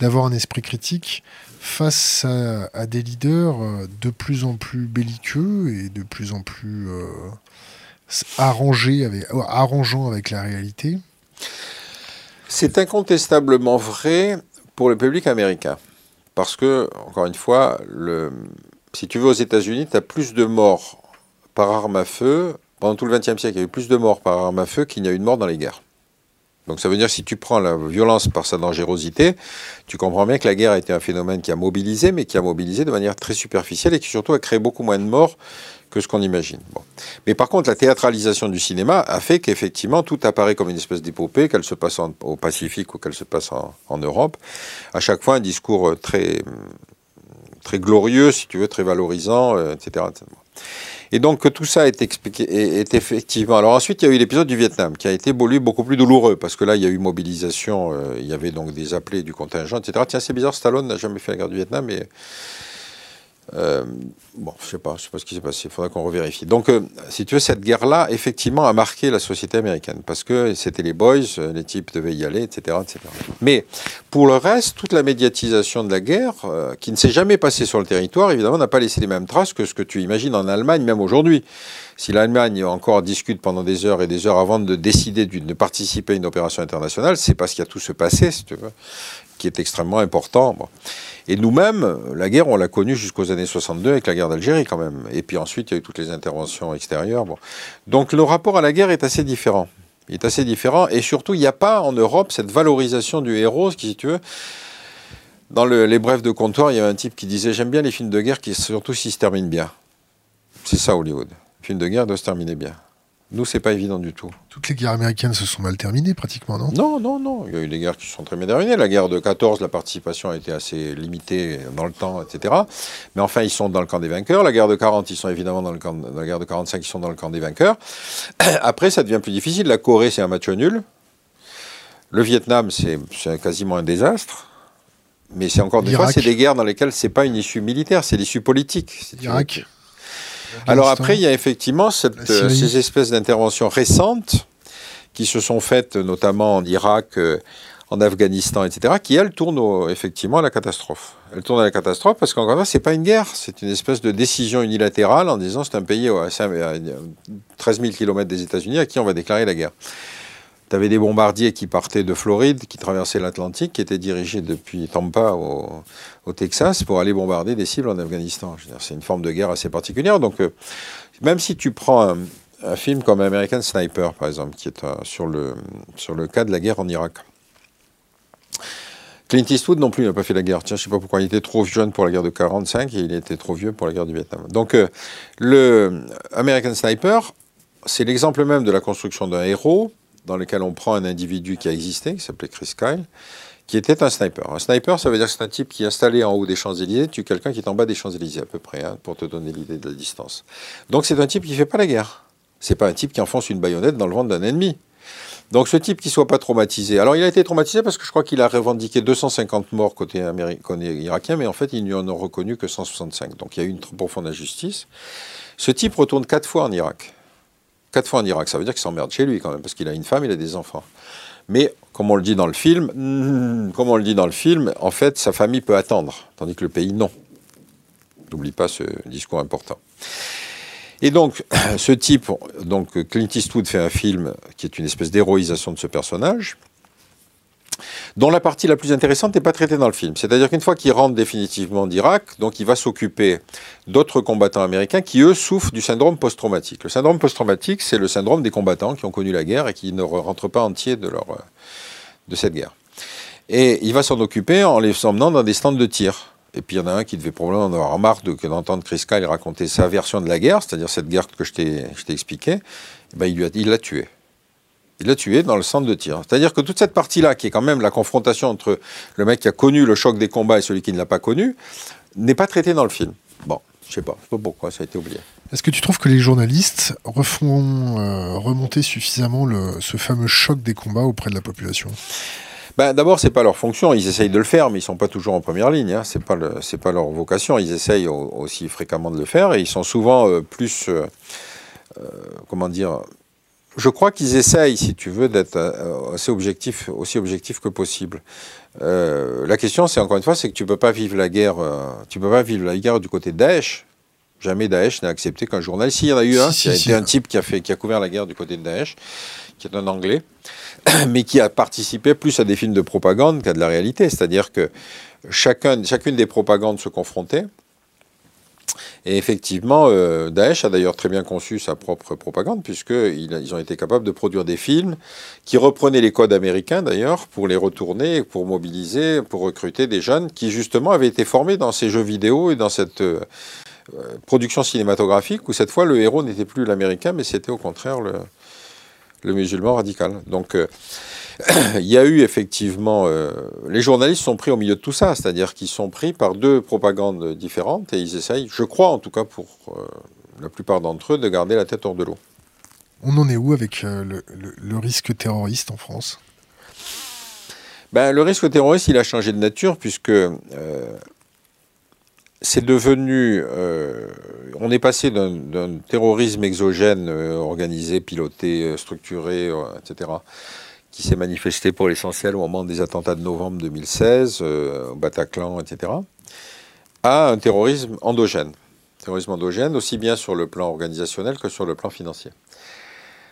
d'avoir un esprit critique face à, des leaders de plus en plus belliqueux et de plus en plus arrangés avec, arrangeant avec la réalité c'est incontestablement vrai pour le public américain. Parce que, encore une fois, si tu veux, aux États-Unis, tu as plus de morts par arme à feu. Pendant tout le XXe siècle, il y a eu plus de morts par arme à feu qu'il n'y a eu de morts dans les guerres. Donc ça veut dire que si tu prends la violence par sa dangerosité, tu comprends bien que la guerre a été un phénomène qui a mobilisé, mais qui a mobilisé de manière très superficielle et qui surtout a créé beaucoup moins de morts que ce qu'on imagine. Bon. Mais par contre, la théâtralisation du cinéma a fait qu'effectivement, tout apparaît comme une espèce d'épopée, qu'elle se passe au Pacifique ou qu'elle se passe en, Europe. À chaque fois, un discours très, très glorieux, si tu veux, très valorisant, euh, etc.. Et donc tout ça est effectivement. Alors ensuite, il y a eu l'épisode du Vietnam, qui a été beaucoup plus douloureux, parce que là, il y a eu mobilisation, euh, il y avait donc des appelés du contingent, etc. Tiens, c'est bizarre, Stallone n'a jamais fait la guerre du Vietnam, mais euh, bon, je sais pas, je sais pas ce qui s'est passé. Il faudra qu'on revérifie. Donc, euh, si tu veux, cette guerre-là, effectivement, a marqué la société américaine parce que c'était les boys, les types devaient y aller, etc., etc. Mais pour le reste, toute la médiatisation de la guerre, euh, qui ne s'est jamais passée sur le territoire, évidemment, n'a pas laissé les mêmes traces que ce que tu imagines en Allemagne, même aujourd'hui. Si l'Allemagne encore discute pendant des heures et des heures avant de décider de participer à une opération internationale, c'est parce qu'il y a tout ce passé, si tu veux, qui est extrêmement important. Et nous-mêmes, la guerre, on l'a connue jusqu'aux années 62 avec la guerre d'Algérie quand même. Et puis ensuite, il y a eu toutes les interventions extérieures. Bon. Donc le rapport à la guerre est assez différent. Il est assez différent. Et surtout, il n'y a pas en Europe cette valorisation du héros, si tu veux, dans le, les brefs de comptoir, il y a un type qui disait J'aime bien les films de guerre, qui surtout s'ils se terminent bien. C'est ça Hollywood. Le film de guerre doit se terminer bien. Nous, c'est pas évident du tout. Toutes les guerres américaines se sont mal terminées, pratiquement, non? Non, non, non. Il y a eu des guerres qui se sont très bien terminées. La guerre de 14, la participation a été assez limitée dans le temps, etc. Mais enfin, ils sont dans le camp des vainqueurs. La guerre de 40, ils sont évidemment dans le camp. La guerre de 45, ils sont dans le camp des vainqueurs. Après, ça devient plus difficile. La Corée, c'est un match nul. Le Vietnam, c'est quasiment un désastre. Mais c'est encore des fois, c'est des guerres dans lesquelles c'est pas une issue militaire, c'est l'issue politique. Si Irak. Alors après, il y a effectivement cette, ces espèces d'interventions récentes qui se sont faites notamment en Irak, euh, en Afghanistan, etc., qui elles tournent au, effectivement à la catastrophe. Elles tournent à la catastrophe parce qu'encore une fois, c'est pas une guerre, c'est une espèce de décision unilatérale en disant c'est un pays à 13 000 km des États-Unis à qui on va déclarer la guerre. Tu avais des bombardiers qui partaient de Floride, qui traversaient l'Atlantique, qui étaient dirigés depuis Tampa au, Texas pour aller bombarder des cibles en Afghanistan. C'est une forme de guerre assez particulière. Donc, euh, même si tu prends un, film comme American Sniper, par exemple, qui est euh, sur, le, sur le cas de la guerre en Irak. Clint Eastwood non plus n'a pas fait la guerre. Tiens, je sais pas pourquoi. Il était trop jeune pour la guerre de 45 et il était trop vieux pour la guerre du Vietnam. Donc, euh, le American Sniper, c'est l'exemple même de la construction d'un héros dans lequel on prend un individu qui a existé, qui s'appelait Chris Kyle, qui était un sniper. Un sniper, ça veut dire que c'est un type qui est installé en haut des Champs-Élysées, tue quelqu'un qui est en bas des Champs-Élysées à peu près, hein, pour te donner l'idée de la distance. Donc c'est un type qui fait pas la guerre. C'est pas un type qui enfonce une baïonnette dans le ventre d'un ennemi. Donc ce type qui soit pas traumatisé. Alors il a été traumatisé parce que je crois qu'il a revendiqué 250 morts côté, côté irakien, mais en fait il n'y en a reconnu que 165. Donc il y a eu une profonde injustice. Ce type retourne quatre fois en Irak. Quatre fois en Irak, ça veut dire qu'il s'emmerde chez lui quand même, parce qu'il a une femme, il a des enfants. Mais comme on le dit dans le film, comme on le dit dans le film, en fait sa famille peut attendre, tandis que le pays non. N'oublie pas ce discours important. Et donc, ce type, donc Clint Eastwood fait un film qui est une espèce d'héroïsation de ce personnage, dont la partie la plus intéressante n'est pas traitée dans le film. C'est-à-dire qu'une fois qu'il rentre définitivement d'Irak, donc il va s'occuper d'autres combattants américains qui, eux, souffrent du syndrome post-traumatique. Le syndrome post-traumatique, c'est le syndrome des combattants qui ont connu la guerre et qui ne rentrent pas entiers de, leur, de cette guerre. Et il va s'en occuper en les emmenant dans des stands de tir. Et puis il y en a un qui devait probablement en avoir marre d'entendre Chris Kyle raconter sa version de la guerre, c'est-à-dire cette guerre que je t'ai expliquée. Eh ben, il l'a tué. Il l'a tué dans le centre de tir. C'est-à-dire que toute cette partie-là, qui est quand même la confrontation entre le mec qui a connu le choc des combats et celui qui ne l'a pas connu, n'est pas traitée dans le film. Bon, je sais pas, je sais pas pourquoi ça a été oublié. Est-ce que tu trouves que les journalistes refont euh, remonter suffisamment le, ce fameux choc des combats auprès de la population? Ben, D'abord, c'est pas leur fonction. Ils essayent de le faire, mais ils sont pas toujours en première ligne. Hein. C'est pas c'est pas leur vocation. Ils essayent aussi fréquemment de le faire et ils sont souvent euh, plus, euh, comment dire. Je crois qu'ils essayent, si tu veux, d'être assez objectifs, aussi objectifs que possible. la question, c'est encore une fois, c'est que tu peux pas vivre la guerre, tu peux pas vivre la guerre du côté de Daesh. Jamais Daesh n'a accepté qu'un journaliste. Si, il y en a eu un, si, a un type qui a fait, qui a couvert la guerre du côté de Daesh, qui est un Anglais. mais qui a participé plus à des films de propagande qu'à de la réalité. C'est-à-dire que chacun, chacune des propagandes se confrontait. Et effectivement, euh, Daesh a d'ailleurs très bien conçu sa propre propagande, puisqu'ils ils ont été capables de produire des films qui reprenaient les codes américains, d'ailleurs, pour les retourner, pour mobiliser, pour recruter des jeunes qui, justement, avaient été formés dans ces jeux vidéo et dans cette euh, production cinématographique, où cette fois, le héros n'était plus l'américain, mais c'était au contraire le, musulman radical. Donc euh, il y a eu effectivement... Euh, les journalistes sont pris au milieu de tout ça, c'est-à-dire qu'ils sont pris par deux propagandes différentes et ils essayent, je crois en tout cas pour euh, la plupart d'entre eux, de garder la tête hors de l'eau. On en est où avec le, risque terroriste en France? Ben, Le risque terroriste, il a changé de nature puisque c'est devenu. Euh, on est passé d'un terrorisme exogène euh, organisé, piloté, euh, structuré, etc., qui s'est manifesté pour l'essentiel au moment des attentats de novembre 2016, au Bataclan, etc., à un terrorisme endogène. Terrorisme endogène, aussi bien sur le plan organisationnel que sur le plan financier.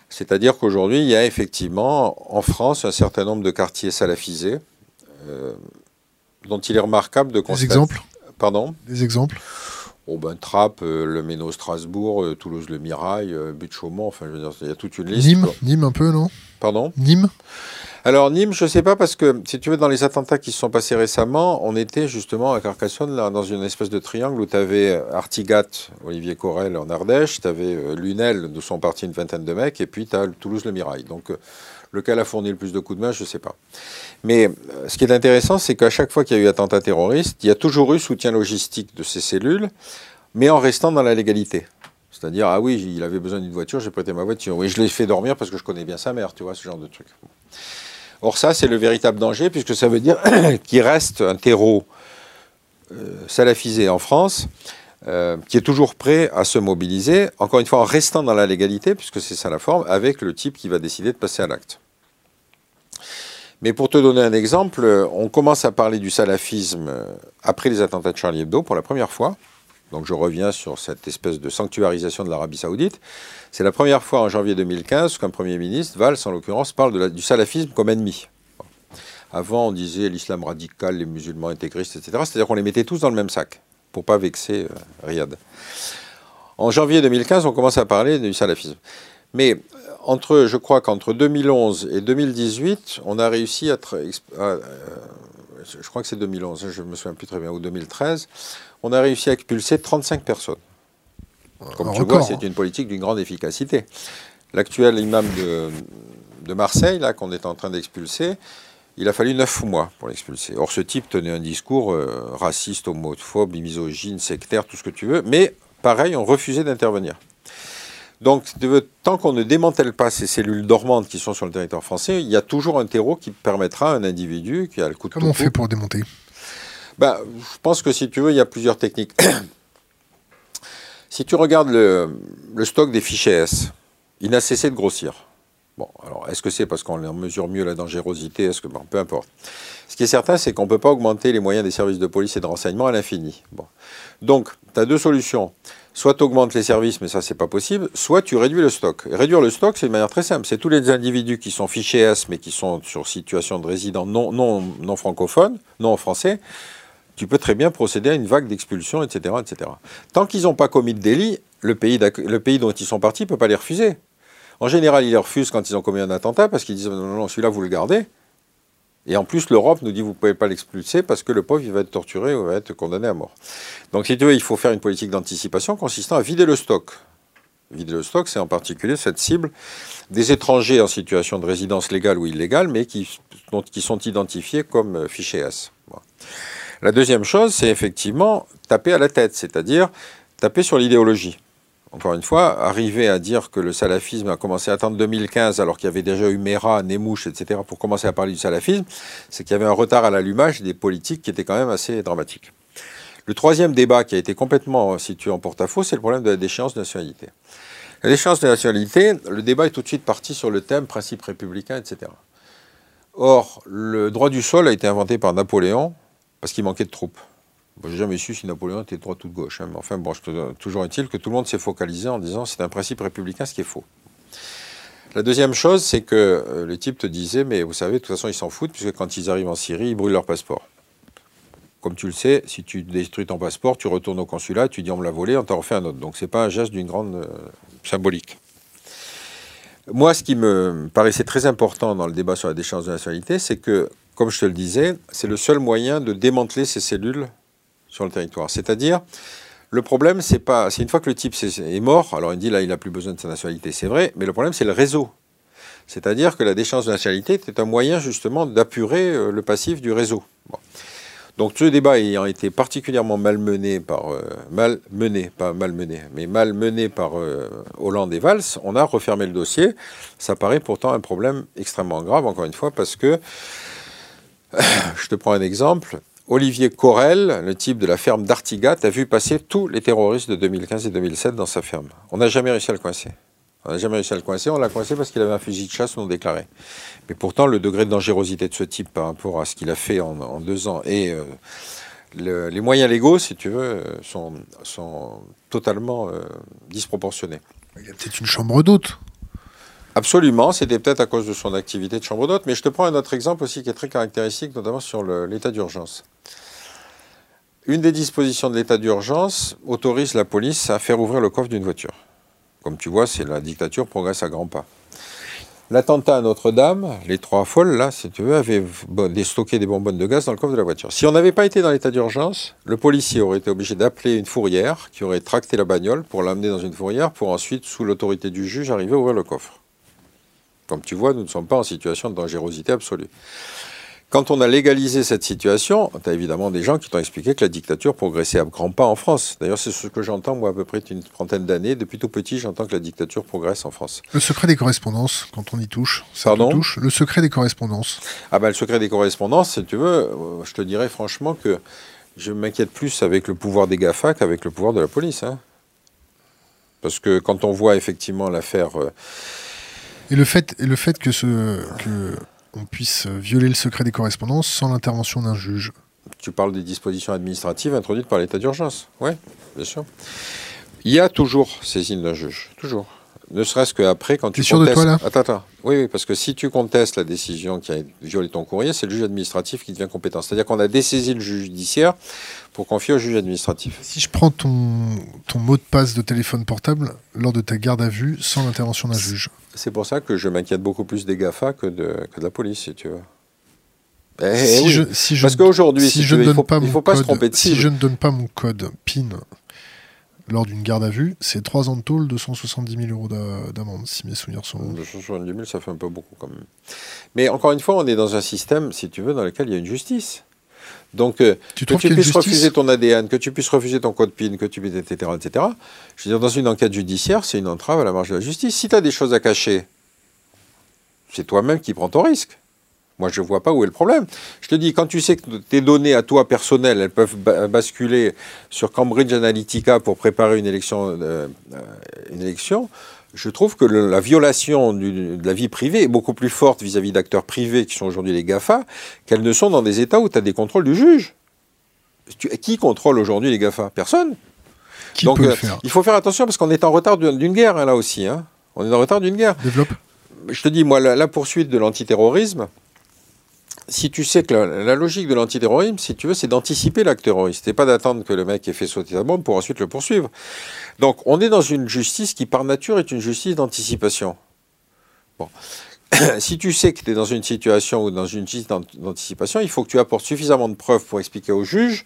C'est-à-dire qu'aujourd'hui, il y a effectivement en France un certain nombre de quartiers salafisés dont il est remarquable de constater. Des exemples? Pardon? Des exemples? Oh ben, Trappes, euh, le Méno Strasbourg, euh, Toulouse le Mirail, euh, But Chaumont, enfin je veux dire, il y a toute une liste. Nîmes, Nîmes un peu, non? Pardon? Nîmes? Alors Nîmes, je ne sais pas parce que si tu veux, dans les attentats qui se sont passés récemment, on était justement à Carcassonne, là, dans une espèce de triangle où tu avais Artigat, Olivier Corel en Ardèche, tu avais Lunel, d'où sont partis une vingtaine de mecs, et puis tu as Toulouse le Mirail. Donc lequel a fourni le plus de coups de main, je ne sais pas. Mais euh, ce qui est intéressant, c'est qu'à chaque fois qu'il y a eu attentat terroriste, il y a toujours eu soutien logistique de ces cellules, mais en restant dans la légalité. C'est-à-dire, ah oui, il avait besoin d'une voiture, j'ai prêté ma voiture. Oui, je l'ai fait dormir parce que je connais bien sa mère, tu vois, ce genre de truc. Or ça, c'est le véritable danger, puisque ça veut dire qu'il reste un terreau euh, salafisé en France, euh, qui est toujours prêt à se mobiliser, encore une fois en restant dans la légalité, puisque c'est ça la forme, avec le type qui va décider de passer à l'acte. Mais pour te donner un exemple, on commence à parler du salafisme après les attentats de Charlie Hebdo pour la première fois. Donc je reviens sur cette espèce de sanctuarisation de l'Arabie saoudite. C'est la première fois en janvier 2015 qu'un Premier ministre, Valls en l'occurrence, parle du salafisme comme ennemi. Avant, on disait l'islam radical, les musulmans intégristes, etc. C'est-à-dire qu'on les mettait tous dans le même sac pour pas vexer euh, Riyad. En janvier 2015, on commence à parler du salafisme. Mais euh, entre, je crois qu'entre 2011 et 2018, on a réussi à, euh, je crois que c'est 2011, hein, je me souviens plus très bien, ou 2013, on a réussi à expulser 35 personnes. Comme tu vois, c'est hein. une politique d'une grande efficacité. L'actuel imam de, de Marseille, là, qu'on est en train d'expulser, Il a fallu neuf mois pour l'expulser. Or, ce type tenait un discours euh, raciste, homophobe, misogyne, sectaire, tout ce que tu veux, mais pareil, on refusait d'intervenir. Donc, tant qu'on ne démantèle pas ces cellules dormantes qui sont sur le territoire français, il y a toujours un terreau qui permettra à un individu qui a le coup de Comment on fait pour démonter? Ben, Je pense que si tu veux, il y a plusieurs techniques. si tu regardes le, le stock des fichiers S, il n'a cessé de grossir. Bon, alors est-ce que c'est parce qu'on mesure mieux la dangerosité? Est-ce que peu importe. Ce qui est certain, c'est qu'on ne peut pas augmenter les moyens des services de police et de renseignement à l'infini. Donc, tu as deux solutions. Soit tu augmentes les services, mais ça, c'est pas possible, soit tu réduis le stock. réduire le stock, c'est de manière très simple. C'est tous les individus qui sont fichés S, mais qui sont sur situation de résident non, non, non francophone, non français. Tu peux très bien procéder à une vague d'expulsion, etc.. Tant qu'ils n'ont pas commis de délit, le pays dont ils sont partis ne peut pas les refuser. En général, ils refusent quand ils ont commis un attentat parce qu'ils disent non, non, celui-là, vous le gardez. Et en plus, l'Europe nous dit vous ne pouvez pas l'expulser parce que le pauvre, il va être torturé ou va être condamné à mort. Donc, si tu veux, il faut faire une politique d'anticipation consistant à vider le stock. Vider le stock, c'est en particulier cette cible des étrangers en situation de résidence légale ou illégale, mais qui, qui sont identifiés comme fichés S. La deuxième chose, c'est effectivement taper à la tête, c'est-à-dire taper sur l'idéologie encore une fois, arriver à dire que le salafisme a commencé à attendre 2015 alors qu'il y avait déjà eu Mera, Nemouche, etc. pour commencer à parler du salafisme, c'est qu'il y avait un retard à l'allumage des politiques qui était quand même assez dramatique. Le troisième débat qui a été complètement situé en porte-à-faux, c'est le problème de la déchéance de nationalité. La déchéance de nationalité, le débat est tout de suite parti sur le thème principe républicain, etc. Or, le droit du sol a été inventé par Napoléon parce qu'il manquait de troupes. Je n'ai jamais su si Napoléon était droite ou de gauche. Hein, mais enfin, bon, toujours est-il que tout le monde s'est focalisé en disant c'est un principe républicain, ce qui est faux. La deuxième chose, c'est que euh, les types te disaient, mais vous savez, de toute façon, ils s'en foutent, puisque quand ils arrivent en Syrie, ils brûlent leur passeport. Comme tu le sais, si tu détruis ton passeport, tu retournes au consulat, tu dis on me l'a volé, on t'en refait un autre. Donc ce n'est pas un geste d'une grande euh, symbolique. Moi, ce qui me paraissait très important dans le débat sur la déchéance de nationalité, c'est que, comme je te le disais, c'est le seul moyen de démanteler ces cellules sur le territoire. C'est-à-dire, le problème, c'est pas, c'est une fois que le type est, mort, alors il dit là, il n'a plus besoin de sa nationalité, c'est vrai, mais le problème, c'est le réseau. C'est-à-dire que la déchéance de nationalité est un moyen justement d'apurer euh, le passif du réseau. Donc ce débat ayant été particulièrement malmené par euh, mal mené, pas malmené, mais mal mené par euh, Hollande et Valls, on a refermé le dossier. Ça paraît pourtant un problème extrêmement grave, encore une fois, parce que je te prends un exemple. Olivier Corel, le type de la ferme d'Artigat, a vu passer tous les terroristes de 2015 et 2007 dans sa ferme. On n'a jamais réussi à le coincer. On n'a jamais réussi à le coincer. On l'a coincé parce qu'il avait un fusil de chasse non déclaré. Mais pourtant, le degré de dangerosité de ce type par rapport à ce qu'il a fait en, deux ans et euh, les moyens légaux, si tu veux, sont, sont totalement euh, disproportionnés. Il y a peut-être une chambre d'hôte. Absolument, c'était peut-être à cause de son activité de chambre d'hôte, mais je te prends un autre exemple aussi qui est très caractéristique, notamment sur l'état d'urgence. Une des dispositions de l'état d'urgence autorise la police à faire ouvrir le coffre d'une voiture. Comme tu vois, c'est la dictature progresse à grands pas. L'attentat à Notre-Dame, les trois folles, là, si tu veux, avaient déstocké des bonbonnes de gaz dans le coffre de la voiture. Si on n'avait pas été dans l'état d'urgence, le policier aurait été obligé d'appeler une fourrière qui aurait tracté la bagnole pour l'amener dans une fourrière pour ensuite, sous l'autorité du juge, arriver à ouvrir le coffre. Comme tu vois, nous ne sommes pas en situation de dangerosité absolue. Quand on a légalisé cette situation, tu as évidemment des gens qui t'ont expliqué que la dictature progressait à grands pas en France. D'ailleurs, c'est ce que j'entends, moi, à peu près une trentaine d'années. Depuis tout petit, j'entends que la dictature progresse en France. Le secret des correspondances, quand on y touche, ça Pardon? touche? Le secret des correspondances. Ah ben, le secret des correspondances, si tu veux, euh, je te dirais franchement que je m'inquiète plus avec le pouvoir des GAFA qu'avec le pouvoir de la police. Hein. Parce que quand on voit effectivement l'affaire... Euh, et le fait, et le fait que, ce, que on puisse violer le secret des correspondances sans l'intervention d'un juge. Tu parles des dispositions administratives introduites par l'état d'urgence. Oui, bien sûr. Il y a toujours saisine d'un juge. Toujours. Ne serait-ce qu'après, quand tu sûr de toi, là? Attends, attends. Oui, oui, parce que si tu contestes la décision qui a violé ton courrier, c'est le juge administratif qui devient compétent. C'est-à-dire qu'on a dessaisi le juge judiciaire pour confier au juge administratif. Si je prends ton, ton mot de passe de téléphone portable lors de ta garde à vue sans l'intervention d'un juge C'est pour ça que je m'inquiète beaucoup plus des GAFA que de, que de la police, si tu veux. Eh, si je, si Parce qu'aujourd'hui, si, je ne il ne faut pas se tromper de Si je ne donne pas mon code PIN lors d'une garde à vue, c'est 3 ans de tôle, 270 000 euros d'amende, si mes souvenirs sont bons. 270 000, ça fait un peu beaucoup quand même. Mais encore une fois, on est dans un système, si tu veux, dans lequel il y a une justice. Donc, euh, Tu que tu puisses refuser ton ADN, que tu puisses refuser ton code PIN, que tu puisses, etc., etc. Je veux dire, dans une enquête judiciaire, c'est une entrave à la marge de la justice. Si tu as des choses à cacher, c'est toi-même qui prends ton risque. Moi, je ne vois pas où est le problème. Je te dis, quand tu sais que tes données à toi personnelles, elles peuvent ba- basculer sur Cambridge Analytica pour préparer une élection, euh, euh, une élection je trouve que le- la violation du- de la vie privée est beaucoup plus forte vis-à-vis d'acteurs privés qui sont aujourd'hui les GAFA qu'elles ne sont dans des États où tu as des contrôles du juge. Tu- qui contrôle aujourd'hui les GAFA? Personne. Qui Donc peut le euh, faire? il faut faire attention parce qu'on est en retard d'une d'une guerre hein, là aussi. hein. On est en retard d'une guerre Développe. je te dis, moi, la, la poursuite de l'antiterrorisme, si tu sais que la, logique de l'antiterrorisme, si tu veux, c'est d'anticiper l'acte terroriste et pas d'attendre que le mec ait fait sauter la bombe pour ensuite le poursuivre. Donc, on est dans une justice qui, par nature, est une justice d'anticipation. Bon. si tu sais que tu es dans une situation ou dans une justice d'ant- d'anticipation, il faut que tu apportes suffisamment de preuves pour expliquer au juge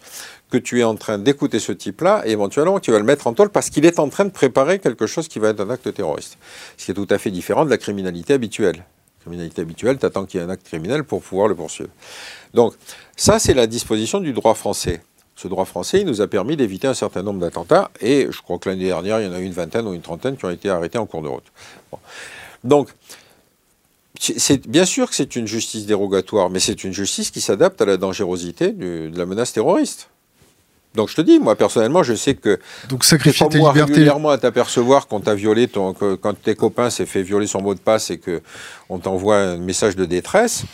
que tu es en train d'écouter ce type-là et éventuellement que tu vas le mettre en tôle parce qu'il est en train de préparer quelque chose qui va être un acte terroriste. Ce qui est tout à fait différent de la criminalité habituelle. Criminalité habituelle, tu attends qu'il y ait un acte criminel pour pouvoir le poursuivre. Donc, ça, c'est la disposition du droit français. Ce droit français, il nous a permis d'éviter un certain nombre d'attentats, et je crois que l'année dernière, il y en a eu une vingtaine ou une trentaine qui ont été arrêtés en cours de route. Donc, c'est- bien sûr que c'est une justice dérogatoire, mais c'est une justice qui s'adapte à la dangerosité de la menace terroriste. Donc je te dis, moi personnellement, je sais que Donc sacrifier tes libertés. régulièrement à t'apercevoir qu'on t'a violé, ton, que, quand tes copains s'est fait violer son mot de passe et que on t'envoie un message de détresse.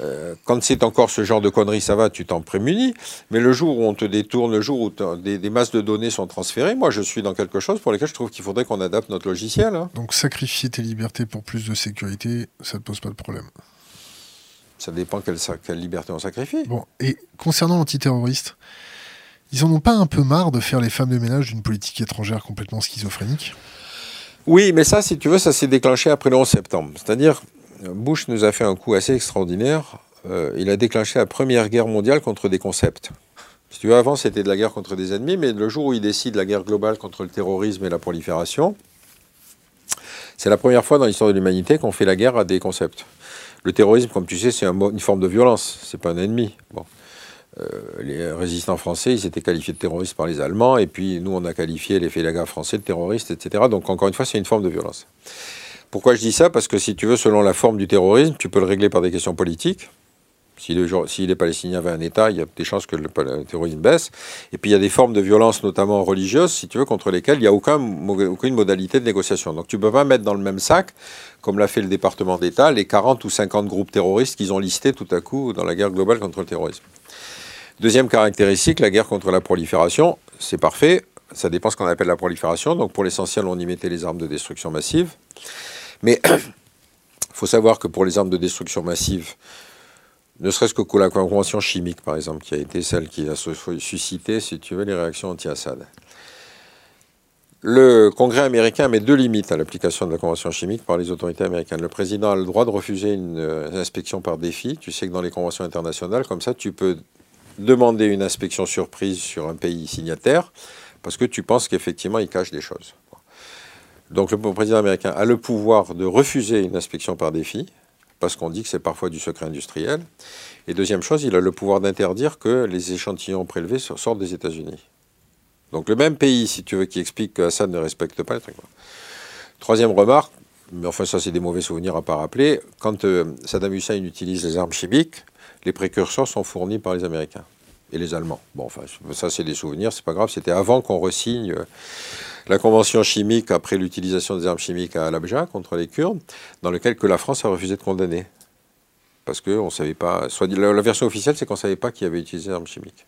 euh, quand c'est encore ce genre de conneries, ça va, tu t'en prémunis. Mais le jour où on te détourne, le jour où t'as- des, des masses de données sont transférées, moi je suis dans quelque chose pour lequel je trouve qu'il faudrait qu'on adapte notre logiciel. hein. Donc sacrifier tes libertés pour plus de sécurité, ça ne pose pas de problème. Ça dépend quelle, quelle liberté on sacrifie. Bon, et concernant l'antiterroriste, ils en ont pas un peu marre de faire les femmes de ménage d'une politique étrangère complètement schizophrénique? Oui, mais ça, si tu veux, ça s'est déclenché après le 11 septembre. C'est-à-dire, Bush nous a fait un coup assez extraordinaire. Euh, il a déclenché la Première Guerre mondiale contre des concepts. Si tu veux, avant, c'était de la guerre contre des ennemis, mais le jour où il décide la guerre globale contre le terrorisme et la prolifération, c'est la première fois dans l'histoire de l'humanité qu'on fait la guerre à des concepts. Le terrorisme, comme tu sais, c'est une forme de violence, c'est pas un ennemi. Bon. Euh, les résistants français, ils étaient qualifiés de terroristes par les Allemands, et puis nous, on a qualifié les félagas français de terroristes, etc. Donc, encore une fois, c'est une forme de violence. Pourquoi je dis ça? Parce que si tu veux, selon la forme du terrorisme, tu peux le régler par des questions politiques. Si, les Palestiniens avaient un État, il y a des chances que le, terrorisme baisse. Et puis il y a des formes de violence, notamment religieuses, si tu veux, contre lesquelles il n'y a aucune modalité de négociation. Donc tu ne peux pas mettre dans le même sac, comme l'a fait le département d'État, les 40 ou 50 groupes terroristes qu'ils ont listés tout à coup dans la guerre globale contre le terrorisme. Deuxième caractéristique, la guerre contre la prolifération, c'est parfait. Ça dépend ce qu'on appelle la prolifération. Donc pour l'essentiel, on y mettait les armes de destruction massive. Mais il faut savoir que pour les armes de destruction massive, ne serait-ce que la convention chimique, par exemple, qui a été celle qui a su- suscité, si tu veux, les réactions anti-Assad. Le Congrès américain met deux limites à l'application de la convention chimique par les autorités américaines. Le président a le droit de refuser une, euh, inspection par défi. Tu sais que dans les conventions internationales, comme ça, tu peux demander une inspection surprise sur un pays signataire parce que tu penses qu'effectivement, il cache des choses. Donc le président américain a le pouvoir de refuser une inspection par défi, parce qu'on dit que c'est parfois du secret industriel. Et deuxième chose, il a le pouvoir d'interdire que les échantillons prélevés so- sortent des États-Unis. Donc le même pays, si tu veux, qui explique que Assad ne respecte pas. Troisième remarque, mais enfin ça c'est des mauvais souvenirs à pas rappeler, quand euh, Saddam Hussein utilise les armes chimiques, les précurseurs sont fournis par les Américains et les Allemands. Bon, enfin ça c'est des souvenirs, c'est pas grave, c'était avant qu'on resigne euh, la convention chimique après l'utilisation des armes chimiques à Al-Abja contre les Kurdes, dans lequel que la France a refusé de condamner. Parce qu'on ne savait pas. La, version officielle, c'est qu'on ne savait pas qui avait utilisé les armes chimiques.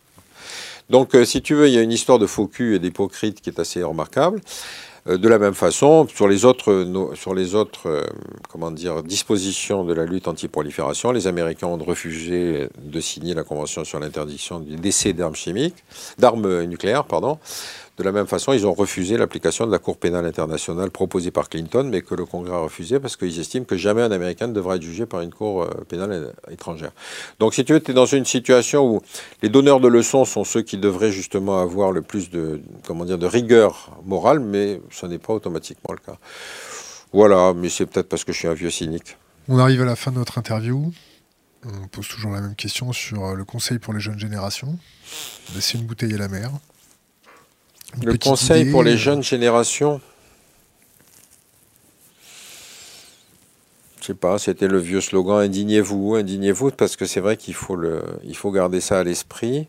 Donc, euh, si tu veux, il y a une histoire de faux cul et d'hypocrite qui est assez remarquable. Euh, de la même façon, sur les autres, euh, sur les autres euh, comment dire, dispositions de la lutte anti-prolifération, les Américains ont refusé de signer la Convention sur l'interdiction du décès d'armes chimiques, d'armes nucléaires, pardon. De la même façon, ils ont refusé l'application de la Cour pénale internationale proposée par Clinton, mais que le Congrès a refusé parce qu'ils estiment que jamais un Américain ne devra être jugé par une Cour euh, pénale étrangère. Donc, si tu veux, es dans une situation où les donneurs de leçons sont ceux qui devraient justement avoir le plus de, comment de rigueur morale, mais ce n'est pas automatiquement le cas. Voilà, mais c'est peut-être parce que je suis un vieux cynique. On arrive à la fin de notre interview. On pose toujours la même question sur euh, le conseil pour les jeunes générations. Laisser une bouteille à la mer. Le conseil pour les euh, jeunes générations Je sais pas, c'était le vieux slogan indignez-vous, indignez-vous, parce que c'est vrai qu'il faut, le, il faut garder ça à l'esprit.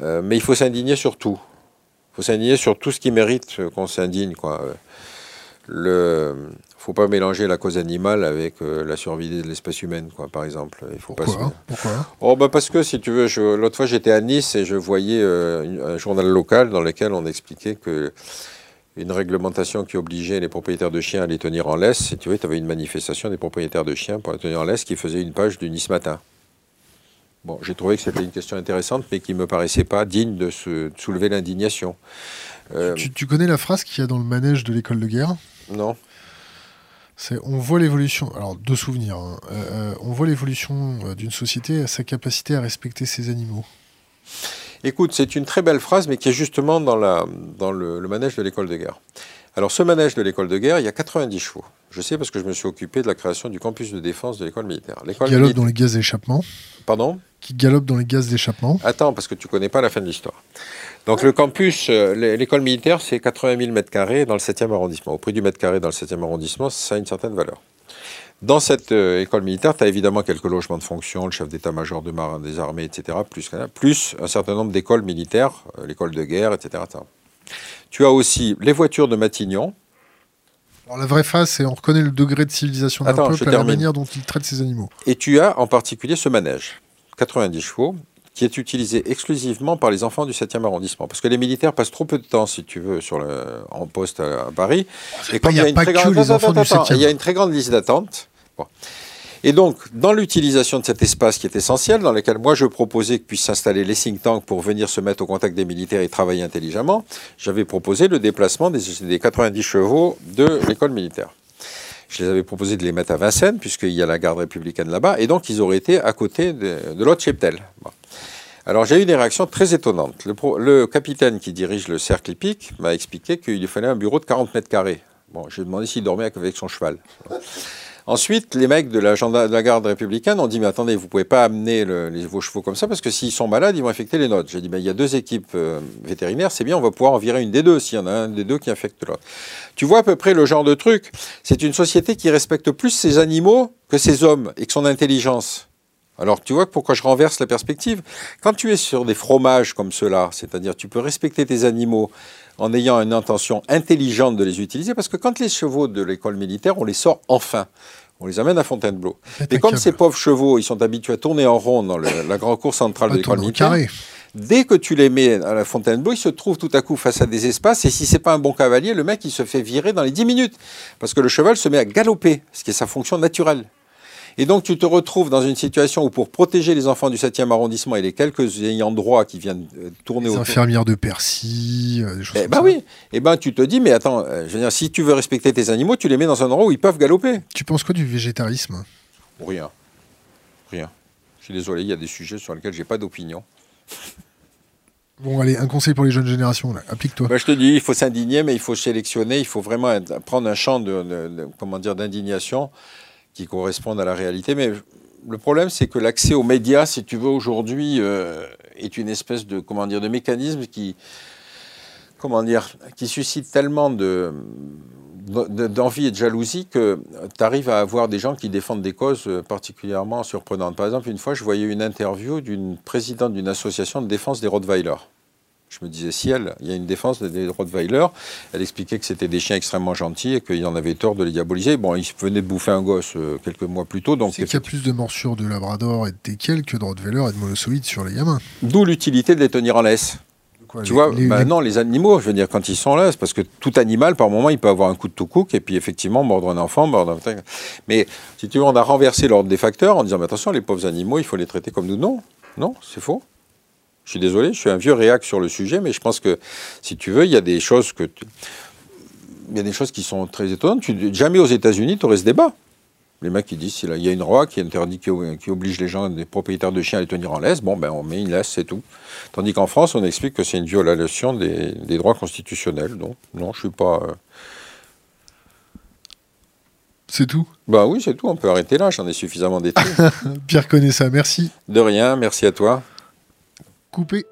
Euh, mais il faut s'indigner sur tout. Il faut s'indigner sur tout ce qui mérite qu'on s'indigne. Quoi. Le, faut pas mélanger la cause animale avec euh, la survie de l'espèce humaine, quoi, par exemple. Il faut Pourquoi, Pourquoi oh, bah Parce que, si tu veux, l'autre fois j'étais à Nice et je voyais euh, un journal local dans lequel on expliquait que une réglementation qui obligeait les propriétaires de chiens à les tenir en laisse. Si tu veux, tu avais une manifestation des propriétaires de chiens pour les tenir en laisse qui faisait une page du Nice Matin. Bon, j'ai trouvé que c'était une question intéressante, mais qui ne me paraissait pas digne de, se, soulever l'indignation. Euh, tu, tu, connais la phrase qu'il y a dans le manège de l'école de guerre? Non on voit l'évolution, alors deux souvenirs, hein. euh, euh, on voit l'évolution euh, d'une société à sa capacité à respecter ses animaux. Écoute, c'est une très belle phrase, mais qui est justement dans, la, dans le, manège de l'école de guerre. Alors, ce manège de l'école de guerre, il y a 90 chevaux. Je sais parce que je me suis occupé de la création du campus de défense de l'école militaire. Qui galope dans les gaz d'échappement. Pardon? Qui galope dans les gaz d'échappement. Attends, parce que tu connais pas la fin de l'histoire. Donc le campus, euh, l'école militaire, c'est 80 000 mètres carrés dans le 7e arrondissement. Au prix du mètre carré dans le 7e arrondissement, ça a une certaine valeur. Dans cette euh, école militaire, tu as évidemment quelques logements de fonction, le chef d'état-major de marin des armées, etc., plus, plus un certain nombre d'écoles militaires, euh, l'école de guerre, etc., Tu as aussi les voitures de Matignon. Alors la vraie phase, c'est on reconnaît le degré de civilisation d'un peuple à la manière dont il traite ses animaux. Et tu as en particulier ce manège, 90 chevaux, qui est utilisé exclusivement par les enfants du 7e arrondissement. Parce que les militaires passent trop peu de temps, si tu veux, sur le, en poste à, Paris. Et comme il y a, une très grande... il y a une très grande liste d'attente. Et donc, dans l'utilisation de cet espace qui est essentiel, dans lequel moi je proposais que puissent s'installer les think tanks pour venir se mettre au contact des militaires et travailler intelligemment, j'avais proposé le déplacement des, des 90 chevaux de l'école militaire. Je les avais proposé de les mettre à Vincennes, puisqu'il y a la garde républicaine là-bas, et donc ils auraient été à côté de, de l'autre cheptel. Alors j'ai eu des réactions très étonnantes. Le, capitaine qui dirige le cercle hippique m'a expliqué qu'il lui fallait un bureau de 40 mètres carrés. Bon, j'ai demandé s'il dormait avec son cheval. Ensuite, les mecs de la, de la, garde républicaine ont dit, mais attendez, vous pouvez pas amener les, vos chevaux comme ça, parce que s'ils sont malades, ils vont infecter les nôtres. J'ai dit, ben, il y a deux équipes euh, vétérinaires, c'est bien, on va pouvoir en virer une des deux, s'il y en a un des deux qui infecte l'autre. Tu vois à peu près le genre de truc. C'est une société qui respecte plus ses animaux que ses hommes, et que son intelligence. Alors tu vois pourquoi je renverse la perspective? Quand tu es sur des fromages comme ceux-là, c'est-à-dire tu peux respecter tes animaux en ayant une intention intelligente de les utiliser, parce que quand les chevaux de l'école militaire, on les sort enfin. On les amène à Fontainebleau. Et comme ces pauvres chevaux, ils sont habitués à tourner en rond dans la grande cour centrale de l'école militaire, dès que tu les mets à la Fontainebleau, ils se trouvent tout à coup face à des espaces. Et si c'est pas un bon cavalier, le mec, il se fait virer dans les 10 minutes. Parce que le cheval se met à galoper, ce qui est sa fonction naturelle. Et donc tu te retrouves dans une situation où pour protéger les enfants du 7e arrondissement et les quelques ayants droit qui viennent euh, tourner les autour... infirmières de Percy, euh, des choses eh ben oui. Eh ben tu te dis, mais attends, euh, je veux dire, si tu veux respecter tes animaux, tu les mets dans un endroit où ils peuvent galoper. Tu penses quoi du végétarisme? Rien. Rien. Je suis désolé, il y a des sujets sur lesquels j'ai pas d'opinion. Bon, allez, un conseil pour les jeunes générations, applique-toi. Ben, je te dis, il faut s'indigner, mais il faut sélectionner, il faut vraiment prendre un champ de comment dire, d'indignation qui correspondent à la réalité. Mais le problème, c'est que l'accès aux médias, si tu veux, aujourd'hui, euh, est une espèce de, comment dire, de mécanisme qui, comment dire, qui suscite tellement de d'envie et de jalousie que tu arrives à avoir des gens qui défendent des causes particulièrement surprenantes. Par exemple, une fois, je voyais une interview d'une présidente d'une association de défense des Rottweilers. Je me disais, si elle, il y a une défense des Rottweiler, elle expliquait que c'était des chiens extrêmement gentils et qu'il en avait tort de les diaboliser. Bon, ils venaient de bouffer un gosse euh, quelques mois plus tôt. Donc c'est qu'il y a plus de morsures de Labrador et de teckel que de Rottweiler et de sur les gamins. D'où l'utilité de les tenir en laisse. tu vois, les, maintenant, les animaux, je veux dire, quand ils sont là, c'est parce que tout animal, par moment, il peut avoir un coup de tout cook et puis effectivement mordre un enfant, mordre un... Mais si tu veux, on a renversé l'ordre des facteurs en disant, mais attention, les pauvres animaux, il faut les traiter comme nous. Non, non, c'est faux. Je suis désolé, je suis un vieux réac sur le sujet, mais je pense que, si tu veux, il y a des choses que... Il y a des choses qui sont très étonnantes. jamais aux États-Unis, tu aurais ce débat. Les mecs qui disent il y a une loi qui interdit, qui, oblige les gens, les propriétaires de chiens à les tenir en laisse, bon ben on met une laisse, c'est tout. Tandis qu'en France, on explique que c'est une violation des, droits constitutionnels. Donc non, je suis pas. Euh, c'est tout? Bah oui, c'est tout. On peut arrêter là. J'en ai suffisamment détruit. Pierre connaît ça. Merci. De rien. Merci à toi. Coupé.